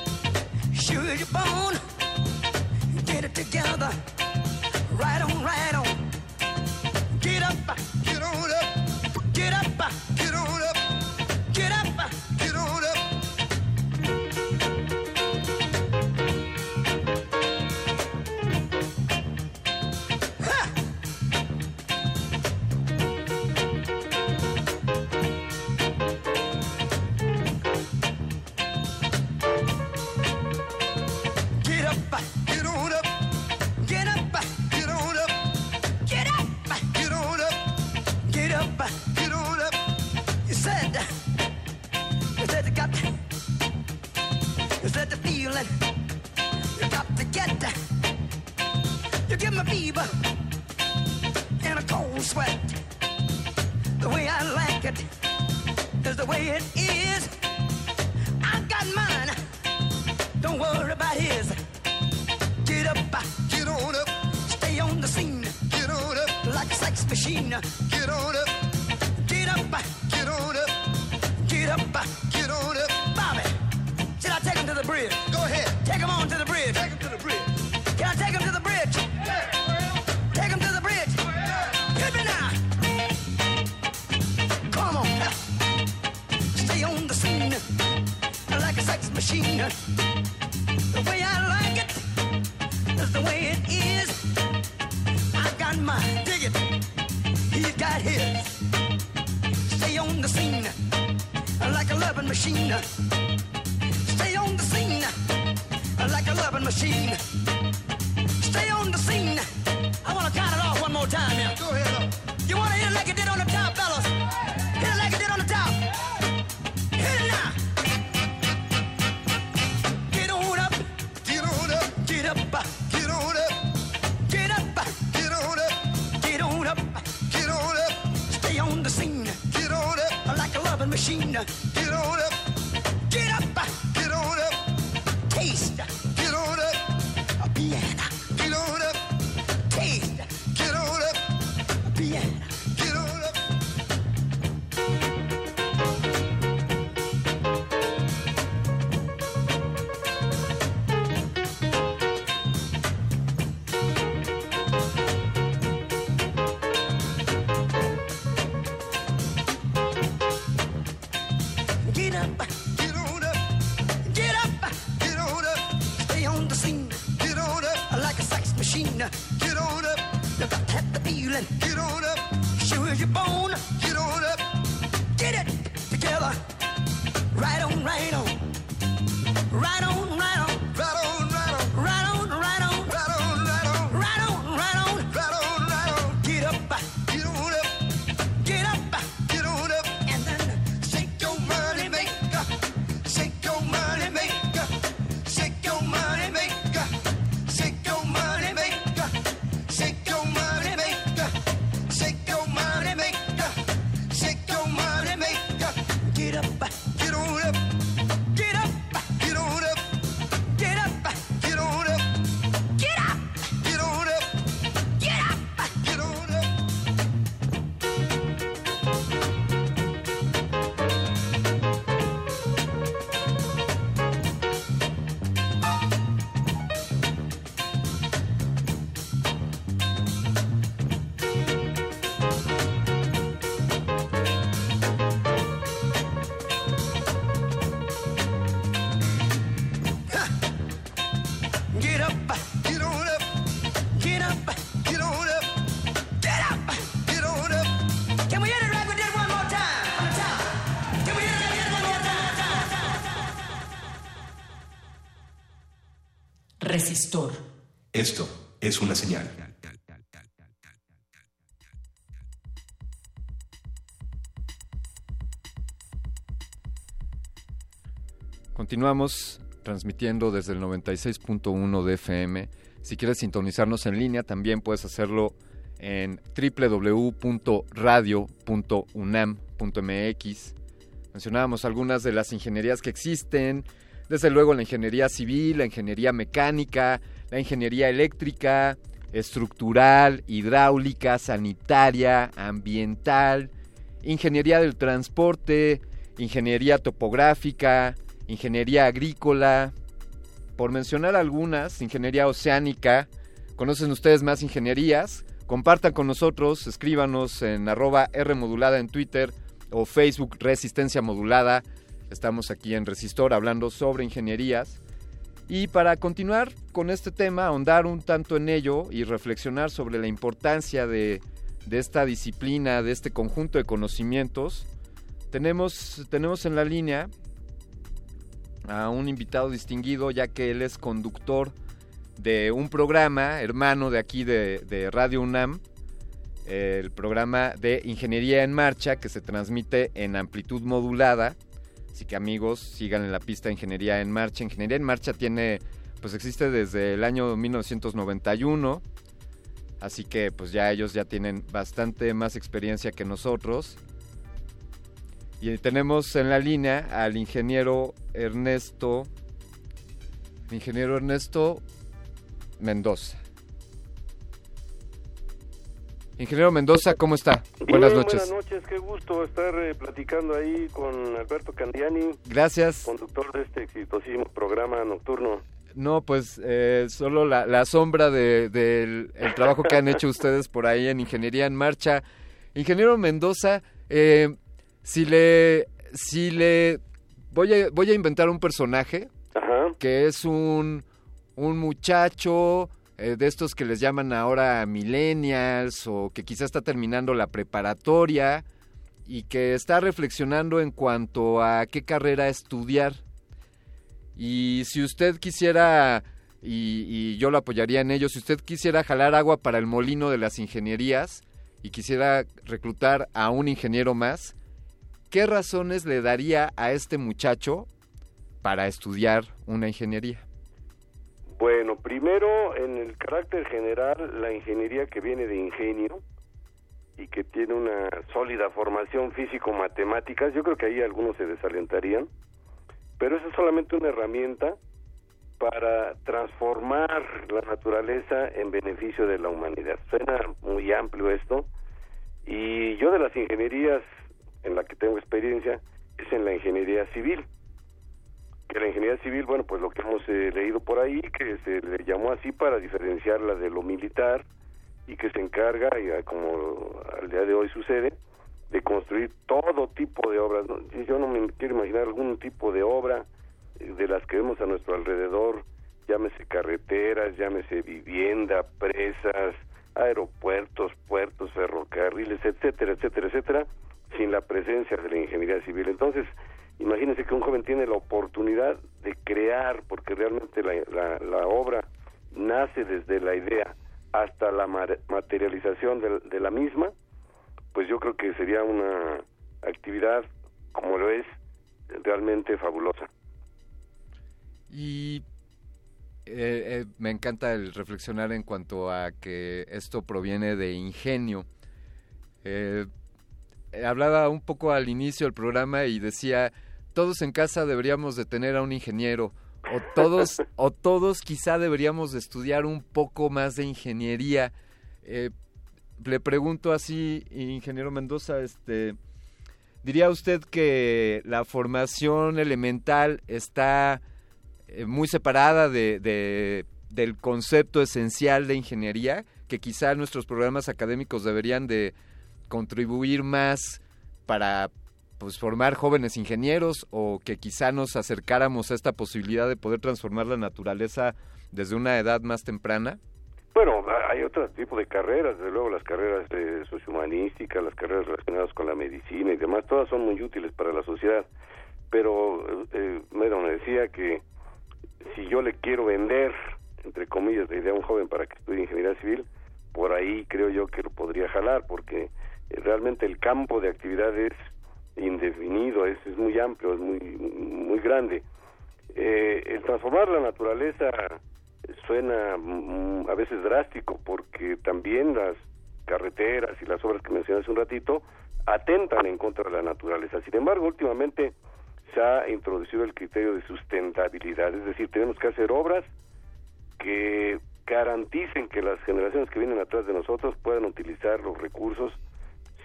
sure you're. Get it together, right on, right on. Get up, get on up, get up, The way I like it is the way it is. I got. he got his. Stay on the scene like a loving machine. Stay on the scene like a loving machine. Esto es una señal. Continuamos transmitiendo desde el 96.1 de FM. Si quieres sintonizarnos en línea, también puedes hacerlo en www.radio.unam.mx. Mencionábamos algunas de las ingenierías que existen, desde luego la ingeniería civil, la ingeniería mecánica, la ingeniería eléctrica, estructural, hidráulica, sanitaria, ambiental, ingeniería del transporte, ingeniería topográfica, ingeniería agrícola, por mencionar algunas, ingeniería oceánica. ¿Conocen ustedes más ingenierías? Compartan con nosotros, escríbanos en arroba Rmodulada en Twitter o Facebook Resistencia Modulada. Estamos aquí en Resistor hablando sobre ingenierías. Y para continuar con este tema, ahondar un tanto en ello y reflexionar sobre la importancia de, esta disciplina, de este conjunto de conocimientos, tenemos, tenemos en la línea a un invitado distinguido, ya que él es conductor de un programa hermano de aquí de Radio UNAM, el programa de Ingeniería en Marcha, que se transmite en amplitud modulada. Así que amigos, sigan en la pista Ingeniería en Marcha. Ingeniería en Marcha tiene, pues existe desde el año 1991. Así que pues ya ellos ya tienen bastante más experiencia que nosotros. Y tenemos en la línea al ingeniero Ernesto, ingeniero Ernesto Mendoza. Ingeniero Mendoza, ¿cómo está? buenas noches. Buenas noches, qué gusto estar eh, platicando ahí con Alberto Candiani. Gracias. Conductor de este exitosísimo programa nocturno. No, pues eh, solo la, sombra del de, el trabajo que han hecho *laughs* ustedes por ahí en Ingeniería en Marcha. Ingeniero Mendoza, eh, si le, si le voy a, voy a inventar un personaje que es un, un muchacho eh, de estos que les llaman ahora millennials o que quizá está terminando la preparatoria y que está reflexionando en cuanto a qué carrera estudiar. Y si usted quisiera, y, y, yo lo apoyaría en ello, si usted quisiera jalar agua para el molino de las ingenierías y quisiera reclutar a un ingeniero más, ¿qué razones le daría a este muchacho para estudiar una ingeniería? Bueno, primero, en el carácter general, la ingeniería que viene de ingenio y que tiene una sólida formación físico-matemática, yo creo que ahí algunos se desalentarían, pero eso es solamente una herramienta para transformar la naturaleza en beneficio de la humanidad. Suena muy amplio esto, y yo de las ingenierías en la que tengo experiencia es en la ingeniería civil que la ingeniería civil, bueno, pues lo que hemos eh, leído por ahí, que se le llamó así para diferenciarla de lo militar y que se encarga, y ah, como al día de hoy sucede, de construir todo tipo de obras. Yo no me quiero imaginar algún tipo de obra eh, de las que vemos a nuestro alrededor, llámese carreteras, llámese vivienda, presas, aeropuertos, puertos, ferrocarriles, etcétera, etcétera, etcétera, sin la presencia de la ingeniería civil. Entonces, Imagínense que un joven tiene la oportunidad de crear, porque realmente la, la, obra nace desde la idea hasta la materialización de, la misma, pues yo creo que sería una actividad, como lo es, realmente fabulosa. Y eh, eh, me encanta el reflexionar en cuanto a que esto proviene de ingenio. Eh, hablaba un poco al inicio del programa y decía todos en casa deberíamos de tener a un ingeniero o todos o todos quizá deberíamos de estudiar un poco más de ingeniería. Eh, le pregunto así, ingeniero Mendoza, este, diría usted que la formación elemental está eh, muy separada de, del concepto esencial de ingeniería, que quizá nuestros programas académicos deberían de contribuir más para pues formar jóvenes ingenieros o que quizá nos acercáramos a esta posibilidad de poder transformar la naturaleza desde una edad más temprana? Bueno, hay otro tipo de carreras, desde luego las carreras de sociohumanística, las carreras relacionadas con la medicina y demás, todas son muy útiles para la sociedad. Pero, eh, me decía que si yo le quiero vender, entre comillas, la idea a un joven para que estudie ingeniería civil, por ahí creo yo que lo podría jalar, porque eh, realmente el campo de actividades indefinido, es, es muy amplio, es muy, muy grande. Eh, el transformar la naturaleza suena mm, a veces drástico porque también las carreteras y las obras que mencioné hace un ratito atentan en contra de la naturaleza. Sin embargo, últimamente se ha introducido el criterio de sustentabilidad, es decir, tenemos que hacer obras que garanticen que las generaciones que vienen atrás de nosotros puedan utilizar los recursos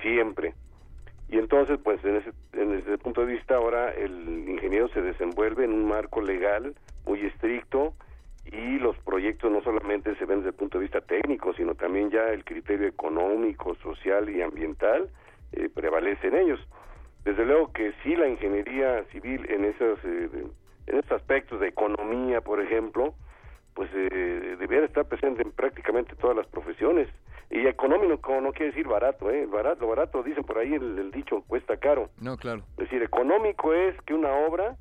siempre. Y entonces, pues en ese, en ese punto de vista, ahora el ingeniero se desenvuelve en un marco legal muy estricto y los proyectos no solamente se ven desde el punto de vista técnico, sino también ya el criterio económico, social y ambiental eh, prevalece en ellos. Desde luego que sí la ingeniería civil en esos, eh, en esos aspectos de economía, por ejemplo, pues eh, debiera estar presente en prácticamente todas las profesiones. Y económico no quiere decir barato, ¿eh? Barato, barato, dicen por ahí el, dicho, cuesta caro. No, claro. Es decir, económico es que una obra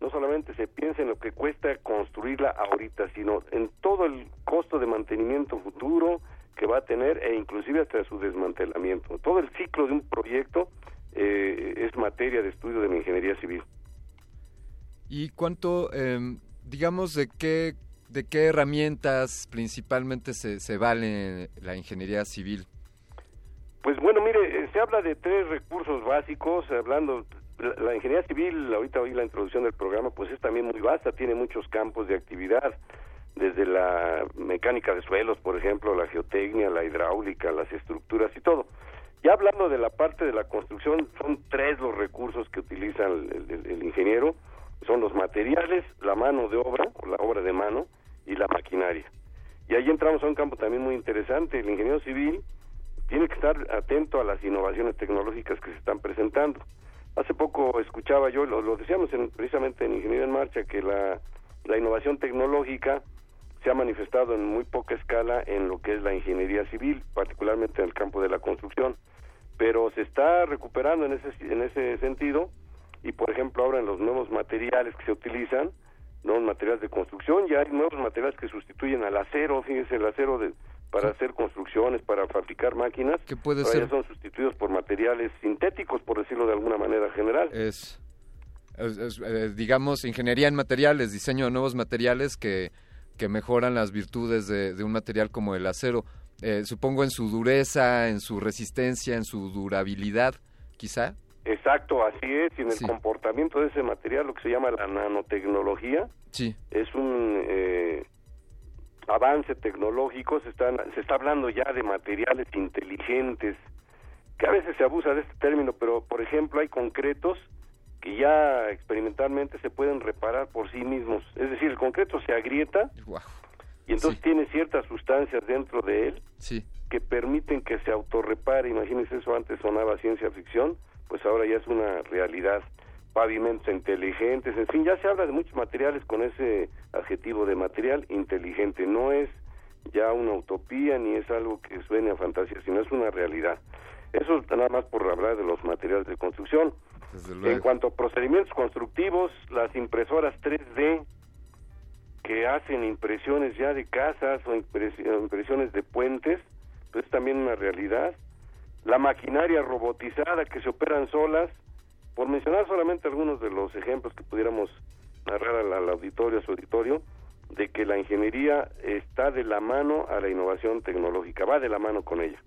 no solamente se piense en lo que cuesta construirla ahorita, sino en todo el costo de mantenimiento futuro que va a tener e inclusive hasta su desmantelamiento. Todo el ciclo de un proyecto eh, es materia de estudio de la ingeniería civil. ¿Y cuánto, em, digamos, de qué ¿De qué herramientas principalmente se, se vale la ingeniería civil? Pues bueno, mire, eh, se habla de tres recursos básicos, hablando, la, la ingeniería civil, ahorita oí la introducción del programa, pues es también muy vasta, tiene muchos campos de actividad, desde la mecánica de suelos, por ejemplo, la geotecnia, la hidráulica, las estructuras y todo. Ya hablando de la parte de la construcción, son tres los recursos que utiliza el, el- ingeniero, son los materiales, la mano de obra, o la obra de mano, y la maquinaria. Y ahí entramos a un campo también muy interesante. El ingeniero civil tiene que estar atento a las innovaciones tecnológicas que se están presentando. Hace poco escuchaba yo, lo, lo decíamos en- precisamente en Ingeniería en Marcha, que la, la innovación tecnológica se ha manifestado en muy poca escala en lo que es la ingeniería civil, particularmente en el campo de la construcción, pero se está recuperando en ese, en ese sentido y, por ejemplo, ahora en los nuevos materiales que se utilizan, nuevos materiales de construcción, ya hay nuevos materiales que sustituyen al acero, fíjese, el acero de, para hacer construcciones, para fabricar máquinas, ¿Qué puede ser? ya son sustituidos por materiales sintéticos, por decirlo de alguna manera general. Es, es- es, eh, digamos, ingeniería en materiales, diseño de nuevos materiales que, que mejoran las virtudes de, de un material como el acero. Eh, supongo en su dureza, en su resistencia, en su durabilidad, quizá. Exacto, así es, y en el Sí. comportamiento de ese material, lo que se llama la nanotecnología, Sí. es un eh, avance tecnológico, se, están, se está hablando ya de materiales inteligentes, que a veces se abusa de este término, pero por ejemplo hay concretos que ya experimentalmente se pueden reparar por sí mismos, es decir, el concreto se agrieta y entonces tiene ciertas sustancias dentro de él Sí. que permiten que se autorrepare, imagínense eso antes sonaba ciencia ficción, pues ahora ya es una realidad, pavimentos inteligentes, en fin, ya se habla de muchos materiales con ese adjetivo de material inteligente, no es ya una utopía ni es algo que suene a fantasía, sino es una realidad. Eso nada más por hablar de los materiales de construcción. En cuanto a procedimientos constructivos, las impresoras 3D que hacen impresiones ya de casas o impres- impresiones de puentes, pues es también una realidad. La maquinaria robotizada que se operan solas, por mencionar solamente algunos de los ejemplos que pudiéramos narrar al, al auditorio, a su auditorio, de que la ingeniería está de la mano a la innovación tecnológica, va de la mano con ella.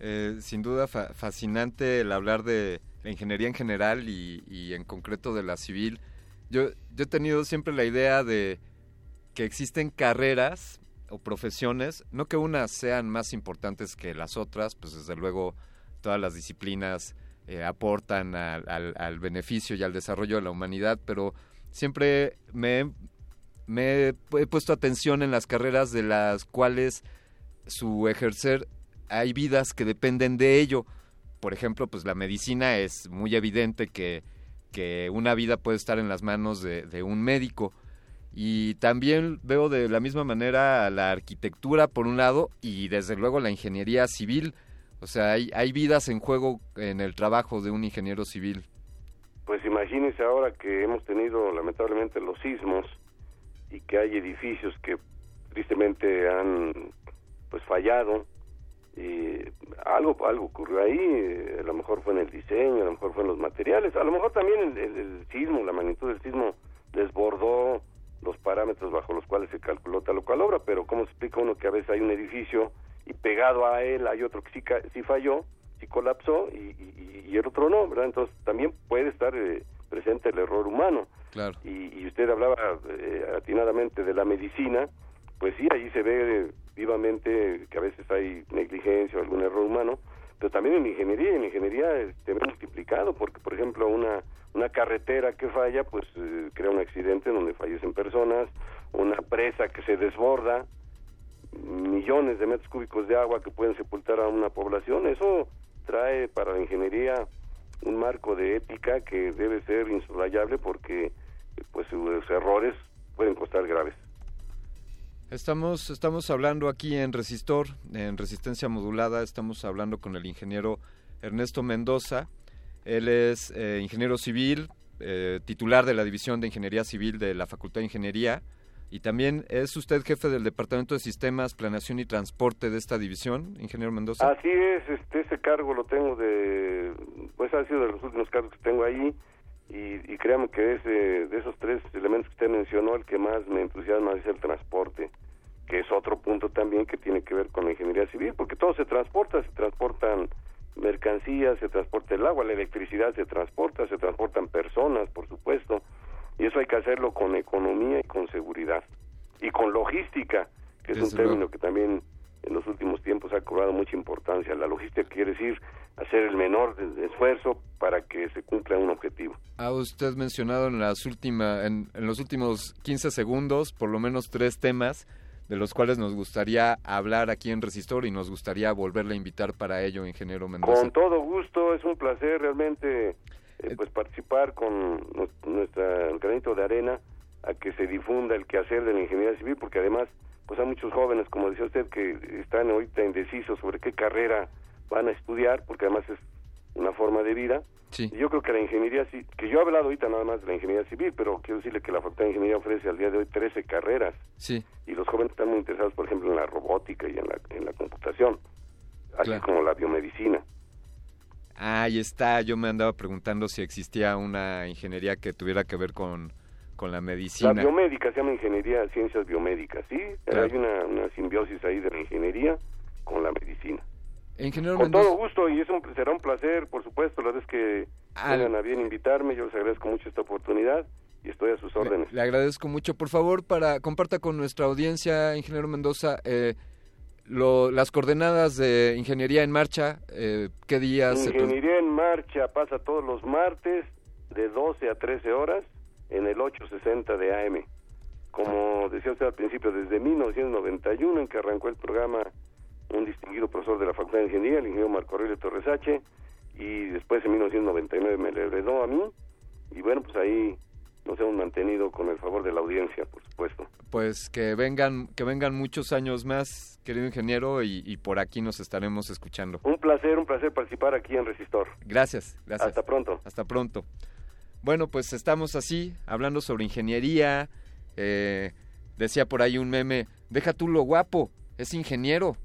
Eh, sin duda fa- fascinante el hablar de la ingeniería en general y, y en concreto de la civil. Yo, yo he tenido siempre la idea de que existen carreras o profesiones, no que unas sean más importantes que las otras, pues desde luego todas las disciplinas eh, aportan al, beneficio y al desarrollo de la humanidad, pero siempre me, he- puesto atención en las carreras de las cuales su ejercer hay vidas que dependen de ello. Por ejemplo, pues la medicina es muy evidente que, que una vida puede estar en las manos de un médico. Y también veo de la misma manera la arquitectura por un lado y desde luego la ingeniería civil. O sea, hay, hay vidas en juego en el trabajo de un ingeniero civil. Pues imagínense ahora que hemos tenido lamentablemente los sismos y que hay edificios que tristemente han pues fallado y algo algo ocurrió ahí, eh, a lo mejor fue en el diseño, a lo mejor fue en los materiales, a lo mejor también el, sismo, la magnitud del sismo desbordó los parámetros bajo los cuales se calculó tal o cual obra, pero ¿cómo se explica uno que a veces hay un edificio y pegado a él hay otro que sí, falló, sí colapsó y, y- y el otro no, ¿verdad? Entonces también puede estar eh, presente el error humano. Claro. Y, y usted hablaba eh, atinadamente de la medicina, pues sí, ahí se ve eh, vivamente que a veces hay negligencia o algún error humano, pero también en ingeniería, en ingeniería se ve multiplicado, porque por ejemplo una, una carretera que falla, pues eh, crea un accidente donde fallecen personas, una presa que se desborda, millones de metros cúbicos de agua que pueden sepultar a una población, eso trae para la ingeniería un marco de ética que debe ser insoslayable porque pues sus errores pueden costar graves. Estamos, estamos hablando aquí en Resistor, en Resistencia Modulada, estamos hablando con el ingeniero Ernesto Mendoza. Él es eh, ingeniero civil, eh, titular de la División de Ingeniería Civil de la Facultad de Ingeniería y también es usted jefe del Departamento de Sistemas, Planeación y Transporte de esta división, ingeniero Mendoza. Así es, este ese cargo lo tengo de pues ha sido de los últimos cargos que tengo ahí y, y créame que es eh, de esos tres elementos que usted mencionó, el que más me entusiasma es el transporte, que es otro punto también que tiene que ver con la ingeniería civil, porque todo se transporta, se transportan mercancías, se transporta el agua, la electricidad se transporta, se transportan personas, por supuesto, y eso hay que hacerlo con economía y con seguridad, y con logística, que es un término que también en los últimos tiempos ha cobrado mucha importancia. La logística quiere decir hacer el menor esfuerzo para que se cumpla un objetivo. Ha usted mencionado en, las última, en, en los últimos 15 segundos por lo menos tres temas de los cuales nos gustaría hablar aquí en Resistor y nos gustaría volverle a invitar para ello, ingeniero Mendoza. Con todo gusto, es un placer realmente eh, pues participar con nu- nuestra granito de arena a que se difunda el quehacer de la ingeniería civil, porque además pues hay muchos jóvenes, como decía usted, que están ahorita indecisos sobre qué carrera van a estudiar, porque además es una forma de vida. Sí. Y yo creo que la ingeniería, que yo he hablado ahorita nada más de la ingeniería civil, pero quiero decirle que la Facultad de Ingeniería ofrece al día de hoy 13 carreras Sí, y los jóvenes están muy interesados, por ejemplo, en la robótica y en la, en la computación, así Claro. como la biomedicina. ahí está. Yo me andaba preguntando si existía una ingeniería que tuviera que ver con, con la medicina. La biomédica se llama ingeniería de ciencias biomédicas, ¿sí? Claro. Hay una, una simbiosis ahí de la ingeniería con la medicina. Ingeniero Con Mendoza, todo gusto y es un, será un placer, por supuesto, la vez que Al- vengan a bien invitarme, yo les agradezco mucho esta oportunidad y estoy a sus órdenes. le agradezco mucho. Por favor, para comparta con nuestra audiencia, ingeniero Mendoza, eh, lo- las coordenadas de Ingeniería en Marcha, eh, qué días... Ingeniería en marcha pasa todos los martes de 12 a 13 horas en el 860 de AM. Como decía usted al principio, desde 1991 en que arrancó el programa un distinguido profesor de la Facultad de Ingeniería, el ingeniero Marco Aurelio Torres H, y después en 1999 me le heredó a mí, y bueno, pues ahí nos hemos mantenido con el favor de la audiencia, por supuesto. Pues que vengan, que vengan muchos años más, querido ingeniero, y, y por aquí nos estaremos escuchando. Un placer, un placer participar aquí en Resistor. Gracias, gracias. Hasta pronto. Hasta pronto. Bueno, pues estamos así, hablando sobre ingeniería. eh, decía por ahí un meme, deja tú lo guapo, es ingeniero.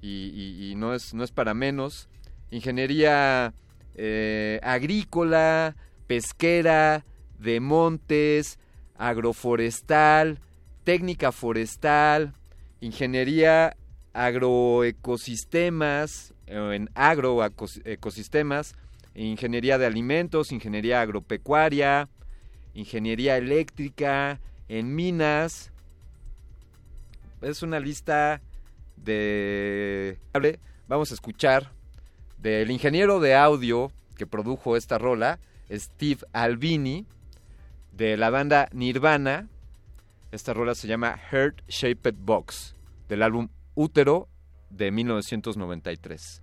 Y, y- y no, es, no es para menos. Ingeniería eh, agrícola, pesquera, de montes, agroforestal, técnica forestal, ingeniería agroecosistemas, eh, en agroecosistemas, ingeniería de alimentos, ingeniería agropecuaria, ingeniería eléctrica, en minas. Es una lista de... Vamos a escuchar del ingeniero de audio que produjo esta rola, Steve Albini, de la banda Nirvana. Esta rola se llama Heart Shaped Box, del álbum Útero de 1993.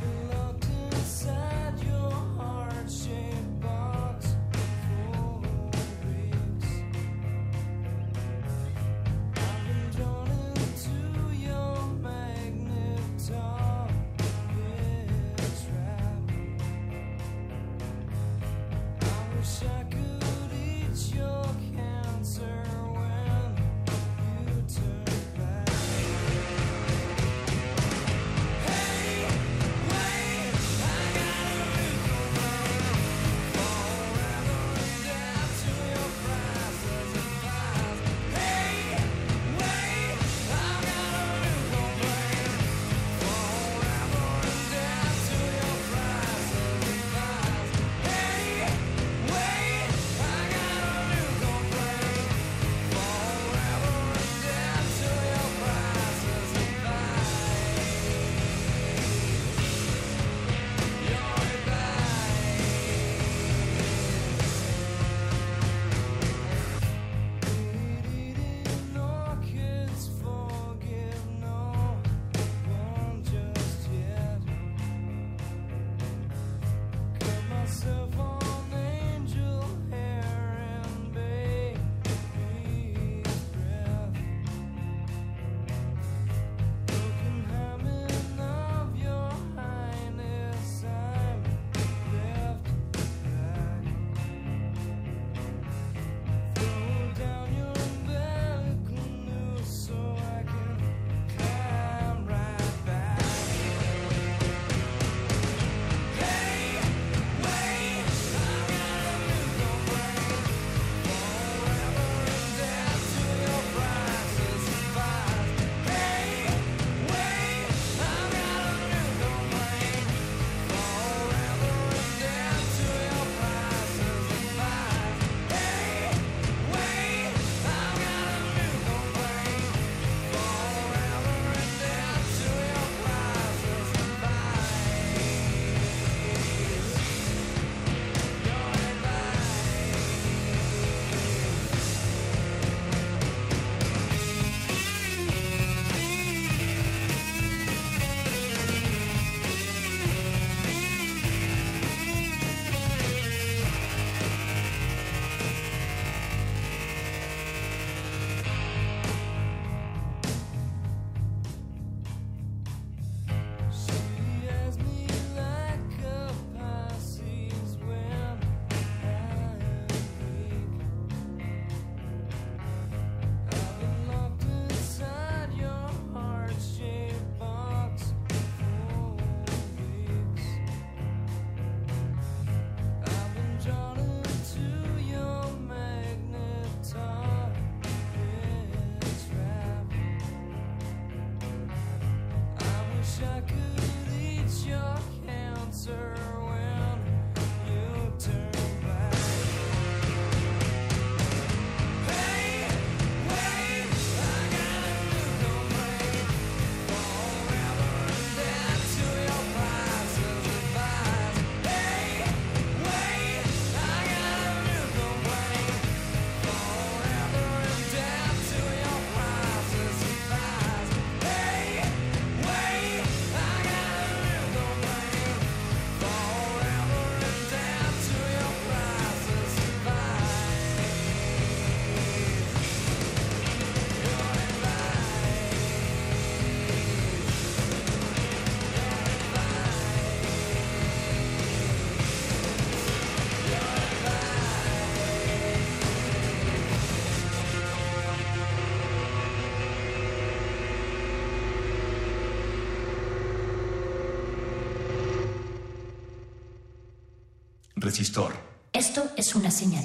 Resistor. Esto es una señal.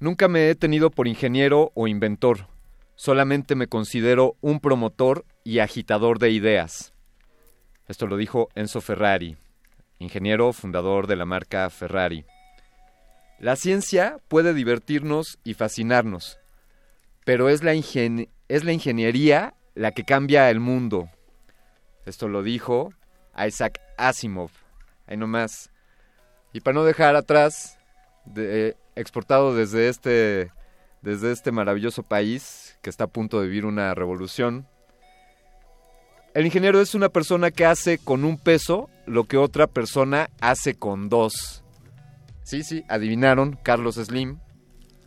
Nunca me he tenido por ingeniero o inventor. Solamente me considero un promotor y agitador de ideas. Esto lo dijo Enzo Ferrari, ingeniero fundador de la marca Ferrari. La ciencia puede divertirnos y fascinarnos, pero es la, es la ingeniería la que cambia el mundo. Esto lo dijo Isaac Asimov. Ahí nomás. Y para no dejar atrás, de, exportado desde este, desde este maravilloso país que está a punto de vivir una revolución, el ingeniero es una persona que hace con un peso lo que otra persona hace con dos. Sí, sí, adivinaron, Carlos Slim,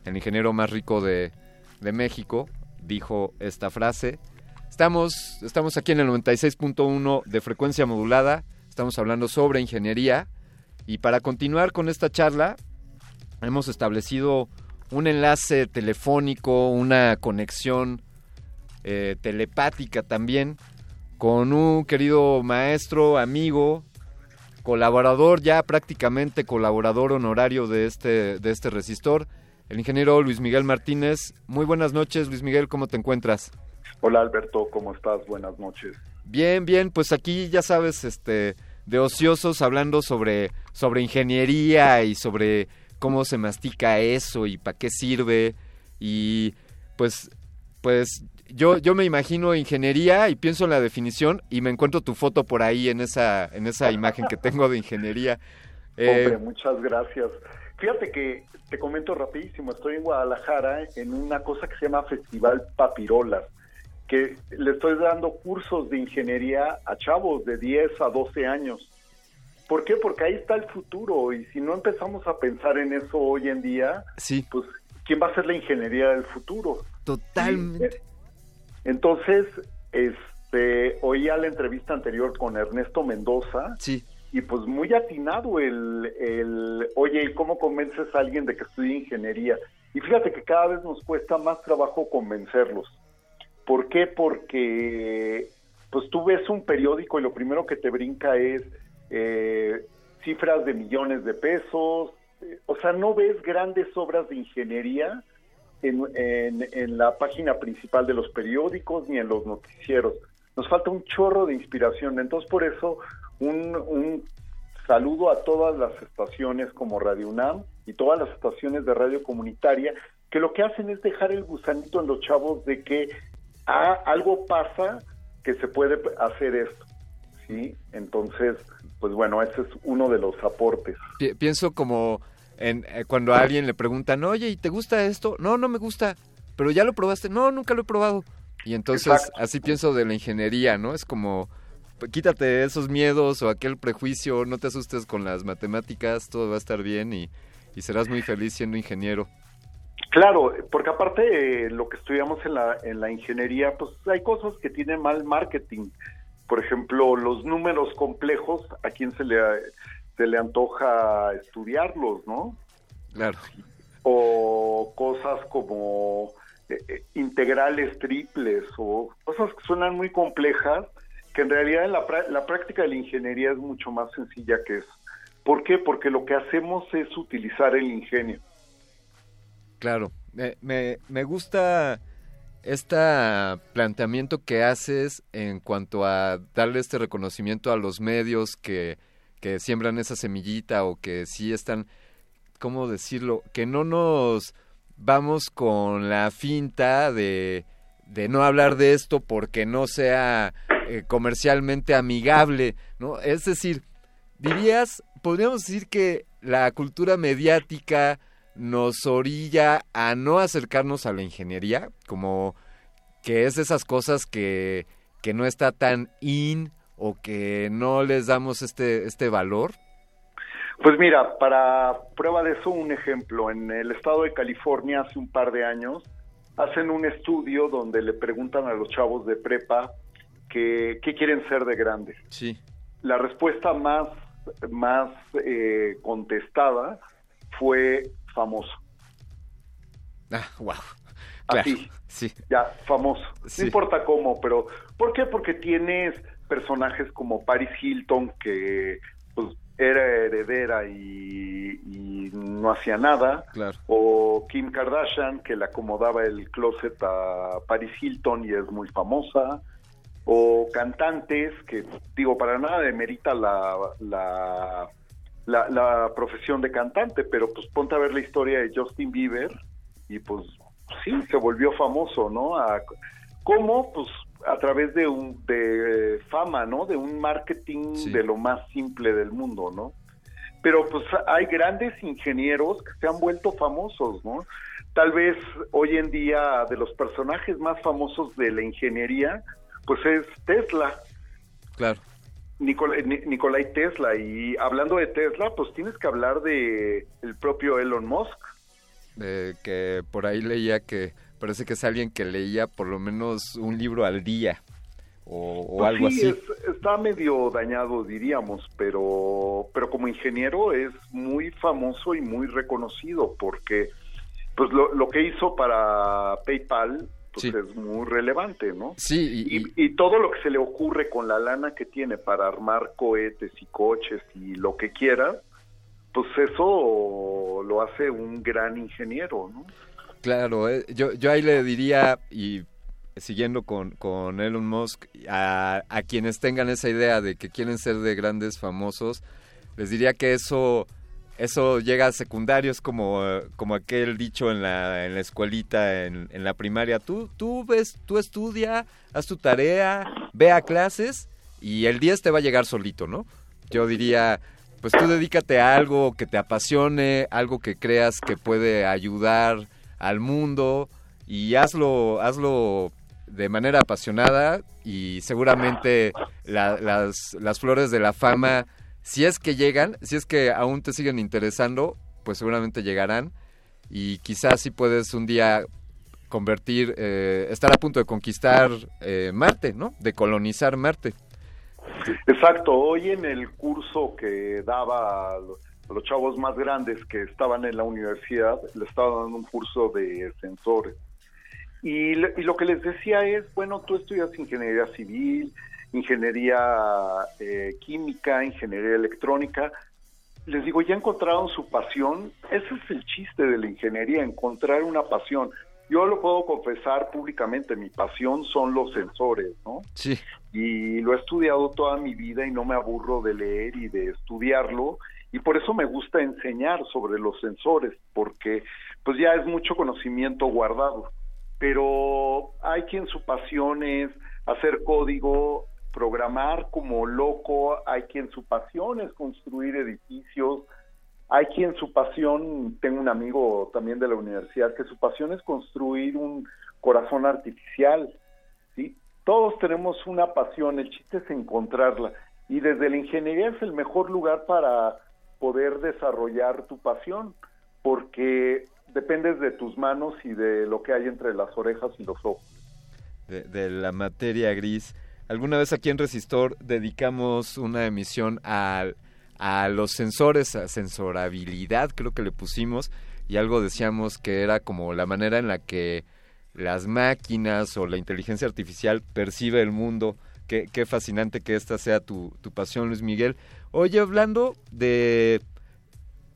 el ingeniero más rico de, de México, dijo esta frase. Estamos, estamos aquí en el 96.1 de frecuencia modulada, estamos hablando sobre ingeniería y para continuar con esta charla hemos establecido un enlace telefónico, una conexión eh, telepática también con un querido maestro, amigo, colaborador, ya prácticamente colaborador honorario de este, de este resistor, el ingeniero Luis Miguel Martínez. Muy buenas noches, Luis Miguel, ¿cómo te encuentras? Hola Alberto, ¿cómo estás? Buenas noches. Bien, bien, pues aquí ya sabes, este, de ociosos hablando sobre, sobre ingeniería y sobre cómo se mastica eso y para qué sirve y pues, pues yo, yo me imagino ingeniería y pienso en la definición y me encuentro tu foto por ahí en esa, en esa imagen que tengo de ingeniería. *laughs* Eh, Hombre, muchas gracias. Fíjate que te comento rapidísimo, estoy en Guadalajara en una cosa que se llama Festival Papirolas, que le estoy dando cursos de ingeniería a chavos de 10 a 12 años. ¿Por qué? Porque ahí está el futuro y si no empezamos a pensar en eso hoy en día, sí. pues ¿quién va a ser la ingeniería del futuro? Totalmente. Entonces, este, oía la entrevista anterior con Ernesto Mendoza. Sí. Y pues muy atinado el, el, oye, ¿y cómo convences a alguien de que estudie ingeniería? Y fíjate que cada vez nos cuesta más trabajo convencerlos. ¿Por qué? Porque pues tú ves un periódico y lo primero que te brinca es eh, cifras de millones de pesos, o sea, no ves grandes obras de ingeniería en, en, la página principal de los periódicos ni en los noticieros. Nos falta un chorro de inspiración. Entonces, por eso, un, un saludo a todas las estaciones como Radio UNAM y todas las estaciones de radio comunitaria que lo que hacen es dejar el gusanito en los chavos de que ah, algo pasa que se puede hacer esto. ¿sí? Entonces, pues bueno, ese es uno de los aportes. Pienso como en, eh, cuando a alguien le preguntan, oye, ¿y te gusta esto? No, no me gusta, pero ya lo probaste. No, nunca lo he probado. Y entonces así pienso de la ingeniería, ¿no? Es como, quítate esos miedos o aquel prejuicio, no te asustes con las matemáticas, todo va a estar bien y, y serás muy feliz siendo ingeniero. Claro, porque aparte eh, lo que estudiamos en la, en la ingeniería, pues hay cosas que tienen mal marketing. Por ejemplo, los números complejos, ¿a quién se le, se le antoja estudiarlos, no? Claro. O cosas como eh, eh, integrales triples o cosas que suenan muy complejas, que en realidad en la, la práctica de la ingeniería es mucho más sencilla que eso. ¿Por qué? Porque lo que hacemos es utilizar el ingenio. Claro, me, me, me gusta este planteamiento que haces en cuanto a darle este reconocimiento a los medios que, que siembran esa semillita o que sí están, ¿cómo decirlo? Que no nos vamos con la finta de, de no hablar de esto porque no sea eh, comercialmente amigable, ¿no? Es decir, dirías, podríamos decir que la cultura mediática nos orilla a no acercarnos a la ingeniería, como que es de esas cosas que, que no está tan in o que no les damos este, este valor? Pues mira, para prueba de eso, un ejemplo. En el estado de California, hace un par de años, hacen un estudio donde le preguntan a los chavos de prepa que, qué quieren ser de grandes. Sí. La respuesta más, más eh, contestada fue famoso. Ah, wow. Así. Sí. Ya, famoso. Sí. No importa cómo, pero ¿por qué? Porque tienes personajes como Paris Hilton, que pues era heredera y, y no hacía nada, Claro. o Kim Kardashian, que le acomodaba el closet a Paris Hilton y es muy famosa, o cantantes, que digo, para nada demerita la, la, la, la profesión de cantante, pero pues ponte a ver la historia de Justin Bieber y pues sí, se volvió famoso, ¿no? A- ¿Cómo? Pues a través de un de fama, ¿no? De un marketing de lo más simple del mundo, ¿no? Pero pues hay grandes ingenieros que se han vuelto famosos, ¿no? Tal vez hoy en día de los personajes más famosos de la ingeniería, pues es Tesla, Claro. Nicol- Ni- Nikolai Tesla. Y hablando de Tesla, pues tienes que hablar de el propio Elon Musk. Eh, que por ahí leía que parece que es alguien que leía por lo menos un libro al día o, o Pues algo sí, así. es- está medio dañado, diríamos, pero, pero como ingeniero es muy famoso y muy reconocido porque pues lo, lo que hizo para PayPal pues es muy relevante, ¿no? Sí, y, Y, y todo lo que se le ocurre con la lana que tiene para armar cohetes y coches y lo que quiera, pues eso lo hace un gran ingeniero, ¿no? Claro, eh, yo, yo ahí le diría, y siguiendo con, con Elon Musk, a, a quienes tengan esa idea de que quieren ser de grandes famosos, les diría que eso eso llega a secundarios como, como aquel dicho en la, en la escuelita, en, en la primaria. Tú, tú ves, tú estudia, haz tu tarea, ve a clases y el 10 te va a llegar solito, ¿no? Yo diría, pues tú dedícate a algo que te apasione, algo que creas que puede ayudar al mundo y hazlo, hazlo de manera apasionada y seguramente la- las, las flores de la fama, si es que llegan, si es que aún te siguen interesando, pues seguramente llegarán y quizás si puedes un día convertir, eh, estar a punto de conquistar eh, Marte, ¿no? De colonizar Marte. Exacto, hoy en el curso que daba a lo- a los chavos más grandes que estaban en la universidad, le estaba dando un curso de sensores. Y, y lo que les decía es, bueno, tú estudias ingeniería civil, ingeniería eh, química, ingeniería electrónica. Les digo, ya encontraron su pasión. Ese es el chiste de la ingeniería, encontrar una pasión. Yo lo puedo confesar públicamente, mi pasión son los sensores, ¿no? Sí. y lo he estudiado toda mi vida y no me aburro de leer y de estudiarlo y por eso me gusta enseñar sobre los sensores porque pues ya es mucho conocimiento guardado pero hay quien su pasión es hacer código programar como loco hay quien su pasión es construir edificios hay quien su pasión, tengo un amigo también de la universidad, que su pasión es construir un corazón artificial, ¿sí? Todos tenemos una pasión, el chiste es encontrarla. Y desde la ingeniería es el mejor lugar para poder desarrollar tu pasión, porque dependes de tus manos y de lo que hay entre las orejas y los ojos. de, de la materia gris. Alguna vez aquí en Resistor dedicamos una emisión a, a los sensores, a sensorabilidad, creo que le pusimos, y algo decíamos que era como la manera en la que las máquinas o la inteligencia artificial percibe el mundo. Qué, qué fascinante que esta sea tu, tu pasión, Luis Miguel. Oye, hablando de,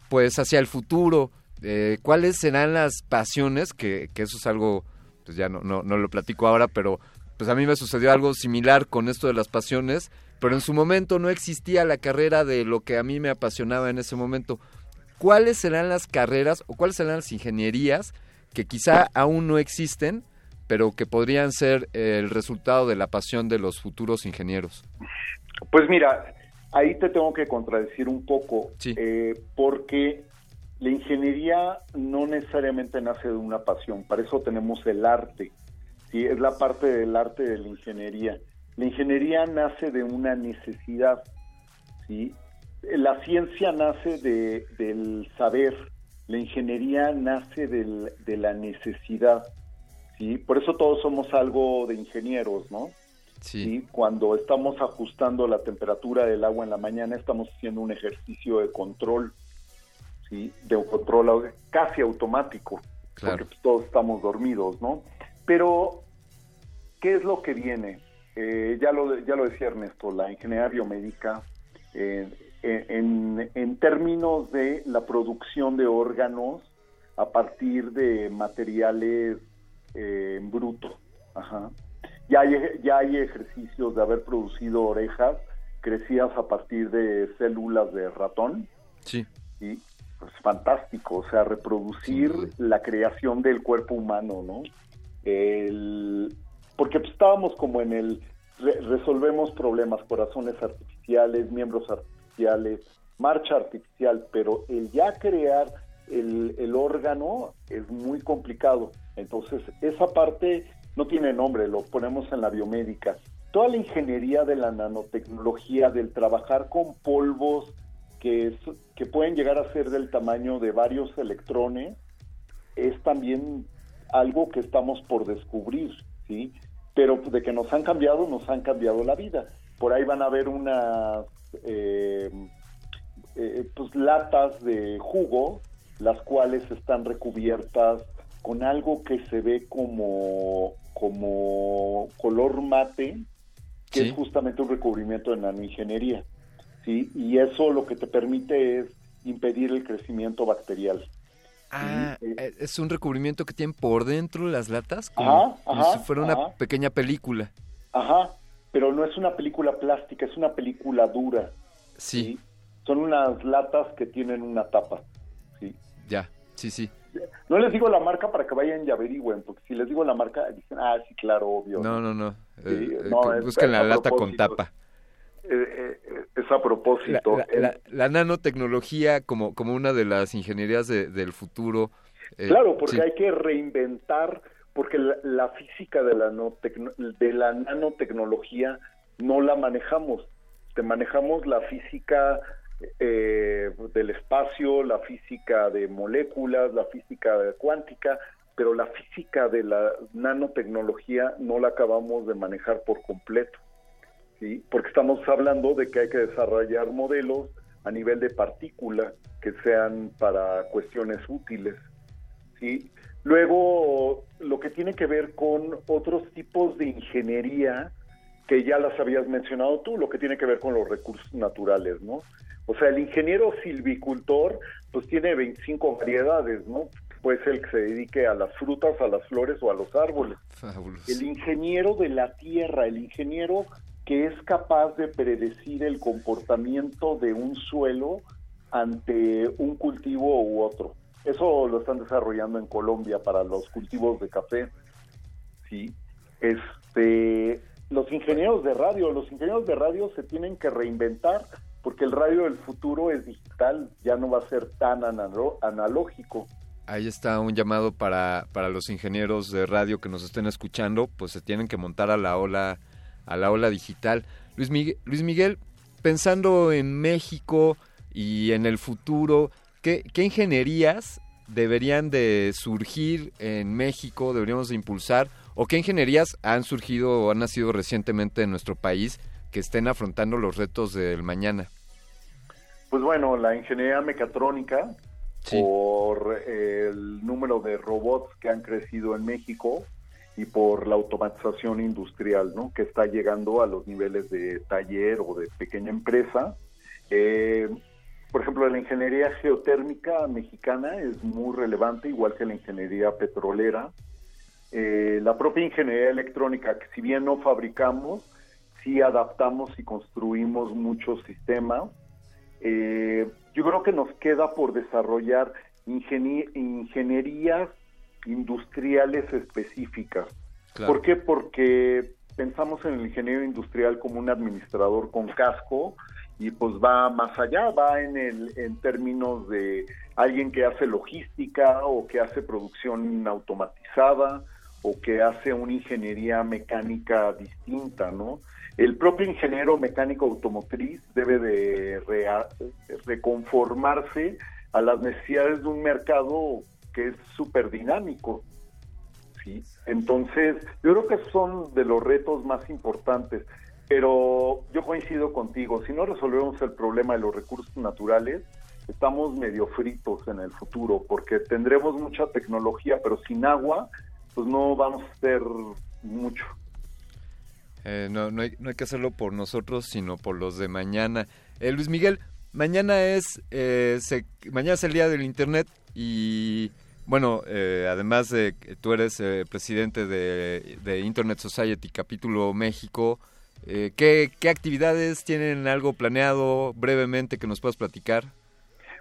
pues, hacia el futuro, eh, ¿cuáles serán las pasiones? Que, que eso es algo, pues ya no, no, no lo platico ahora, pero pues a mí me sucedió algo similar con esto de las pasiones, pero en su momento no existía la carrera de lo que a mí me apasionaba en ese momento. ¿Cuáles serán las carreras o cuáles serán las ingenierías que quizá aún no existen, pero que podrían ser eh, el resultado de la pasión de los futuros ingenieros? Pues mira, ahí te tengo que contradecir un poco, eh, porque la ingeniería no necesariamente nace de una pasión, para eso tenemos el arte, ¿sí? es la parte del arte de la ingeniería. La ingeniería nace de una necesidad, ¿sí? la ciencia nace de, del saber, la ingeniería nace del- de la necesidad, ¿sí? por eso todos somos algo de ingenieros, ¿no? Sí. Cuando estamos ajustando la temperatura del agua en la mañana, estamos haciendo un ejercicio de control, ¿sí? De un control casi automático. Claro. porque pues, todos estamos dormidos, ¿no? Pero, ¿qué es lo que viene? Eh, ya, lo, ya lo decía Ernesto, la ingeniería biomédica, eh, en, en términos de la producción de órganos a partir de materiales eh, en bruto. Ajá. Ya, hay, ya hay ejercicios de haber producido orejas crecidas a partir de células de ratón. Sí. Y pues fantástico, o sea, reproducir la creación del cuerpo humano, ¿no? El, porque pues, estábamos como en el re- resolvemos problemas, corazones artificiales, miembros artificiales, marcha artificial, pero el ya crear el, el órgano es muy complicado. Entonces, esa parte no tiene nombre, lo ponemos en la biomédica. Toda la ingeniería de la nanotecnología, del trabajar con polvos que, es- que pueden llegar a ser del tamaño de varios electrones, es también algo que estamos por descubrir, ¿sí? Pero de que nos han cambiado, nos han cambiado la vida. Por ahí van a haber unas eh, eh, pues latas de jugo, las cuales están recubiertas con algo que se ve como, como color mate, que Sí. es justamente un recubrimiento de nanoingeniería. ¿sí? Y eso lo que te permite es impedir el crecimiento bacterial. Ah, eh, es un recubrimiento que tienen por dentro las latas, como, Ajá, como ajá, si fuera una ajá. pequeña película. Ajá, pero no es una película plástica, es una película dura. Sí, Son unas latas que tienen una tapa. Sí. ya, sí, sí. No les digo la marca para que vayan y averigüen, porque si les digo la marca, dicen, ah, sí, claro, obvio. No, no, no. Sí, Eh, eh, no, busquen la lata con tapa. Eh, eh, es a propósito. la- la- la nanotecnología como, como una de las ingenierías de- del futuro. eh, Claro, porque sí. hay que reinventar, porque la, la física de la, de la nanotecnología no la manejamos. Te manejamos la física eh, del espacio, la física de moléculas, la física cuántica, pero la física de la nanotecnología no la acabamos de manejar por completo. ¿Sí? Porque estamos hablando de que hay que desarrollar modelos a nivel de partícula que sean para cuestiones útiles. ¿sí? Luego, lo que tiene que ver con otros tipos de ingeniería que ya las habías mencionado tú, lo que tiene que ver con los recursos naturales, ¿no? O sea, el ingeniero silvicultor, pues tiene 25 variedades, ¿no? Puede ser el que se dedique a las frutas, a las flores o a los árboles. Fabuloso. El ingeniero de la tierra, el ingeniero que es capaz de predecir el comportamiento de un suelo ante un cultivo u otro. Eso lo están desarrollando en Colombia para los cultivos de café. Sí. Este, los ingenieros de radio, los ingenieros de radio se tienen que reinventar porque el radio del futuro es digital, ya no va a ser tan analógico. Ahí está un llamado para, para los ingenieros de radio que nos estén escuchando, pues se tienen que montar a la ola, a la ola digital. Luis Miguel, Luis Miguel pensando en México y en el futuro, ¿qué, qué ingenierías deberían de surgir en México, deberíamos de impulsar, o qué ingenierías han surgido o han nacido recientemente en nuestro país que estén afrontando los retos del mañana? Pues bueno, la ingeniería mecatrónica, por el número de robots que han crecido en México y por la automatización industrial, ¿no? Que está llegando a los niveles de taller o de pequeña empresa. Eh, por ejemplo, la ingeniería geotérmica mexicana es muy relevante, igual que la ingeniería petrolera. Eh, la propia ingeniería electrónica, que si bien no fabricamos, sí adaptamos y construimos muchos sistemas. Eh, yo creo que nos queda por desarrollar ingenie- ingenierías industriales específicas. Claro. ¿Por qué? Porque pensamos en el ingeniero industrial como un administrador con casco y pues va más allá, va en, el, en términos de alguien que hace logística o que hace producción automatizada o que hace una ingeniería mecánica distinta, ¿no? El propio ingeniero mecánico automotriz debe de rea- reconformarse a las necesidades de un mercado que es súper dinámico. ¿sí? Entonces, yo creo que son de los retos más importantes, pero yo coincido contigo, si no resolvemos el problema de los recursos naturales, estamos medio fritos en el futuro, porque tendremos mucha tecnología, pero sin agua, pues no vamos a hacer mucho. Eh, no, no, hay, que hacerlo por nosotros, sino por los de mañana. Eh, Luis Miguel, mañana es, eh, mañana es el día del Internet y, bueno, eh, además de que tú eres eh, presidente de, de Internet Society Capítulo México, eh, ¿qué, ¿qué actividades tienen algo planeado brevemente que nos puedas platicar?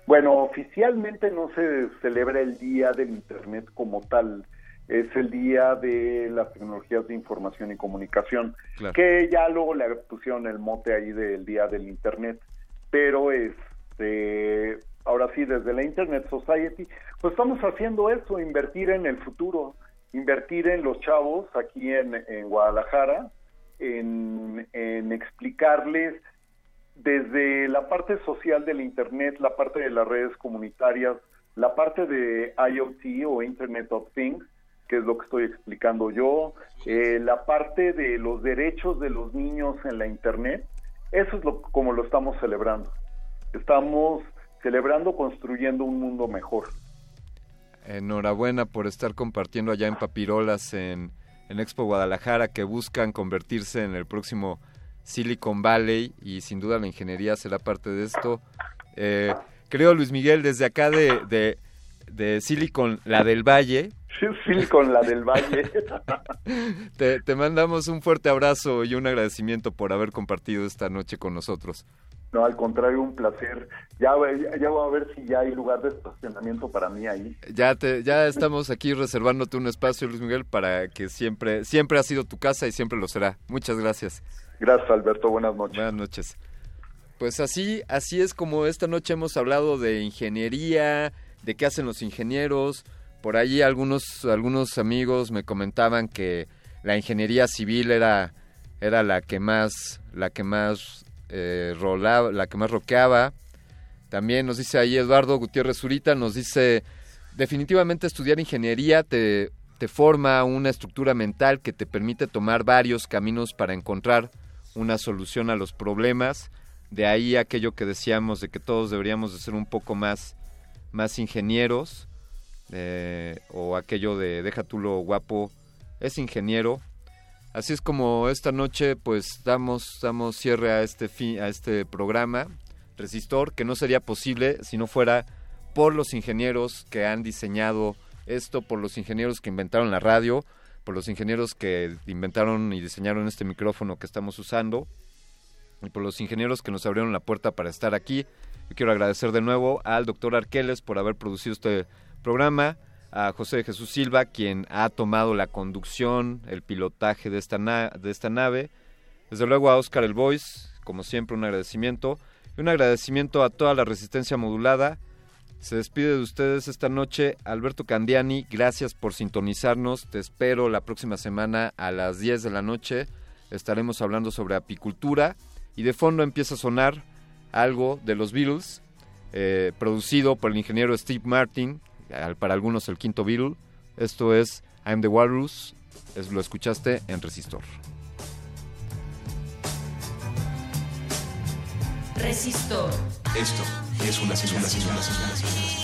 Bueno, oficialmente no se celebra el Día del Internet como tal, es el Día de las Tecnologías de Información y Comunicación, Claro. que ya luego le pusieron el mote ahí del Día del Internet, pero este, ahora sí, desde la Internet Society, pues estamos haciendo eso, invertir en el futuro, invertir en los chavos aquí en, Guadalajara, en, en explicarles desde la parte social del Internet, la parte de las redes comunitarias, la parte de IoT o Internet of Things, que es lo que estoy explicando yo, eh, la parte de los derechos de los niños en la Internet, eso es lo, como lo estamos celebrando. Estamos celebrando construyendo un mundo mejor. Enhorabuena por estar compartiendo allá en Papirolas en, en Expo Guadalajara que buscan convertirse en el próximo Silicon Valley y sin duda la ingeniería será parte de esto. Eh, creo Luis Miguel desde acá de, de, de Silicon, la del Valle. Silicon, la del Valle. *laughs* te, te mandamos un fuerte abrazo y un agradecimiento por haber compartido esta noche con nosotros. No, al contrario, un placer. Ya, ya voy a ver si ya hay lugar de estacionamiento para mí ahí. Ya te, ya estamos aquí reservándote un espacio, Luis Miguel, para que siempre, siempre ha sido tu casa y siempre lo será. Muchas gracias. Gracias, Alberto. Buenas noches. Buenas noches. Pues así, así es como esta noche hemos hablado de ingeniería, de qué hacen los ingenieros. Por ahí algunos, algunos amigos me comentaban que la ingeniería civil era, era la que más, la que más eh, rolaba, la que más roqueaba. También nos dice ahí Eduardo Gutiérrez Zurita, nos dice, definitivamente estudiar ingeniería te, te forma una estructura mental que te permite tomar varios caminos para encontrar una solución a los problemas. De ahí aquello que decíamos de que todos deberíamos de ser un poco más, más ingenieros. eh, o aquello de deja tú lo guapo, es ingeniero. Así es como esta noche pues damos, damos cierre a este, fi- a este programa, Resistor, que no sería posible si no fuera por los ingenieros que han diseñado esto, por los ingenieros que inventaron la radio, por los ingenieros que inventaron y diseñaron este micrófono que estamos usando y por los ingenieros que nos abrieron la puerta para estar aquí. Yo quiero agradecer de nuevo al doctor Arqueles por haber producido este programa, a José Jesús Silva, quien ha tomado la conducción, el pilotaje de esta, nave. Desde luego a Oscar El Voice, como siempre un agradecimiento. Y un agradecimiento a toda la resistencia modulada. Se despide de ustedes esta noche Alberto Candiani. Gracias por sintonizarnos. Te espero la próxima semana a las 10 de la noche. Estaremos hablando sobre apicultura. Y de fondo empieza a sonar algo de los Beatles, eh, producido por el ingeniero Steve Martin, para algunos el quinto Beatle. Esto es I'm the Walrus. Es, lo escuchaste en Resistor. Resistor. Esto es una señal, una señal, una señal, una señal.